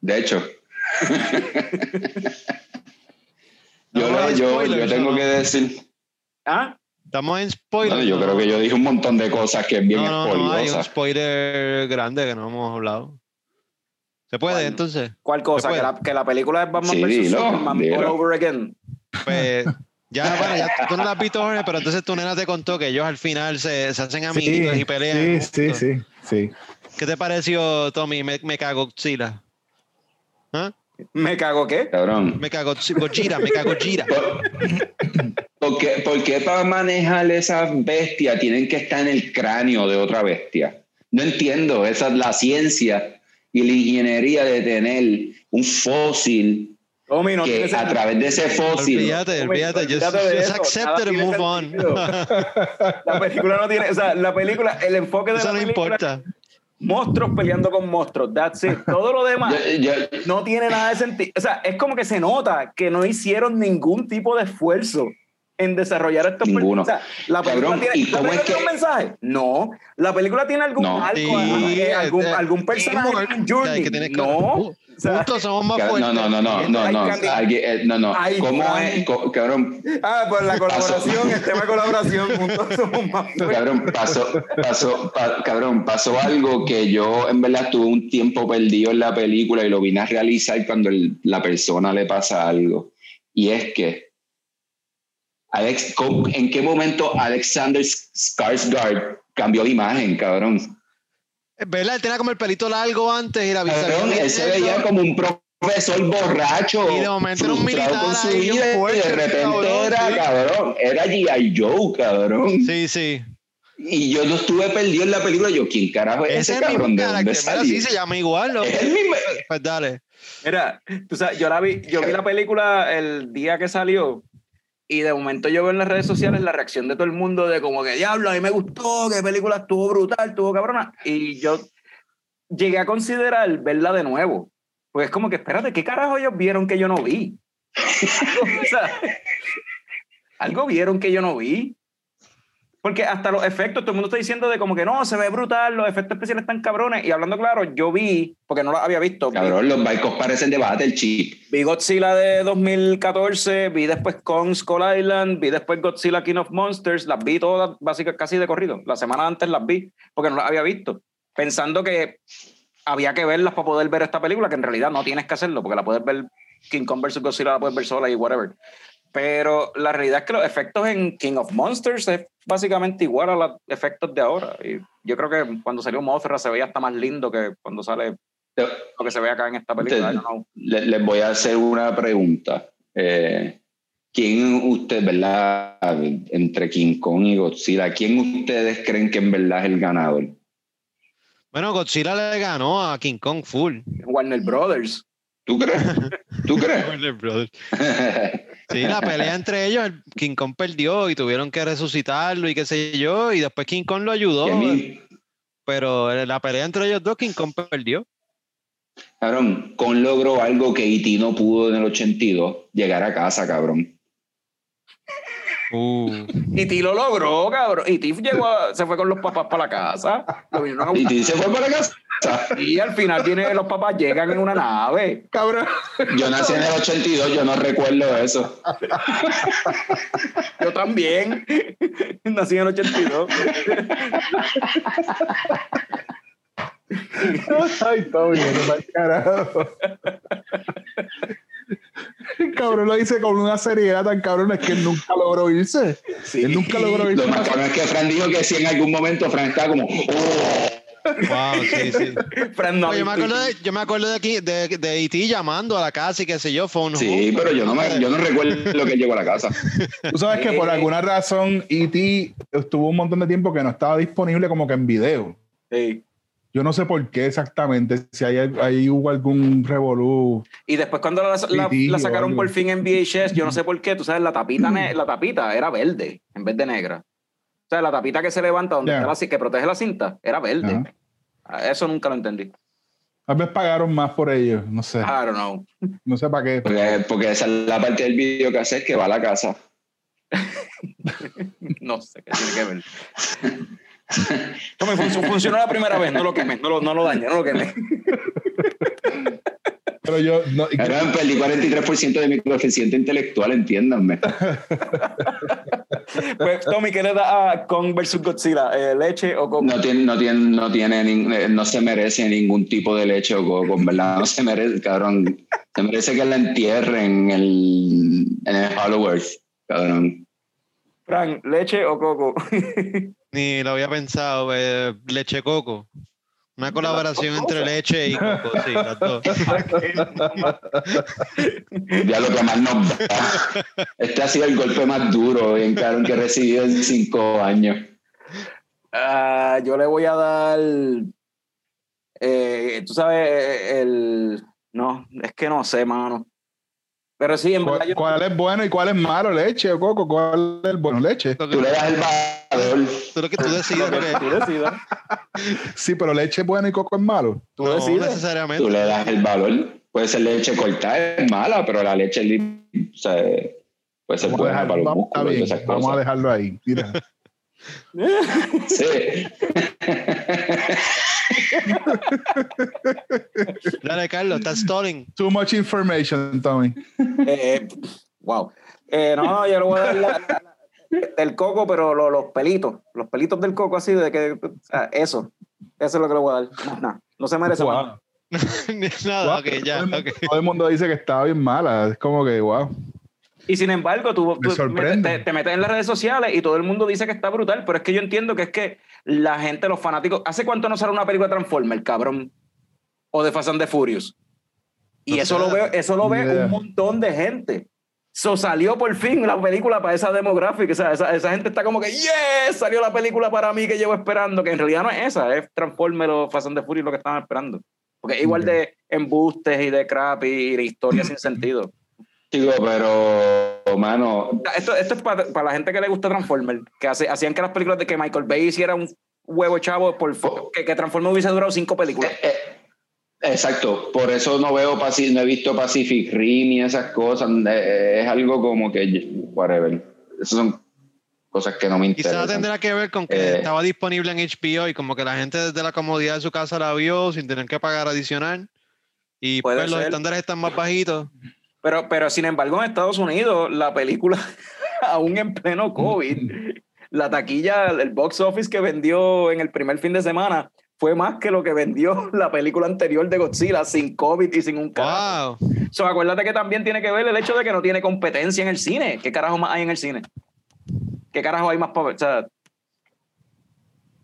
[SPEAKER 4] De hecho. [laughs] yo,
[SPEAKER 2] No,
[SPEAKER 4] yo, yo,
[SPEAKER 2] spoilers,
[SPEAKER 4] tengo
[SPEAKER 2] no.
[SPEAKER 4] que decir,
[SPEAKER 1] ¿Ah?
[SPEAKER 2] Estamos en spoiler.
[SPEAKER 4] bueno, yo creo que yo dije un montón de cosas que es bien
[SPEAKER 2] no, no, no, hay un spoiler grande que no hemos hablado. ¿Se puede
[SPEAKER 1] Bueno.
[SPEAKER 2] entonces?
[SPEAKER 1] ¿Cuál cosa?
[SPEAKER 2] ¿Se
[SPEAKER 1] Que la, que la película es Batman
[SPEAKER 4] Sí,
[SPEAKER 1] vs. Superman
[SPEAKER 4] dilo.
[SPEAKER 1] all over again.
[SPEAKER 2] Pues [laughs] ya, bueno, ya tú no la has visto, Jorge, pero entonces tu nena te contó que ellos al final se, se hacen amiguitos y pelean.
[SPEAKER 3] Sí, sí,
[SPEAKER 2] juntos.
[SPEAKER 3] sí, sí.
[SPEAKER 2] ¿Qué te pareció, Tommy? Me, me cago Godzilla. ¿Ah?
[SPEAKER 1] ¿Me cago qué?
[SPEAKER 4] Cabrón.
[SPEAKER 2] Me cago Gojira, me cago Gira. [laughs]
[SPEAKER 4] ¿Por qué, por qué para manejar esas bestias tienen que estar en el cráneo de otra bestia? No entiendo, esa es la ciencia y la ingeniería de tener un fósil
[SPEAKER 1] Tommy, no
[SPEAKER 4] que
[SPEAKER 1] tiene
[SPEAKER 4] a
[SPEAKER 1] sentido.
[SPEAKER 4] través de ese fósil
[SPEAKER 2] Olvídate, olvídate. Just,
[SPEAKER 1] Olvídate de
[SPEAKER 2] just accept it and move on. [laughs]
[SPEAKER 1] La película no tiene, o sea, la película, el enfoque de
[SPEAKER 2] Eso
[SPEAKER 1] la
[SPEAKER 2] no
[SPEAKER 1] película
[SPEAKER 2] importa.
[SPEAKER 1] monstruos peleando con monstruos, that's it. Todo lo demás [laughs]
[SPEAKER 4] Yo- yo-
[SPEAKER 1] no tiene nada de sentido. O sea, es como que se nota que no hicieron ningún tipo de esfuerzo en desarrollar estos
[SPEAKER 4] Ninguno.
[SPEAKER 1] O sea, la película
[SPEAKER 4] Cabrón,
[SPEAKER 1] tiene,
[SPEAKER 4] ¿y
[SPEAKER 1] ¿la
[SPEAKER 4] cómo
[SPEAKER 1] película
[SPEAKER 4] es
[SPEAKER 1] tiene
[SPEAKER 4] que-
[SPEAKER 1] un mensaje? No. ¿La película tiene algún
[SPEAKER 4] No.
[SPEAKER 1] arco,
[SPEAKER 2] Sí,
[SPEAKER 1] eh, algún,
[SPEAKER 2] eh,
[SPEAKER 1] algún personaje
[SPEAKER 2] teamwork,
[SPEAKER 1] en Journey?
[SPEAKER 2] que tiene que-
[SPEAKER 1] no. O sea,
[SPEAKER 2] Juntos somos más fuertes.
[SPEAKER 4] No, no, no, no, no,
[SPEAKER 1] Ay,
[SPEAKER 4] no,
[SPEAKER 1] Candy.
[SPEAKER 4] alguien- eh, no, no.
[SPEAKER 1] Ay,
[SPEAKER 4] ¿Cómo es? Co- Cabrón,
[SPEAKER 1] Ah, pues la colaboración, el tema de colaboración, juntos somos más fuertes.
[SPEAKER 4] cabrón, pasó, pasó, pa- cabrón, pasó algo que yo en verdad tuve un tiempo perdido en la película y lo vine a realizar cuando el- la persona le pasa algo. Y es que Alex, ¿cómo- ¿en qué momento Alexander Skarsgård cambió de imagen, cabrón?
[SPEAKER 2] ¿Verdad? Él tenía como el pelito largo antes y la bien
[SPEAKER 4] él se veía como un profesor borracho.
[SPEAKER 2] Y de momento era un militar
[SPEAKER 4] con su
[SPEAKER 2] ahí,
[SPEAKER 4] vida, y
[SPEAKER 2] fuerte,
[SPEAKER 4] de repente
[SPEAKER 2] cabrón,
[SPEAKER 4] era,
[SPEAKER 2] sí.
[SPEAKER 4] cabrón, era G.I. Joe, cabrón.
[SPEAKER 2] Sí, sí.
[SPEAKER 4] Y yo no estuve perdido en la película. Yo, ¿quién carajo es
[SPEAKER 2] Ese
[SPEAKER 4] ese, cabrón? ¿De dónde salió?
[SPEAKER 2] sí, se llama igual. ¿no?
[SPEAKER 4] Es el mismo.
[SPEAKER 2] Pues dale.
[SPEAKER 1] Mira, tú sabes, yo la vi, yo vi la película el día que salió y de momento yo veo en las redes sociales la reacción de todo el mundo de como que diablo, a mí me gustó, que película estuvo brutal, estuvo cabrona. Y yo llegué a considerar verla de nuevo. Pues es como que, espérate, ¿qué carajo ellos vieron que yo no vi? [laughs] algo vieron que yo no vi. Porque hasta los efectos, todo el mundo está diciendo de como que no, se ve brutal, los efectos especiales están cabrones. Y hablando claro, yo vi, porque no los había visto, vi-
[SPEAKER 4] Cabrón, los barcos parecen de Battle Chip.
[SPEAKER 1] Vi Godzilla de 2014, vi después Kong Skull Island, vi después Godzilla King of Monsters, las vi todas básicamente casi de corrido. La semana antes las vi porque no las había visto, pensando que había que verlas para poder ver esta película, que en realidad no tienes que hacerlo, porque la puedes ver King Kong vs. Godzilla, la puedes ver sola y whatever. Pero la realidad es que los efectos en King of Monsters es básicamente igual a los efectos de ahora. Y yo creo que cuando salió Mothra se veía hasta más lindo que cuando sale lo que se ve acá en esta película.
[SPEAKER 4] Le- les voy a hacer una pregunta. Eh, ¿Quién usted, verdad, entre King Kong y Godzilla, quién ustedes creen que en verdad es el ganador?
[SPEAKER 2] Bueno, Godzilla le ganó a King Kong full.
[SPEAKER 1] Warner Brothers.
[SPEAKER 4] ¿Tú crees? ¿Tú crees? [laughs]
[SPEAKER 2] Warner Brothers. [laughs] Sí, la pelea entre ellos, el King Kong perdió y tuvieron que resucitarlo y qué sé yo, y después King Kong lo ayudó, pero la pelea entre ellos dos, King Kong perdió.
[SPEAKER 4] cabrón, Kong logró algo que E.T. no pudo en el 82, llegar a casa, cabrón.
[SPEAKER 2] Uh.
[SPEAKER 1] Y Ti lo logró, cabrón. Y Ti llegó a- se fue con los papás para la casa. Lo vinieron a buscar.
[SPEAKER 4] E.T. se fue para casa.
[SPEAKER 1] Y al final viene, los papás llegan en una nave.
[SPEAKER 3] Cabrón.
[SPEAKER 4] Yo nací en el 82, yo no recuerdo eso.
[SPEAKER 1] Yo también. Nací en el 82.
[SPEAKER 3] Ay, todo bien, carajo. El [laughs] cabrón lo dice con una seriedad tan cabrón, es que él nunca logró irse.
[SPEAKER 1] Sí.
[SPEAKER 3] Él nunca logró irse.
[SPEAKER 4] Lo más cabrón es que Fran dijo que si en algún momento Fran estaba como, "Oh".
[SPEAKER 2] Wow, sí, sí. [laughs]
[SPEAKER 1] Fran no
[SPEAKER 2] yo me acuerdo de, yo me acuerdo de aquí, de, de E.T. llamando a la casa y qué sé yo, phone
[SPEAKER 4] Sí,
[SPEAKER 2] home.
[SPEAKER 4] pero yo no, me, yo no recuerdo lo que él llegó a la casa. [laughs]
[SPEAKER 3] Tú sabes que por
[SPEAKER 1] Eh.
[SPEAKER 3] alguna razón E.T. estuvo un montón de tiempo que no estaba disponible como que en video.
[SPEAKER 1] Sí.
[SPEAKER 3] Yo no sé por qué exactamente, si hay, ahí hubo algún revolú.
[SPEAKER 1] Y después cuando la, sacaron por fin en VHS, yo no sé por qué, tú sabes, la tapita, la tapita era verde en vez de negra. O sea, la tapita que se levanta donde
[SPEAKER 3] Ya.
[SPEAKER 1] está la que protege la cinta era verde. Ah, Eso nunca lo entendí.
[SPEAKER 3] Tal vez pagaron más por ello, no sé.
[SPEAKER 1] I don't know.
[SPEAKER 3] No sé para qué.
[SPEAKER 4] Porque, porque esa es la parte del video que hace que va a la casa. [laughs]
[SPEAKER 1] No sé qué tiene que ver. [laughs] No me funcionó, funcionó la primera vez, no lo quemé, no lo, no lo dañé, no lo quemé.
[SPEAKER 3] Pero yo, no,
[SPEAKER 4] perdí 43% de mi coeficiente intelectual, entiéndanme.
[SPEAKER 1] Pues, Tommy, ¿qué le da a Kong versus Godzilla? Eh, ¿Leche o coco?
[SPEAKER 4] No tiene, no tiene, no tiene, eh, no se merece ningún tipo de leche o coco, en verdad. No se merece, cabrón. Se merece que la entierren en el, en el Hollow Earth, cabrón.
[SPEAKER 1] Fran, ¿leche o coco? [laughs]
[SPEAKER 2] Ni lo había pensado, eh, leche coco. Una colaboración entre leche y coco, sí, [laughs] las dos.
[SPEAKER 4] Ya lo que más nos da. Este ha sido el golpe más duro, bien cabrón, que he recibido en cinco años.
[SPEAKER 1] Ah, yo le voy a dar. eh, Tú sabes, el. No, es que no sé, mano. Pero sí, en verdad
[SPEAKER 3] ¿cuál,
[SPEAKER 1] yo.
[SPEAKER 3] cuál es bueno y cuál es malo? ¿Leche o coco? ¿Cuál es el bueno? ¿Leche?
[SPEAKER 4] Tú le das el valor.
[SPEAKER 2] tú lo que tú decides,
[SPEAKER 1] Lo
[SPEAKER 2] lo
[SPEAKER 1] que
[SPEAKER 2] que-
[SPEAKER 1] tú decidas.
[SPEAKER 3] Sí, pero leche es buena y coco es malo.
[SPEAKER 1] Tú
[SPEAKER 2] no
[SPEAKER 1] decides.
[SPEAKER 2] necesariamente.
[SPEAKER 4] Tú le das el valor. Puede ser leche cortada, es mala, pero la leche o sea, puede ser buena
[SPEAKER 3] dejar-
[SPEAKER 4] para los músculos
[SPEAKER 3] vamos a dejarlo ahí. Mira. [laughs] [laughs]
[SPEAKER 4] Sí.
[SPEAKER 2] Dale, Carlos, está stalling.
[SPEAKER 3] Too much information, Tommy.
[SPEAKER 1] Eh, wow. Eh, no, yo le voy a dar la, la- la- del coco, pero lo- los pelitos. Los pelitos del coco, así de que. eso. Eso es lo que le voy a dar. Más nada. No se merece más. [laughs]
[SPEAKER 3] Wow.
[SPEAKER 2] Nada, ok, ya,
[SPEAKER 3] todo, el,
[SPEAKER 2] ok.
[SPEAKER 3] todo el mundo dice que estaba bien mala. Es como que, wow.
[SPEAKER 1] Y sin embargo, tú, tú te, te metes en las redes sociales y todo el mundo dice que está brutal, pero es que yo entiendo que es que la gente, los fanáticos, ¿hace cuánto no sale una película de Transformers, cabrón? O de Fast and the Furious. Y
[SPEAKER 2] No
[SPEAKER 1] eso lo ve, eso lo ve
[SPEAKER 3] Yeah.
[SPEAKER 1] un montón de gente. So salió por fin la película para esa demográfica. O sea, esa, esa gente está como que, ¡yes! Salió la película para mí que llevo esperando. Que en realidad no es esa, es Transformers o Fast and the Furious lo que estaban esperando. Porque es igual de embustes y de crap y de historias sin [clears throat] sentido.
[SPEAKER 4] Digo, pero, mano,
[SPEAKER 1] Esto, esto es para, para la gente que le gusta Transformers, que hace- hacían que las películas de que Michael Bay hiciera un huevo chavo por que, que Transformers hubiese durado cinco películas.
[SPEAKER 4] eh, eh, exacto, por eso no veo no he visto Pacific Rim y esas cosas. eh, es algo como que, whatever. Esas son cosas que no me
[SPEAKER 2] Quizás
[SPEAKER 4] interesan.
[SPEAKER 2] tendrá que ver con que
[SPEAKER 4] Eh.
[SPEAKER 2] estaba disponible en HBO y como que la gente desde la comodidad de su casa la vio sin tener que pagar adicional. Y pues los estándares están más bajitos.
[SPEAKER 1] Pero, pero sin embargo, en Estados Unidos, la película, [laughs] aún en pleno COVID, la taquilla, el box office que vendió en el primer fin de semana fue más que lo que vendió [laughs] la película anterior de Godzilla sin COVID y sin un carajo.
[SPEAKER 2] ¡Wow!
[SPEAKER 1] So, acuérdate que también tiene que ver el hecho de que no tiene competencia en el cine. ¿Qué carajo más hay en el cine? ¿Qué carajo hay más para ver? O sea,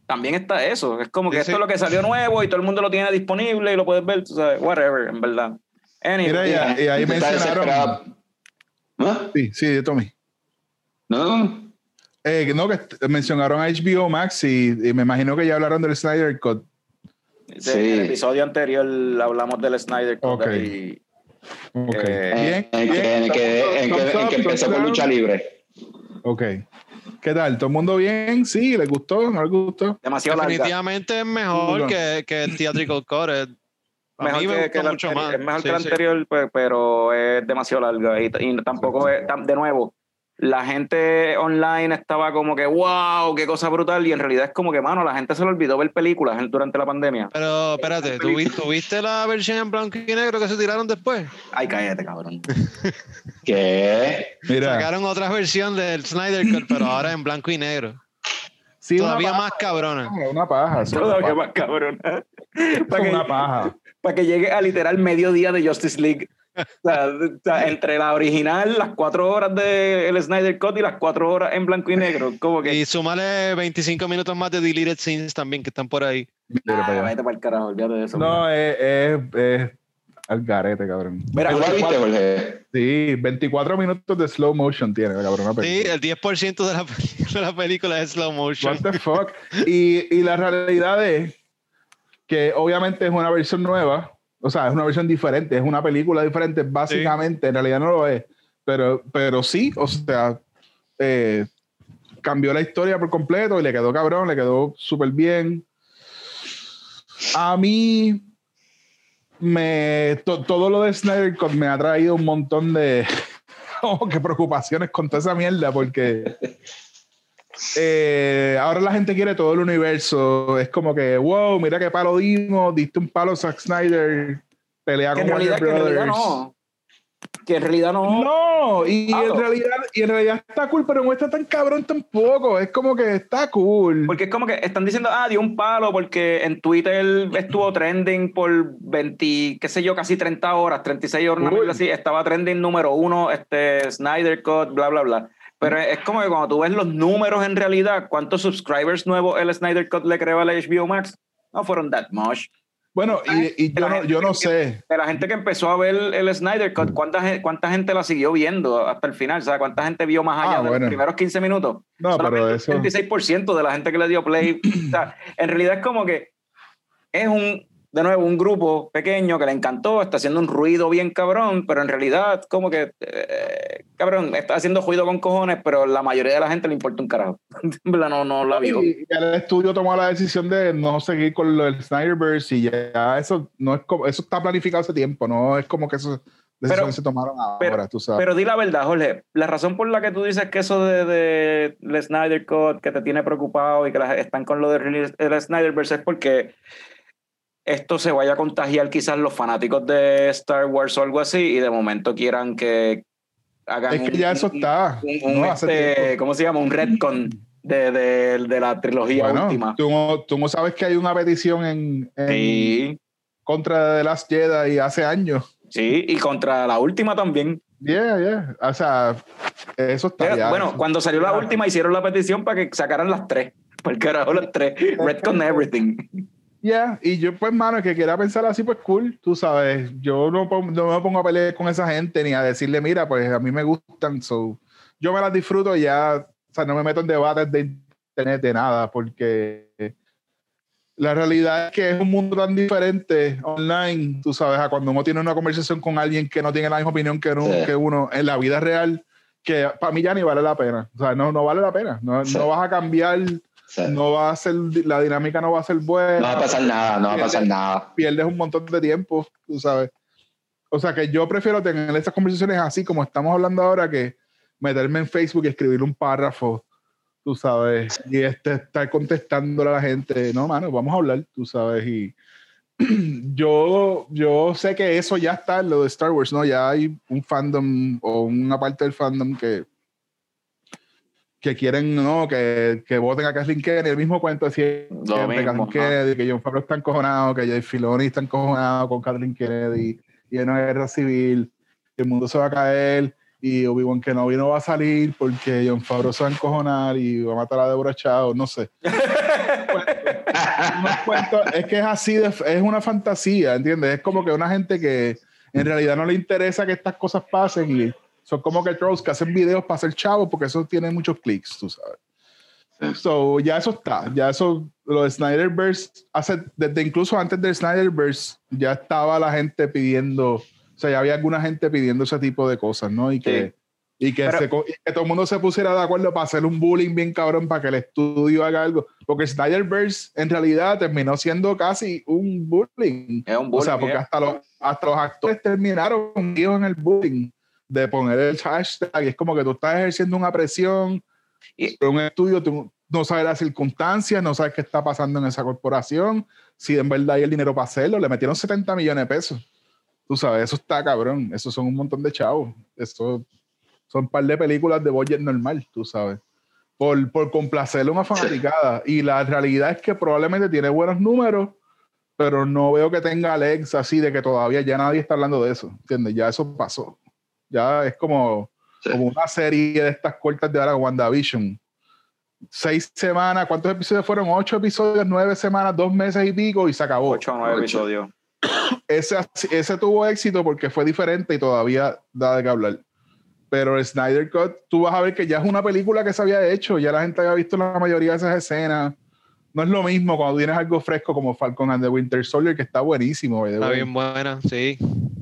[SPEAKER 1] también está eso. Es como que
[SPEAKER 2] Sí,
[SPEAKER 1] esto
[SPEAKER 2] sí.
[SPEAKER 1] es lo que salió nuevo y todo el mundo lo tiene disponible y lo puedes ver, tú sabes, whatever, en verdad. Anyway,
[SPEAKER 3] Mira, ya- y ahí mencionaron.
[SPEAKER 4] ¿Ah?
[SPEAKER 3] Sí, sí, Tommy.
[SPEAKER 4] No, no.
[SPEAKER 3] Eh, no, que mencionaron a HBO Max y, y me imagino que ya hablaron del Snyder Cut.
[SPEAKER 1] de-
[SPEAKER 4] Sí.
[SPEAKER 1] En el episodio anterior hablamos del Snyder Cut
[SPEAKER 3] Ok.
[SPEAKER 1] y
[SPEAKER 3] Ok.
[SPEAKER 1] Eh,
[SPEAKER 3] Bien,
[SPEAKER 4] En, en que, en, que, en, que, en que empezó con lucha libre.
[SPEAKER 3] Ok. ¿Qué tal? ¿Todo el mundo bien? Sí, ¿les gustó? ¿No les gustó?
[SPEAKER 1] demasiado larga.
[SPEAKER 2] Definitivamente es mejor que, que el Theatrical Cut. A
[SPEAKER 1] Mejor
[SPEAKER 2] mí me
[SPEAKER 1] que, que la
[SPEAKER 2] mucho
[SPEAKER 1] anterior-
[SPEAKER 2] más.
[SPEAKER 1] es mejor
[SPEAKER 2] Sí,
[SPEAKER 1] que la
[SPEAKER 2] sí.
[SPEAKER 1] anterior, pe- pero es demasiado larga. Y, y tampoco es, de nuevo, la gente online estaba como que, wow, qué cosa brutal. Y en realidad es como que, mano, la gente se le olvidó ver películas durante la pandemia.
[SPEAKER 2] Pero espérate, ¿tú, tú viste la versión en blanco y negro que se tiraron después?
[SPEAKER 1] Ay, cállate, cabrón. [laughs]
[SPEAKER 4] ¿Qué?
[SPEAKER 3] Mira,
[SPEAKER 2] Sacaron otra versión del Snyder Cut, pero ahora en blanco y negro.
[SPEAKER 3] sí,
[SPEAKER 2] Todavía
[SPEAKER 3] una
[SPEAKER 2] más cabrona.
[SPEAKER 3] una paja. sí, una
[SPEAKER 1] Todavía
[SPEAKER 3] paja.
[SPEAKER 1] más. Para
[SPEAKER 3] Es una
[SPEAKER 1] que,
[SPEAKER 3] paja.
[SPEAKER 1] Para que llegue a literal mediodía de Justice League. O sea, o sea, entre la original, las cuatro horas del el Snyder Cut y las cuatro horas en blanco y negro. Como que.
[SPEAKER 2] Y súmale 25 minutos más de deleted scenes también que están por ahí.
[SPEAKER 3] Mira para
[SPEAKER 1] Ah,
[SPEAKER 3] allá.
[SPEAKER 1] vete para el carajo, olvídate de eso.
[SPEAKER 3] No, es, es, es al garete, cabrón.
[SPEAKER 1] Mira,
[SPEAKER 4] ¿Tú la viste,
[SPEAKER 1] 24
[SPEAKER 4] Jorge?
[SPEAKER 3] Sí, 24 minutos de slow motion tiene la cabrona
[SPEAKER 2] Sí, el 10% de la, [laughs] de la película es slow motion.
[SPEAKER 3] What the fuck? Y, y la realidad es que obviamente es una versión nueva, o sea, es una versión diferente, es una película diferente, básicamente, en realidad no lo es, pero, pero sí, o sea, eh, cambió la historia por completo y le quedó cabrón, le quedó súper bien. A mí, me, to- todo lo de Snyder Cut me ha traído un montón de [laughs] como que preocupaciones con toda esa mierda, porque eh, ahora la gente quiere todo el universo. Es como que, wow, mira qué palo dimos, diste un palo a Zack Snyder, pelea con
[SPEAKER 1] realidad,
[SPEAKER 3] Warner
[SPEAKER 1] que en realidad
[SPEAKER 3] Brothers.
[SPEAKER 1] no. Que en realidad no.
[SPEAKER 3] No, y
[SPEAKER 1] Claro.
[SPEAKER 3] en realidad, y en realidad está cool, pero no está tan cabrón tampoco. Es como que está cool.
[SPEAKER 1] Porque es como que están diciendo, ah, dio un palo porque en Twitter estuvo trending por 20, qué sé yo, casi 30 horas, 36 horas, así. Estaba trending número uno, este, Snyder Cut, bla, bla, bla. Pero es como que cuando tú ves los números en realidad, ¿cuántos subscribers nuevos el Snyder Cut le creó a la HBO Max? No fueron that much.
[SPEAKER 3] Bueno, y, y yo, no, yo no sé.
[SPEAKER 1] De la gente que empezó a ver el Snyder Cut, ¿cuánta, cuánta gente la siguió viendo hasta el final? O sea, ¿cuánta gente vio más allá
[SPEAKER 3] Ah,
[SPEAKER 1] de
[SPEAKER 3] bueno.
[SPEAKER 1] los primeros 15 minutos?
[SPEAKER 3] No, pero
[SPEAKER 1] Solamente
[SPEAKER 3] eso.
[SPEAKER 1] el 26% de la gente que le dio play. o sea, en realidad es como que es un, de nuevo, un grupo pequeño que le encantó, está haciendo un ruido bien cabrón, pero en realidad como que, eh, cabrón, está haciendo ruido con cojones, pero la mayoría de la gente le importa un carajo. [laughs] No, no la vio.
[SPEAKER 3] Y el estudio tomó la decisión de no seguir con lo del Snyderverse y ya eso no es como, eso está planificado hace tiempo, no es como que decisiones
[SPEAKER 1] Pero-
[SPEAKER 3] se tomaron ahora,
[SPEAKER 1] pero-
[SPEAKER 3] tú sabes.
[SPEAKER 1] Pero di la verdad, Jorge, la razón por la que tú dices que eso de, de el Snyder Cut, que te tiene preocupado y que las- están con lo de el Snyderverse es porque esto se vaya a contagiar quizás los fanáticos de Star Wars o algo así y de momento quieran que hagan
[SPEAKER 3] es que
[SPEAKER 1] un-
[SPEAKER 3] ya eso está.
[SPEAKER 1] un, un,
[SPEAKER 3] ¿no?
[SPEAKER 1] Este. ¿cómo se llama? Un retcon de, de, de la trilogía
[SPEAKER 3] Bueno,
[SPEAKER 1] última.
[SPEAKER 3] Tú, no- tú no sabes que hay una petición en, en
[SPEAKER 1] Sí,
[SPEAKER 3] contra de The Last Jedi hace años.
[SPEAKER 1] sí, y contra la última también.
[SPEAKER 3] Yeah, yeah. O sea, eso está ya.
[SPEAKER 1] Bueno, cuando salió la última hicieron la petición para que sacaran las tres. [laughs] Por el carajo las tres. [laughs] Red con everything.
[SPEAKER 3] Yeah, y yo, pues, mano, que quiera pensar así, pues cool, tú sabes. Yo no, no me pongo a pelear con esa gente ni a decirle, mira, pues a mí me gustan, so yo me las disfruto y ya, o sea, no me meto en debates de internet de nada, porque la realidad es que es un mundo tan diferente online, tú sabes, a cuando uno tiene una conversación con alguien que no tiene la misma opinión que uno,
[SPEAKER 4] Sí.
[SPEAKER 3] que uno en la vida real, que para mí ya ni vale la pena. O sea, no, no vale la pena. No,
[SPEAKER 4] Sí.
[SPEAKER 3] no vas a cambiar,
[SPEAKER 4] No
[SPEAKER 3] no va a ser, la dinámica no va a ser buena
[SPEAKER 4] va a pasar nada, no va a pasar nada.
[SPEAKER 3] pierdes un montón de tiempo, tú sabes. O sea que yo prefiero tener estas conversaciones así como estamos hablando ahora que meterme en Facebook y escribir un párrafo, tú sabes, y este, estar contestándole a la gente. No, mano, vamos a hablar, tú sabes. Y [clears throat] yo, yo sé que eso ya está en lo de Star Wars, ¿no? Ya hay un fandom o una parte del fandom que que quieren no que, que voten a Kathleen Kennedy el mismo cuento siempre
[SPEAKER 1] Lo mismo,
[SPEAKER 3] Kathleen. Kennedy que John Favreau está encojonado que Jay Filoni está encojonado con Kathleen Kennedy y hay una guerra civil el mundo se va a caer y Obi-Wan Kenobi no va a salir porque John Favreau se va a encojonar y va a matar a Deborah Chow no sé [laughs] unos cuentos, es que es así, de, es una fantasía, ¿entiendes? Es como que una gente que en realidad no le interesa que estas cosas pasen y son como que trolls que hacen videos para ser chavos porque eso tiene muchos clics, tú sabes. So, ya eso está, ya eso, lo de Snyderverse, hace, desde incluso antes del Snyderverse, ya estaba la gente pidiendo, o sea, ya había alguna gente pidiendo ese tipo de cosas, ¿no? Y que, y que,
[SPEAKER 1] Pero-
[SPEAKER 3] se y que todo el mundo se pusiera de acuerdo para hacer un bullying bien cabrón para que el estudio haga algo. Porque Snyderverse en realidad terminó siendo casi un bullying.
[SPEAKER 1] Es un
[SPEAKER 3] O sea,
[SPEAKER 1] bullying,
[SPEAKER 3] porque
[SPEAKER 1] ¿eh?
[SPEAKER 3] hasta los, hasta los actores terminaron en el bullying de poner el hashtag. Y es como que tú estás ejerciendo una presión
[SPEAKER 1] Y-
[SPEAKER 3] un estudio, tú no sabes las circunstancias, no sabes qué está pasando en esa corporación, si en verdad hay el dinero para hacerlo. Le metieron 70 millones de pesos. Tú sabes, eso está cabrón. Eso son un montón de chavos. Eso son un par de películas de budget normal, tú sabes. Por, por complacerle una fanaticada. Y la realidad es que probablemente tiene buenos números, pero no veo que tenga legs así de que todavía ya nadie está hablando de eso. ¿Entiendes? Ya eso pasó. Ya es como,
[SPEAKER 4] Sí.
[SPEAKER 3] como una serie de estas cortas de ahora, WandaVision. Seis semanas, ¿cuántos episodios fueron? Ocho episodios, nueve semanas, dos meses y pico y se acabó
[SPEAKER 1] Ocho o nueve
[SPEAKER 4] Ocho.
[SPEAKER 1] episodios.
[SPEAKER 3] ese, ese tuvo éxito porque fue diferente y todavía da de qué hablar. Pero el Snyder Cut, tú vas a ver que ya es una película que se había hecho, ya la gente había visto la mayoría de esas escenas. No es lo mismo cuando tienes algo fresco como Falcon and the Winter Soldier, que está buenísimo,
[SPEAKER 2] Está bien buena, sí.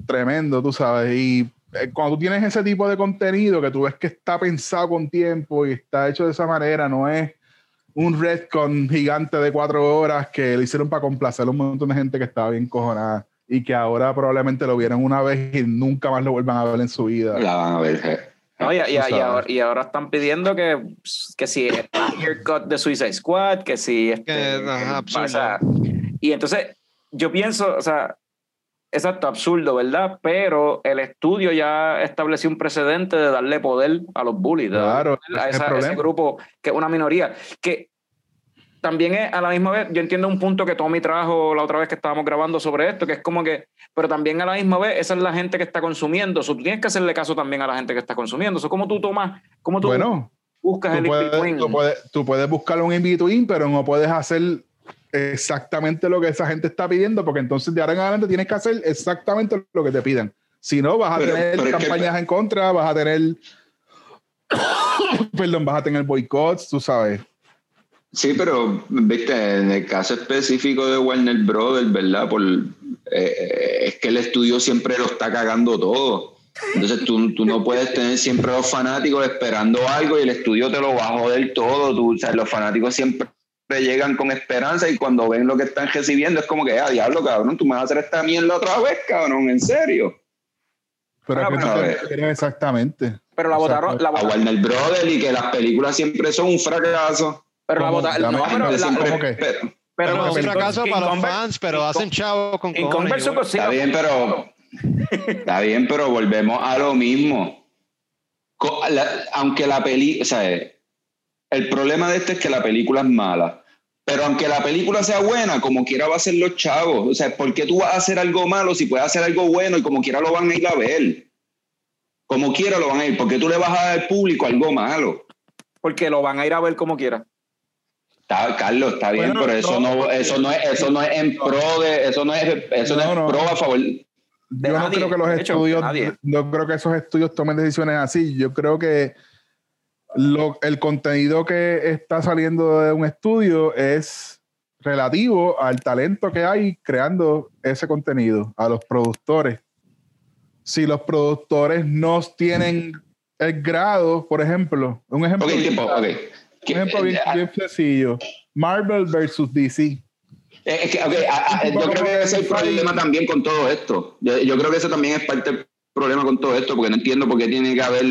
[SPEAKER 3] tremendo, tú sabes. Y cuando tú tienes ese tipo de contenido que tú ves que está pensado con tiempo y está hecho de esa manera, no es un retcon gigante de cuatro horas que lo hicieron para complacer a un montón de gente que estaba bien cojonada y que ahora probablemente lo vieron una vez y nunca más lo vuelvan a ver en su vida.
[SPEAKER 4] La van a ver. eh.
[SPEAKER 1] No, y, y- y ahora, y ahora están pidiendo que, que si el haircut de Suicide Squad, que si este,
[SPEAKER 2] Que, ajá, absurdo.
[SPEAKER 1] o sea, y entonces yo pienso, o sea, exacto, absurdo, ¿verdad? Pero el estudio ya estableció un precedente de darle poder a los bullies,
[SPEAKER 3] Claro,
[SPEAKER 1] a
[SPEAKER 3] es
[SPEAKER 1] esa- ese grupo que es una minoría, que también es a la misma vez, yo entiendo un punto que Tommy trajo la otra vez que estábamos grabando sobre esto, que es como que, pero también a la misma vez, esa es la gente que está consumiendo, so, tú tienes que hacerle caso también a la gente que está consumiendo, eso como tú tomas, como tú
[SPEAKER 3] Bueno,
[SPEAKER 1] buscas
[SPEAKER 3] tú
[SPEAKER 1] el
[SPEAKER 3] puedes, tú, puedes, tú puedes buscar un in-between, pero no puedes hacer exactamente lo que esa gente está pidiendo, porque entonces de ahora en adelante tienes que hacer exactamente lo que te pidan. Si no, vas a
[SPEAKER 4] Pero-
[SPEAKER 3] tener
[SPEAKER 4] pero es que-
[SPEAKER 3] campañas en contra, vas a tener. [coughs] Perdón, vas a tener boicots, tú sabes.
[SPEAKER 4] Sí, pero, viste, en el caso específico de Warner Brothers, ¿verdad? Por, eh, es que el estudio siempre lo está cagando todo. Entonces tú, tú no puedes tener siempre a los fanáticos esperando algo y el estudio te lo va a joder todo. Tú, o sea, los fanáticos siempre llegan con esperanza y cuando ven lo que están recibiendo es como que, ah, diablo, cabrón, tú me vas a hacer esta mierda otra vez, cabrón, en serio.
[SPEAKER 3] Pero
[SPEAKER 1] Ah,
[SPEAKER 3] es que
[SPEAKER 1] pero
[SPEAKER 3] tú
[SPEAKER 4] a
[SPEAKER 3] te
[SPEAKER 4] ver.
[SPEAKER 3] refieres exactamente.
[SPEAKER 1] pero la votaron, la
[SPEAKER 4] A Warner Brothers y que las películas siempre son un fracaso.
[SPEAKER 1] pero la votaron, no, pero
[SPEAKER 3] dame-
[SPEAKER 1] la-
[SPEAKER 4] Siempre-
[SPEAKER 3] ¿cómo que?
[SPEAKER 4] pero-
[SPEAKER 1] pero
[SPEAKER 2] Pero
[SPEAKER 3] Pero
[SPEAKER 2] es un fracaso
[SPEAKER 1] King
[SPEAKER 2] para los fans, pero
[SPEAKER 1] King
[SPEAKER 2] hacen chavos con
[SPEAKER 1] Converse
[SPEAKER 4] Está bien, pero está bien, pero volvemos a lo mismo. Co- la- aunque la peli, o sea, el problema de esto es que la película es mala. Pero aunque la película sea buena, como quiera va a ser los chavos. O sea, ¿por qué tú vas a hacer algo malo si puedes hacer algo bueno y como quiera lo van a ir a ver? como quiera lo van a ir, porque tú le vas a dar al público algo malo.
[SPEAKER 1] Porque lo van a ir a ver como quiera.
[SPEAKER 4] Está, Carlos, está bien,
[SPEAKER 3] Bueno,
[SPEAKER 4] pero eso
[SPEAKER 3] no,
[SPEAKER 4] no, eso no es, eso no es en pro de, eso no es, eso no,
[SPEAKER 3] No,
[SPEAKER 4] es
[SPEAKER 3] no.
[SPEAKER 4] pro a favor.
[SPEAKER 1] De
[SPEAKER 3] yo no
[SPEAKER 1] nadie,
[SPEAKER 3] creo que los
[SPEAKER 1] de hecho,
[SPEAKER 3] estudios, no creo que esos estudios tomen decisiones así. Yo creo que lo- el contenido que está saliendo de un estudio es relativo al talento que hay creando ese contenido, a los productores. Si los productores no tienen el grado, por ejemplo, un ejemplo,
[SPEAKER 4] Ok,
[SPEAKER 3] bien,
[SPEAKER 4] tiempo,
[SPEAKER 3] un ejemplo bien-
[SPEAKER 4] Eh,
[SPEAKER 3] bien sencillo, Marvel versus DC.
[SPEAKER 4] Eh, Es que, ok, a- a- yo creo que ese es el problema también con todo esto. Yo, yo creo que eso también es parte del problema con todo esto, porque no entiendo por qué tiene que haber.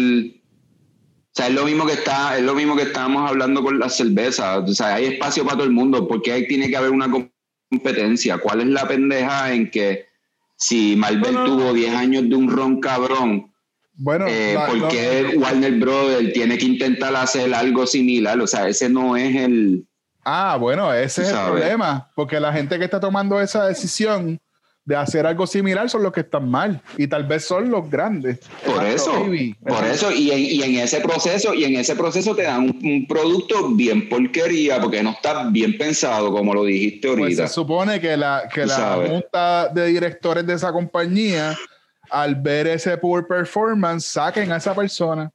[SPEAKER 4] O sea, es lo mismo que está, es lo mismo que estábamos hablando con las cervezas. O sea, hay espacio para todo el mundo. ¿Por qué ahí tiene que haber una competencia? ¿Cuál es la pendeja en que si Marvel
[SPEAKER 3] No, no.
[SPEAKER 4] tuvo 10 años de un ron cabrón,
[SPEAKER 3] Bueno,
[SPEAKER 4] eh,
[SPEAKER 3] la-
[SPEAKER 4] ¿por qué Warner Brothers tiene que intentar hacer algo similar? O sea, ese no es el.
[SPEAKER 3] Ah, bueno, ese es el problema, porque la gente que está tomando esa decisión de hacer algo similar son los que están mal y tal vez son los grandes.
[SPEAKER 4] Por eso, por eso, y en, y en ese proceso, y en ese proceso te dan un, un producto bien porquería, porque no está bien pensado, como lo dijiste
[SPEAKER 3] Pues
[SPEAKER 4] ahorita.
[SPEAKER 3] se supone que la, que la
[SPEAKER 4] sabes.
[SPEAKER 3] junta de directores de esa compañía, al ver ese poor performance, saquen a esa persona.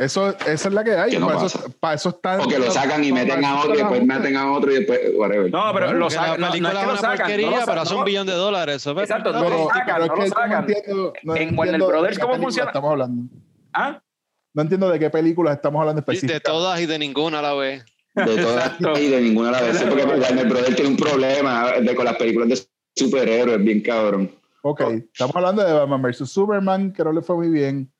[SPEAKER 3] Eso, esa es la que hay.
[SPEAKER 4] Que no
[SPEAKER 3] para,
[SPEAKER 4] pasa.
[SPEAKER 3] eso, para eso están.
[SPEAKER 4] o que lo sacan y meten a otro, y después meten a otro, y después, whatever.
[SPEAKER 1] No, pero
[SPEAKER 3] Bueno,
[SPEAKER 1] lo
[SPEAKER 2] Porque la
[SPEAKER 1] sacan. No, no
[SPEAKER 2] película
[SPEAKER 1] es que lo sacan.
[SPEAKER 2] porquería,
[SPEAKER 1] no lo
[SPEAKER 2] pero
[SPEAKER 1] sacan,
[SPEAKER 2] hace un billón de dólares. Eso es
[SPEAKER 1] Exacto, no lo sacan, no lo sacan.
[SPEAKER 3] entiendo- no
[SPEAKER 1] En
[SPEAKER 3] entiendo
[SPEAKER 1] Warner
[SPEAKER 3] de
[SPEAKER 1] Brothers,
[SPEAKER 3] qué
[SPEAKER 1] ¿cómo
[SPEAKER 3] película
[SPEAKER 1] funciona?
[SPEAKER 3] Estamos hablando.
[SPEAKER 1] ¿Ah?
[SPEAKER 3] No entiendo de qué películas estamos hablando
[SPEAKER 2] Y De
[SPEAKER 3] específicamente.
[SPEAKER 2] todas y de ninguna a la vez.
[SPEAKER 4] De todas y de ninguna a la vez. Sí, porque [laughs] Warner Brothers tiene un problema de, con las películas de superhéroes, bien cabrón.
[SPEAKER 3] Ok, estamos hablando de Batman vs. Superman, que no le fue muy bien.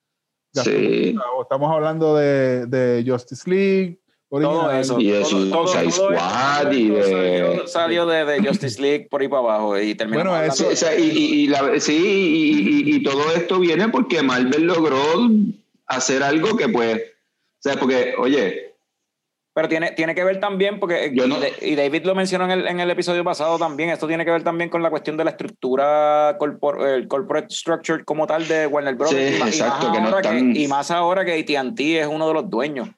[SPEAKER 4] Sí.
[SPEAKER 3] Estamos hablando de, de Justice League.
[SPEAKER 1] Todo
[SPEAKER 3] original.
[SPEAKER 1] eso.
[SPEAKER 4] Y de
[SPEAKER 1] todo-
[SPEAKER 4] Suicide
[SPEAKER 1] todo- todo
[SPEAKER 4] Squad
[SPEAKER 1] esto
[SPEAKER 4] y de-
[SPEAKER 1] Salió, salió de, de Justice League por ahí para abajo y terminó.
[SPEAKER 3] Bueno, eso-
[SPEAKER 4] o sea, y, y- y la- sí, y, y- y todo esto viene porque Marvel logró hacer algo que pues, o sea, porque, oye,
[SPEAKER 1] Pero tiene, tiene que ver también, porque
[SPEAKER 4] Yo no-
[SPEAKER 1] y David lo mencionó en el, en el episodio pasado también, esto tiene que ver también con la cuestión de la estructura, corpor- el corporate structure como tal de Warner Bros.
[SPEAKER 4] Sí,
[SPEAKER 1] y, más, y
[SPEAKER 4] exacto,
[SPEAKER 1] más
[SPEAKER 4] que no están-
[SPEAKER 1] y más ahora que AT&T es uno de los dueños,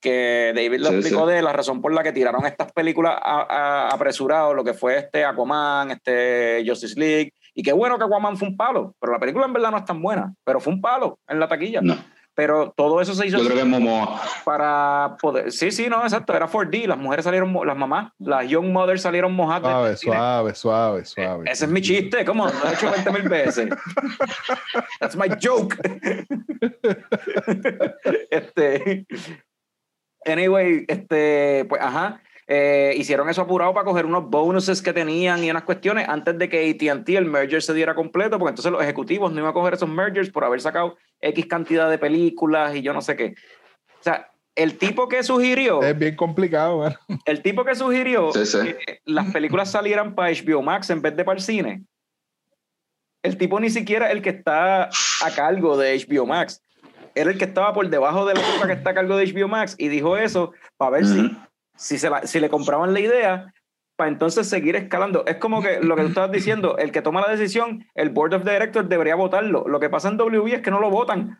[SPEAKER 1] que David lo
[SPEAKER 4] Sí,
[SPEAKER 1] explicó
[SPEAKER 4] sí.
[SPEAKER 1] de la razón por la que tiraron estas películas a- a- apresurados, lo que fue este Aquaman, este Justice League, y qué bueno que Aquaman fue un palo, pero la película en verdad no es tan buena, pero fue un palo en la taquilla.
[SPEAKER 4] no,
[SPEAKER 1] Pero todo eso se hizo
[SPEAKER 4] yo creo que Momoa.
[SPEAKER 1] para poder. Sí, sí, no, exacto. Era 4D. Las mujeres salieron, las mamás, las Young Mothers salieron mojadas.
[SPEAKER 3] Suave, suave, suave, suave.
[SPEAKER 1] Ese es mi chiste. ¿Cómo? Lo he hecho 20 mil veces. That's my joke. [laughs] este. Anyway, este, pues, ajá. Eh, hicieron eso apurado para coger unos bonuses que tenían y unas cuestiones antes de que AT&T el merger se diera completo, porque entonces los ejecutivos no iban a coger esos mergers por haber sacado X cantidad de películas y yo no sé qué. O sea, el tipo que sugirió,
[SPEAKER 3] Es bien complicado, bueno.
[SPEAKER 1] el tipo que sugirió
[SPEAKER 4] Sí, sí.
[SPEAKER 1] que las películas salieran para HBO Max en vez de para el cine, el tipo ni siquiera es el que está a cargo de HBO Max. Era el que estaba por debajo de la persona que está a cargo de HBO Max y dijo eso para ver si,
[SPEAKER 4] Ujú.
[SPEAKER 1] si, se la- si le compraban la idea para entonces seguir escalando. Es como que lo que tú estabas diciendo, el que toma la decisión, el Board of Directors debería votarlo. Lo que pasa en WB es que no lo votan,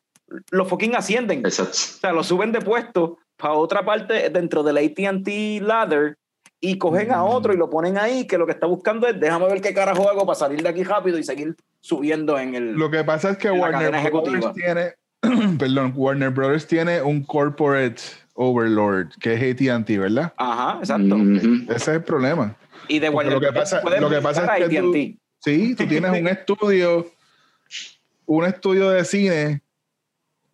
[SPEAKER 1] lo fucking ascienden.
[SPEAKER 4] Exacto.
[SPEAKER 1] O sea, lo suben de puesto para otra parte dentro del ATT ladder y cogen a
[SPEAKER 3] Mm.
[SPEAKER 1] otro y lo ponen ahí, que lo que está buscando es déjame ver qué carajo hago para salir de aquí rápido y seguir subiendo en el.
[SPEAKER 3] Lo que pasa es que Warner. Brothers tiene, [clears throat] perdón, Warner Brothers tiene un corporate overlord que es AT&T, ¿verdad?
[SPEAKER 1] Ajá, exacto.
[SPEAKER 4] Ujú.
[SPEAKER 3] Ese es el problema.
[SPEAKER 1] Y de
[SPEAKER 3] Porque
[SPEAKER 1] Warner
[SPEAKER 3] lo que pasa- lo que pasa es que tú-. Sí, tú tienes un [laughs] estudio, un estudio de cine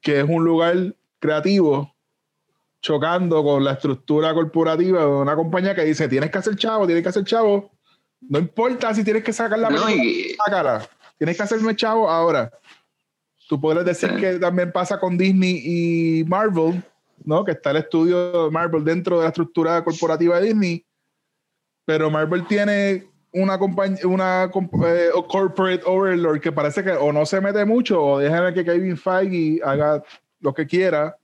[SPEAKER 3] que es un lugar creativo chocando con la estructura corporativa de una compañía que dice tienes que hacer chavo, tienes que hacer chavo. No importa si tienes que sacar la
[SPEAKER 4] No, y-
[SPEAKER 3] sácala. Tienes que hacerme chavo ahora. Tú podrías decir
[SPEAKER 4] Sí.
[SPEAKER 3] que también pasa con Disney y Marvel, ¿no? Que está el estudio Marvel dentro de la estructura corporativa de Disney. Pero Marvel tiene una compañía, una comp- eh, o corporate overlord que parece que o no se mete mucho o déjame que Kevin Feige haga lo que quiera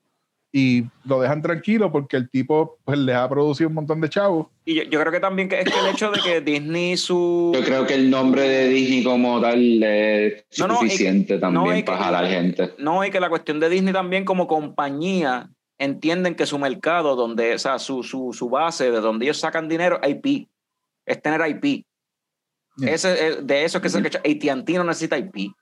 [SPEAKER 3] y lo dejan tranquilo porque el tipo pues les ha producido un montón de chavos.
[SPEAKER 1] Y yo, yo creo que también que es que el hecho de que Disney su...
[SPEAKER 4] Yo creo que el nombre de Disney como tal es
[SPEAKER 1] No, no, que-
[SPEAKER 4] suficiente
[SPEAKER 1] no,
[SPEAKER 4] también
[SPEAKER 1] que-
[SPEAKER 4] para jalar gente.
[SPEAKER 1] No, y que la cuestión de Disney también como compañía entienden que su mercado, donde, o sea, su, su, su base, de donde ellos sacan dinero, IP. Es tener IP.
[SPEAKER 3] Yeah.
[SPEAKER 1] Ese, eh, de eso es que se AT&T no necesita IP.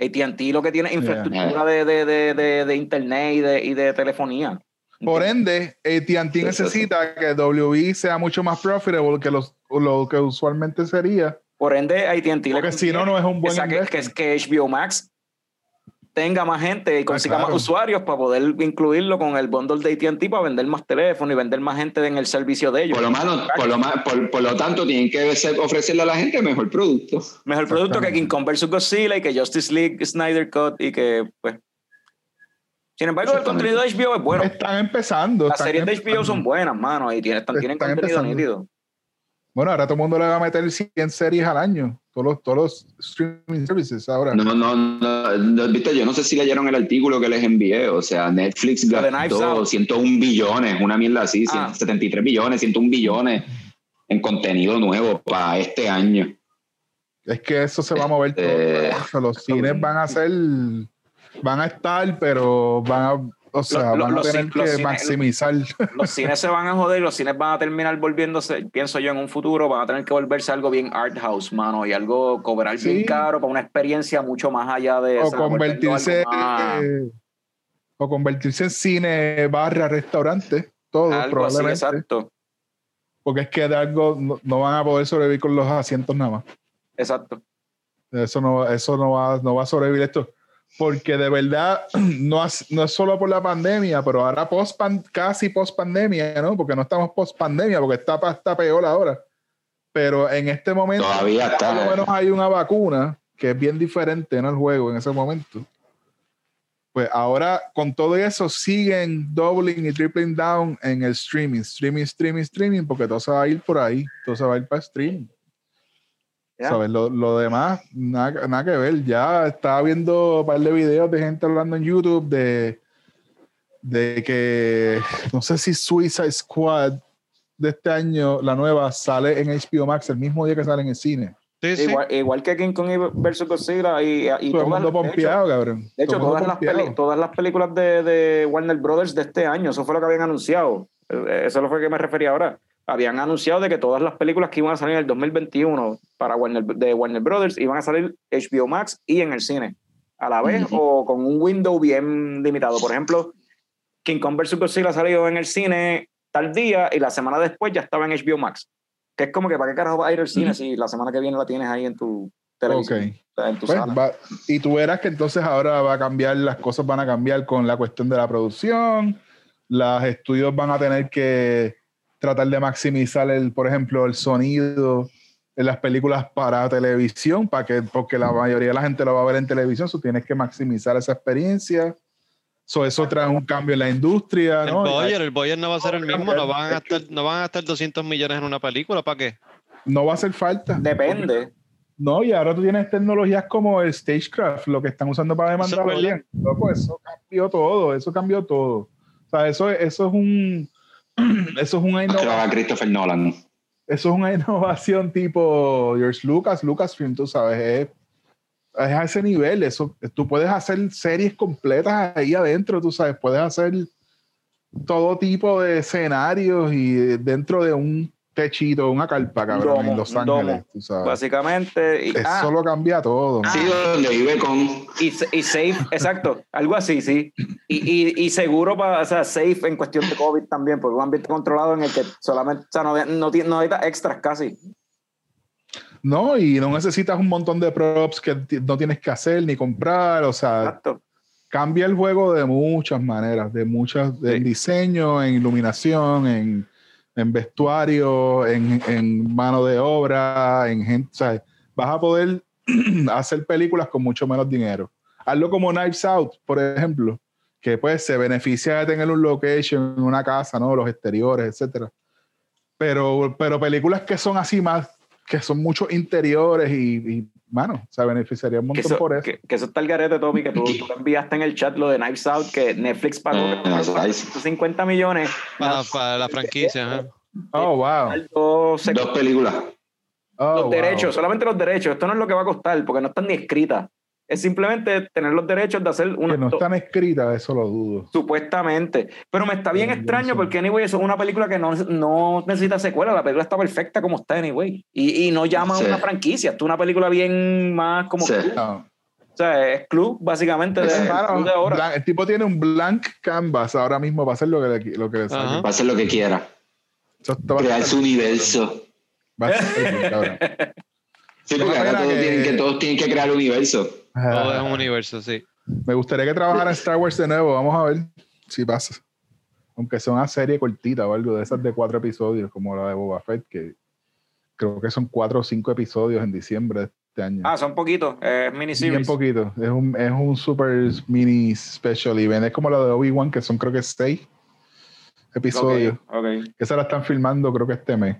[SPEAKER 1] AT&T lo que tiene es
[SPEAKER 3] Yeah.
[SPEAKER 1] infraestructura de, de, de, de, de internet y de, y de telefonía.
[SPEAKER 3] Por ende, AT&T necesita que WB sea mucho más profitable que los, lo que usualmente sería.
[SPEAKER 1] Por ende, AT&T
[SPEAKER 3] Porque si no, no es un
[SPEAKER 1] que,
[SPEAKER 3] buen
[SPEAKER 1] que,
[SPEAKER 3] investment.
[SPEAKER 1] que HBO Max tenga más gente y consiga
[SPEAKER 3] claro.
[SPEAKER 1] más usuarios para poder incluirlo con el bundle de AT&T para vender más teléfono y vender más gente en el servicio de ellos.
[SPEAKER 4] Por lo, malo, por, lo, por, por lo tanto, tienen que ser- ofrecerle a la gente mejor producto.
[SPEAKER 1] Mejor producto que. King Kong vs. Godzilla y que Justice League Snyder Cut y que, pues. Sin embargo, el contenido de HBO es bueno.
[SPEAKER 3] Están empezando.
[SPEAKER 1] Las
[SPEAKER 3] están
[SPEAKER 1] series de HBO son buenas, mano, y tienen, tienen
[SPEAKER 3] Están
[SPEAKER 1] contenido
[SPEAKER 3] empezando.
[SPEAKER 1] nítido.
[SPEAKER 3] Bueno, ahora todo el mundo le va a meter 100 series al año. Todos los, todos los streaming services ahora.
[SPEAKER 4] No, no, no, no, viste, yo no sé si leyeron el artículo que les envié. O sea, Netflix gastó
[SPEAKER 1] Out.
[SPEAKER 4] 101 billones, una mierda así,
[SPEAKER 1] Ah.
[SPEAKER 4] 173 billones, 101 billones en contenido nuevo para este año.
[SPEAKER 3] Es que eso se va a mover todo.
[SPEAKER 4] Este-
[SPEAKER 3] Eso, Los cines van a ser, van a estar, pero van a, o sea,
[SPEAKER 1] Lo- lo-
[SPEAKER 3] van a
[SPEAKER 1] los
[SPEAKER 3] tener
[SPEAKER 1] los
[SPEAKER 3] que maximizar. [laughs]
[SPEAKER 1] Los cines se van a joder los cines van a terminar volviéndose, pienso yo, en un futuro, van a tener que volverse algo bien art house, mano, y algo cobrar bien caro para una experiencia mucho más allá de
[SPEAKER 3] o convertirse,
[SPEAKER 1] más-
[SPEAKER 3] eh, o convertirse en cine, barra, restaurante, todo
[SPEAKER 1] algo así,
[SPEAKER 3] probablemente.
[SPEAKER 1] exacto,
[SPEAKER 3] porque es que de algo no, no van a poder sobrevivir con los asientos nada más.
[SPEAKER 1] exacto.
[SPEAKER 3] Eso no, eso no va, no va a sobrevivir esto. Porque de verdad [clears throat] no, es- no es solo por la pandemia, pero ahora post casi post pandemia, ¿no? Porque no estamos post pandemia, porque está, está peor ahora. Pero en este momento,
[SPEAKER 4] Todavía está.
[SPEAKER 3] por lo menos hay una vacuna que es bien diferente en el juego en ese momento. Pues ahora con todo eso siguen doubling y tripling down en el streaming, streaming, streaming, streaming, porque todo se va a ir por ahí, todo se va a ir para streaming. ¿Sabes? Lo, lo demás, nada, nada que ver. Ya estaba viendo un par de videos de gente hablando en YouTube de, de que no sé si Suicide Squad de este año, la nueva, sale en HBO Max el mismo día que sale en el cine.
[SPEAKER 2] Sí, sí.
[SPEAKER 1] Igual, igual que King Kong vs. Godzilla y, y
[SPEAKER 3] Todo el
[SPEAKER 1] todas,
[SPEAKER 3] mundo
[SPEAKER 1] de hecho,
[SPEAKER 3] pompeado, cabrón.
[SPEAKER 1] De hecho, todas las, peli- todas las películas de, de Warner Brothers de este año, eso fue lo que habían anunciado. Eh, Eso es lo que me refería ahora. Habían anunciado de que todas las películas que iban a salir en el 2021 para Warner, de Warner Brothers iban a salir HBO Max y en el cine a la vez
[SPEAKER 4] Ujú.
[SPEAKER 1] o con un window bien limitado. Por ejemplo, King Kong vs. Godzilla salió en el cine tal día y la semana después ya estaba en HBO Max. Que es como que, ¿para qué carajo vas a ir al cine si la semana que viene la tienes ahí en tu televisión?
[SPEAKER 3] Ok.
[SPEAKER 1] o sea, en tu
[SPEAKER 3] Pues,
[SPEAKER 1] sala.
[SPEAKER 3] va- y tú verás que entonces ahora va a cambiar, las cosas van a cambiar con la cuestión de la producción, los estudios van a tener que tratar de maximizar el, por ejemplo, el sonido en las películas para televisión, para que, porque la mayoría de la gente lo va a ver en televisión, so tienes que maximizar esa experiencia. So, eso trae un cambio en la industria,
[SPEAKER 2] El
[SPEAKER 3] ¿no?
[SPEAKER 2] Boyer, el Boyer no va a ser el mismo, no van a gastar, no van a gastar 200 millones en una película, ¿para qué?
[SPEAKER 3] no va a hacer falta.
[SPEAKER 1] Depende.
[SPEAKER 3] No, y ahora tú tienes tecnologías como el Stagecraft, lo que están usando para demandar bien. Loco, eso cambió todo, eso cambió todo. O sea, eso, eso es un [clears throat] eso es una innovación,
[SPEAKER 4] Christopher Nolan.
[SPEAKER 3] eso es una innovación tipo George Lucas, Lucasfilm, tú sabes, es, es a ese nivel, eso, tú puedes hacer series completas ahí adentro, tú sabes, puedes hacer todo tipo de escenarios y dentro de un techito, una carpa, cabrón,
[SPEAKER 1] domo,
[SPEAKER 3] en Los Ángeles, tú sabes.
[SPEAKER 1] Básicamente. Y,
[SPEAKER 3] Eso
[SPEAKER 1] ah,
[SPEAKER 3] lo cambia todo.
[SPEAKER 4] Sí, donde vive con.
[SPEAKER 1] y, y safe, exacto, algo así, sí. Y, y, y seguro para, o sea, safe en cuestión de COVID también, porque un ambiente controlado en el que solamente, o sea, no, no, tiene- no necesita extras casi.
[SPEAKER 3] No, y no necesitas un montón de props que no tienes que hacer ni comprar, o sea,
[SPEAKER 1] Exacto.
[SPEAKER 3] cambia el juego de muchas maneras, de muchas, en diseño, en iluminación, en, en vestuario, en, en mano de obra, en gente, o sea, vas a poder [clears throat] hacer películas con mucho menos dinero. Hazlo como Knives Out, por ejemplo, que pues se beneficia de tener un location, una casa, ¿no? Los exteriores, etcétera. Pero, pero películas que son así más que son muchos interiores y, y mano, se beneficiaría un
[SPEAKER 1] Que
[SPEAKER 3] montón
[SPEAKER 1] eso,
[SPEAKER 3] por eso.
[SPEAKER 1] que, que eso está el garete, Tommy, que tú, tú enviaste en el chat lo de Knives Out, que Netflix pagó
[SPEAKER 4] Ah, nice.
[SPEAKER 1] 50 millones.
[SPEAKER 2] Para, para la franquicia. ajá.
[SPEAKER 3] Oh, wow.
[SPEAKER 1] Dos,
[SPEAKER 4] películas.
[SPEAKER 3] Oh,
[SPEAKER 1] los
[SPEAKER 3] wow.
[SPEAKER 1] derechos, solamente los derechos. Esto no es lo que va a costar, porque no están ni escritas. Es simplemente tener los derechos de hacer una.
[SPEAKER 3] Que no están escritas, eso lo dudo.
[SPEAKER 1] Supuestamente. Pero me está bien extraño porque, anyway, eso es una película que no, no necesita secuela. La película está perfecta como está, anyway. Y, y no llama a una franquicia. Esto es una película bien más como.
[SPEAKER 4] Sí.
[SPEAKER 1] club.
[SPEAKER 3] No.
[SPEAKER 1] O sea, es club, básicamente, de,
[SPEAKER 3] Claro,
[SPEAKER 1] club de ahora.
[SPEAKER 3] el tipo tiene un blank canvas ahora mismo para hacer lo que le, lo que le salga.
[SPEAKER 2] Ajá.
[SPEAKER 4] Va a hacer lo que quiera. Crear su universo.
[SPEAKER 3] Va a ser bien, cabrón.
[SPEAKER 4] Sí, porque ahora todos,
[SPEAKER 3] que-
[SPEAKER 4] tienen que, todos tienen que crear universo.
[SPEAKER 2] Todo es un universo, sí.
[SPEAKER 3] Me gustaría que trabajara en Star Wars de nuevo. Vamos a ver si pasa. Aunque sea una serie cortita o algo de esas de cuatro episodios, como la de Boba Fett, que creo que son cuatro o cinco episodios en diciembre de este año.
[SPEAKER 1] Ah, son poquitos. Es
[SPEAKER 3] Bien
[SPEAKER 1] miniseries.
[SPEAKER 3] poquito. Es un, es un super mini special event. Es como la de Obi-Wan, que son creo que seis episodios.
[SPEAKER 1] Ok, ok.
[SPEAKER 3] Que se la están filmando creo que este mes.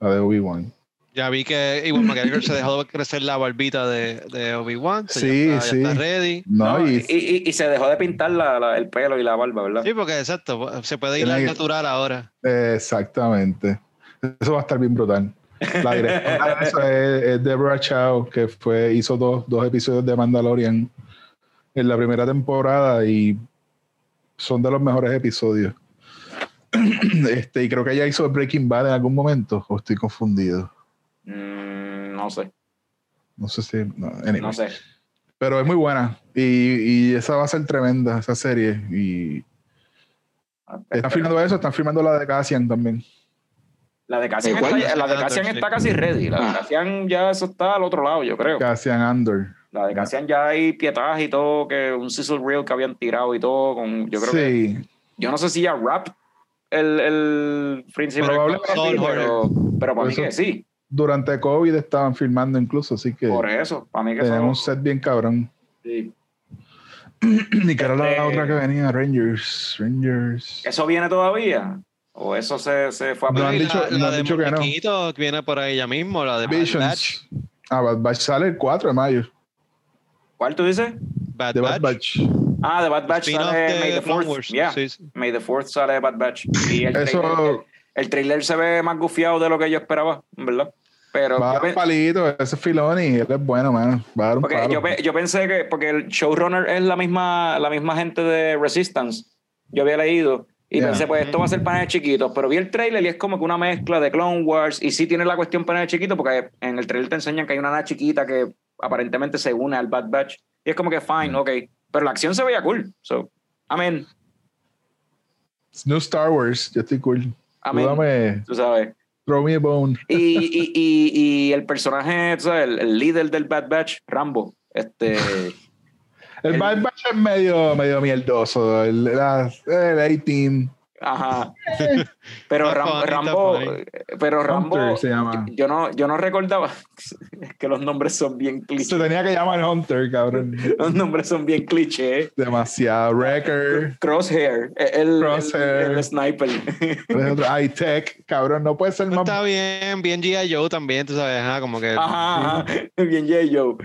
[SPEAKER 3] La de Obi-Wan.
[SPEAKER 2] Ya vi que Iwan McGregor se dejó de crecer la barbita de, de Obi-Wan.
[SPEAKER 3] Sí,
[SPEAKER 2] ya está,
[SPEAKER 3] sí.
[SPEAKER 2] Ya está ready.
[SPEAKER 3] No,
[SPEAKER 1] No,
[SPEAKER 3] y,
[SPEAKER 1] y, y- se dejó de pintar la- la- el pelo y la barba, ¿verdad?
[SPEAKER 2] Sí, porque exacto, se puede ir al natural ahora.
[SPEAKER 3] Exactamente. Eso va a estar bien brutal. La directora de eso es, es Deborah Chow, que fue, hizo dos, dos episodios de Mandalorian en la primera temporada y son de los mejores episodios. [clears throat] Este, y creo que ella hizo Breaking Bad en algún momento, o estoy confundido.
[SPEAKER 1] Mm, no sé,
[SPEAKER 3] No sé si. no, anyway.
[SPEAKER 1] no sé.
[SPEAKER 3] Pero es muy buena. Y, y esa va a ser tremenda, esa serie. Y están filmando eso, están filmando la de Cassian también.
[SPEAKER 1] La de Cassian, está, la de Cassian
[SPEAKER 2] Sí.
[SPEAKER 1] está casi ready. La de
[SPEAKER 4] Ah.
[SPEAKER 1] Cassian ya eso está al otro lado, yo creo.
[SPEAKER 3] Cassian Andor.
[SPEAKER 1] La de Cassian ya hay pietaje y todo, que un sizzle reel que habían tirado y todo. Con, yo creo que,
[SPEAKER 3] sí,
[SPEAKER 1] yo no sé si ya rap el, el principal,
[SPEAKER 3] Probablemente,
[SPEAKER 1] pero, pero, pero para mí
[SPEAKER 3] Eso-
[SPEAKER 1] que sí.
[SPEAKER 3] Durante COVID estaban filmando incluso, así que
[SPEAKER 1] Por eso, para mí que
[SPEAKER 3] tenemos un
[SPEAKER 1] eso,
[SPEAKER 3] set bien cabrón.
[SPEAKER 1] sí. [clears throat]
[SPEAKER 3] y que era la
[SPEAKER 1] Este-
[SPEAKER 3] otra que venía, Rangers. Rangers.
[SPEAKER 1] ¿Eso viene todavía? ¿O eso se, se fue a
[SPEAKER 3] No han dicho-
[SPEAKER 2] la,
[SPEAKER 3] no
[SPEAKER 2] la
[SPEAKER 3] han
[SPEAKER 2] de
[SPEAKER 3] dicho que no.
[SPEAKER 2] Muñequito viene por ahí ya mismo, la de Bad Batch.
[SPEAKER 3] Ah, Bad Batch sale el 4 de mayo.
[SPEAKER 1] ¿Cuál tú dices?
[SPEAKER 2] Bad.
[SPEAKER 3] Bad Batch.
[SPEAKER 1] Ah, de Bad Batch
[SPEAKER 2] Spin-off
[SPEAKER 1] sale
[SPEAKER 2] de
[SPEAKER 1] May the
[SPEAKER 2] Clone
[SPEAKER 1] 4th.
[SPEAKER 2] Wars.
[SPEAKER 1] Yeah.
[SPEAKER 2] Sí, sí.
[SPEAKER 1] May the 4th sale de Bad Batch. Y el, trailer,
[SPEAKER 3] Eso
[SPEAKER 1] el trailer se ve más gufiado de lo que yo esperaba, ¿verdad? Pero
[SPEAKER 3] va a dar un palito, ese es Filoni, él es bueno, man. Va a dar un
[SPEAKER 1] porque
[SPEAKER 3] palo.
[SPEAKER 1] yo, pe- yo pensé que, porque el showrunner es la misma, la misma gente de Resistance, yo había leído, y
[SPEAKER 3] Yeah.
[SPEAKER 1] pensé, pues esto va a ser paneles chiquitos, pero vi el trailer y es como que una mezcla de Clone Wars, y sí tiene la cuestión paneles chiquitos, porque en el trailer te enseñan que hay una nana chiquita que aparentemente se une al Bad Batch, y es como que fine, ok, pero la acción se veía cool, so, amén,
[SPEAKER 3] New Star Wars, yo estoy cool.
[SPEAKER 1] Amén, tú sabes.
[SPEAKER 3] Throw me a bone.
[SPEAKER 1] Y, y, y, y el personaje, sabes, el, el líder del Bad Batch, Rambo, este, [laughs]
[SPEAKER 3] El
[SPEAKER 1] El-
[SPEAKER 3] Bad Batch es medio, medio mierdoso. El, la- el A-Team.
[SPEAKER 1] Ajá. [laughs] Pero
[SPEAKER 2] Está
[SPEAKER 1] Ram-
[SPEAKER 2] funny, está
[SPEAKER 1] Rambo,
[SPEAKER 2] funny.
[SPEAKER 1] pero Rambo,
[SPEAKER 3] Hunter se llama.
[SPEAKER 1] yo no, yo no recordaba, [laughs] que los nombres son bien
[SPEAKER 3] Se
[SPEAKER 1] clichés,
[SPEAKER 3] tenía que llamar Hunter, cabrón. [laughs]
[SPEAKER 1] los nombres son bien clichés.
[SPEAKER 3] Demasiado. Wrecker.
[SPEAKER 1] Crosshair, el,
[SPEAKER 3] Crosshair.
[SPEAKER 1] el, el sniper.
[SPEAKER 3] I-Tech, cabrón. No puede ser más.
[SPEAKER 2] Está bien, bien G.I. Joe también, tú sabes, ajá, como que...
[SPEAKER 1] Ajá, ajá, bien J. Joe.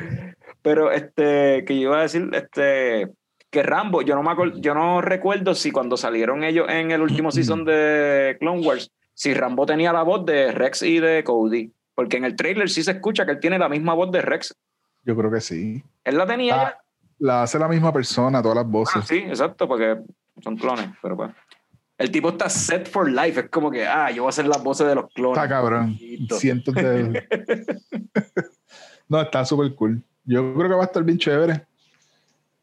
[SPEAKER 1] Pero este, que yo iba a decir, este, que Rambo, yo no me acuerdo, yo no recuerdo si cuando salieron ellos en el último season de Clone Wars, si Rambo tenía la voz de Rex y de Cody. Porque en el trailer sí se escucha que él tiene la misma voz de Rex.
[SPEAKER 3] Yo creo que sí.
[SPEAKER 1] Él la tenía
[SPEAKER 3] Ah,
[SPEAKER 1] ya.
[SPEAKER 3] La hace la misma persona, todas las
[SPEAKER 1] Ah,
[SPEAKER 3] voces.
[SPEAKER 1] sí, exacto, porque son clones, pero pues. El tipo está set for life, es como que, ah, yo voy a hacer las voces de los clones.
[SPEAKER 3] Está cabrón. Cientos de. [laughs] [laughs] no, está súper cool. Yo creo que va a estar bien chévere.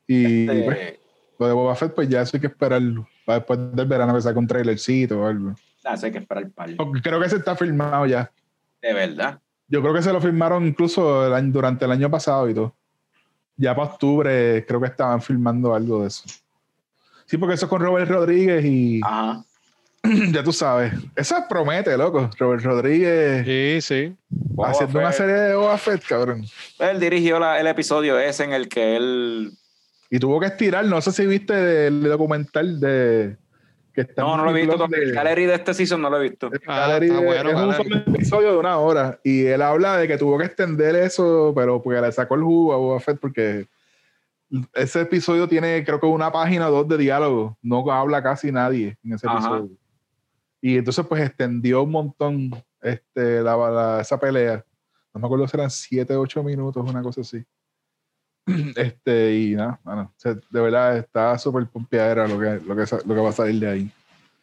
[SPEAKER 3] Y
[SPEAKER 1] Este,
[SPEAKER 3] pues, lo de Boba Fett, pues ya eso hay que esperarlo. Para después del verano que saque un trailercito o algo.
[SPEAKER 1] ah, eso hay que esperar.
[SPEAKER 3] Aunque creo que se está filmado ya.
[SPEAKER 1] De verdad.
[SPEAKER 3] Yo creo que se lo firmaron incluso el año- durante el año pasado y todo. Ya para octubre creo que estaban filmando algo de eso. Sí, porque eso es con Robert Rodríguez y
[SPEAKER 1] Ajá. [clears throat]
[SPEAKER 3] ya tú sabes. Eso promete, loco. Robert Rodríguez
[SPEAKER 2] Sí, sí.
[SPEAKER 1] Boba
[SPEAKER 3] haciendo una serie de Boba Fett, cabrón.
[SPEAKER 1] Él dirigió la- el episodio ese en el que él.
[SPEAKER 3] Y tuvo que estirar, no sé si viste el documental de Que está
[SPEAKER 1] No, no lo he visto.
[SPEAKER 3] Plus
[SPEAKER 1] El
[SPEAKER 3] de-
[SPEAKER 1] gallery de este season no lo he visto.
[SPEAKER 2] Ah,
[SPEAKER 3] Gallery
[SPEAKER 2] está
[SPEAKER 3] de-
[SPEAKER 2] bueno,
[SPEAKER 3] es un solo episodio de una hora y él habla de que tuvo que extender eso, pero porque le sacó el jugo a Boba Fett porque ese episodio tiene creo que una página o dos de diálogo, no habla casi nadie en ese
[SPEAKER 1] Ajá.
[SPEAKER 3] episodio. Y entonces pues extendió un montón este, la, la- esa pelea. No me acuerdo si eran 7, 8 minutos, una cosa así. [clears throat] Este, y nada, bueno, de verdad está súper pompeadera lo que, lo, que, lo que va a salir de ahí.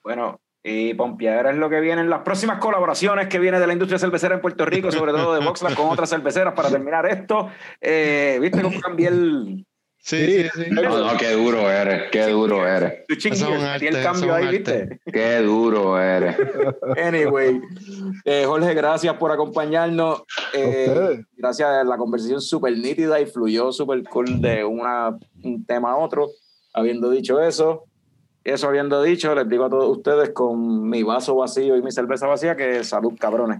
[SPEAKER 1] Bueno, y Pompiadera es lo que vienen las próximas colaboraciones que viene de la industria cervecera en Puerto Rico, sobre todo de Voxla con otras cerveceras para terminar esto. Eh, ¿Viste cómo cambié el
[SPEAKER 2] Sí, sí, sí.
[SPEAKER 4] No, no, qué duro eres, qué duro eres,
[SPEAKER 1] switching
[SPEAKER 2] Eso es un
[SPEAKER 1] gears? Metí el cambio ahí. ¿viste?
[SPEAKER 4] qué duro eres. [laughs]
[SPEAKER 1] Anyway, eh, Jorge, gracias por acompañarnos. Eh, gracias, la conversación súper nítida y fluyó súper cool de una, un tema a otro. Habiendo dicho eso, eso habiendo dicho, les digo a todos ustedes con mi vaso vacío y mi cerveza vacía que salud, cabrones.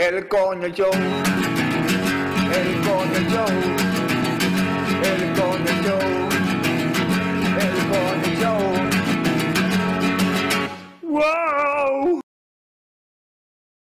[SPEAKER 5] El coño show. El coño show. El coño show. El coño show. ¡Wow!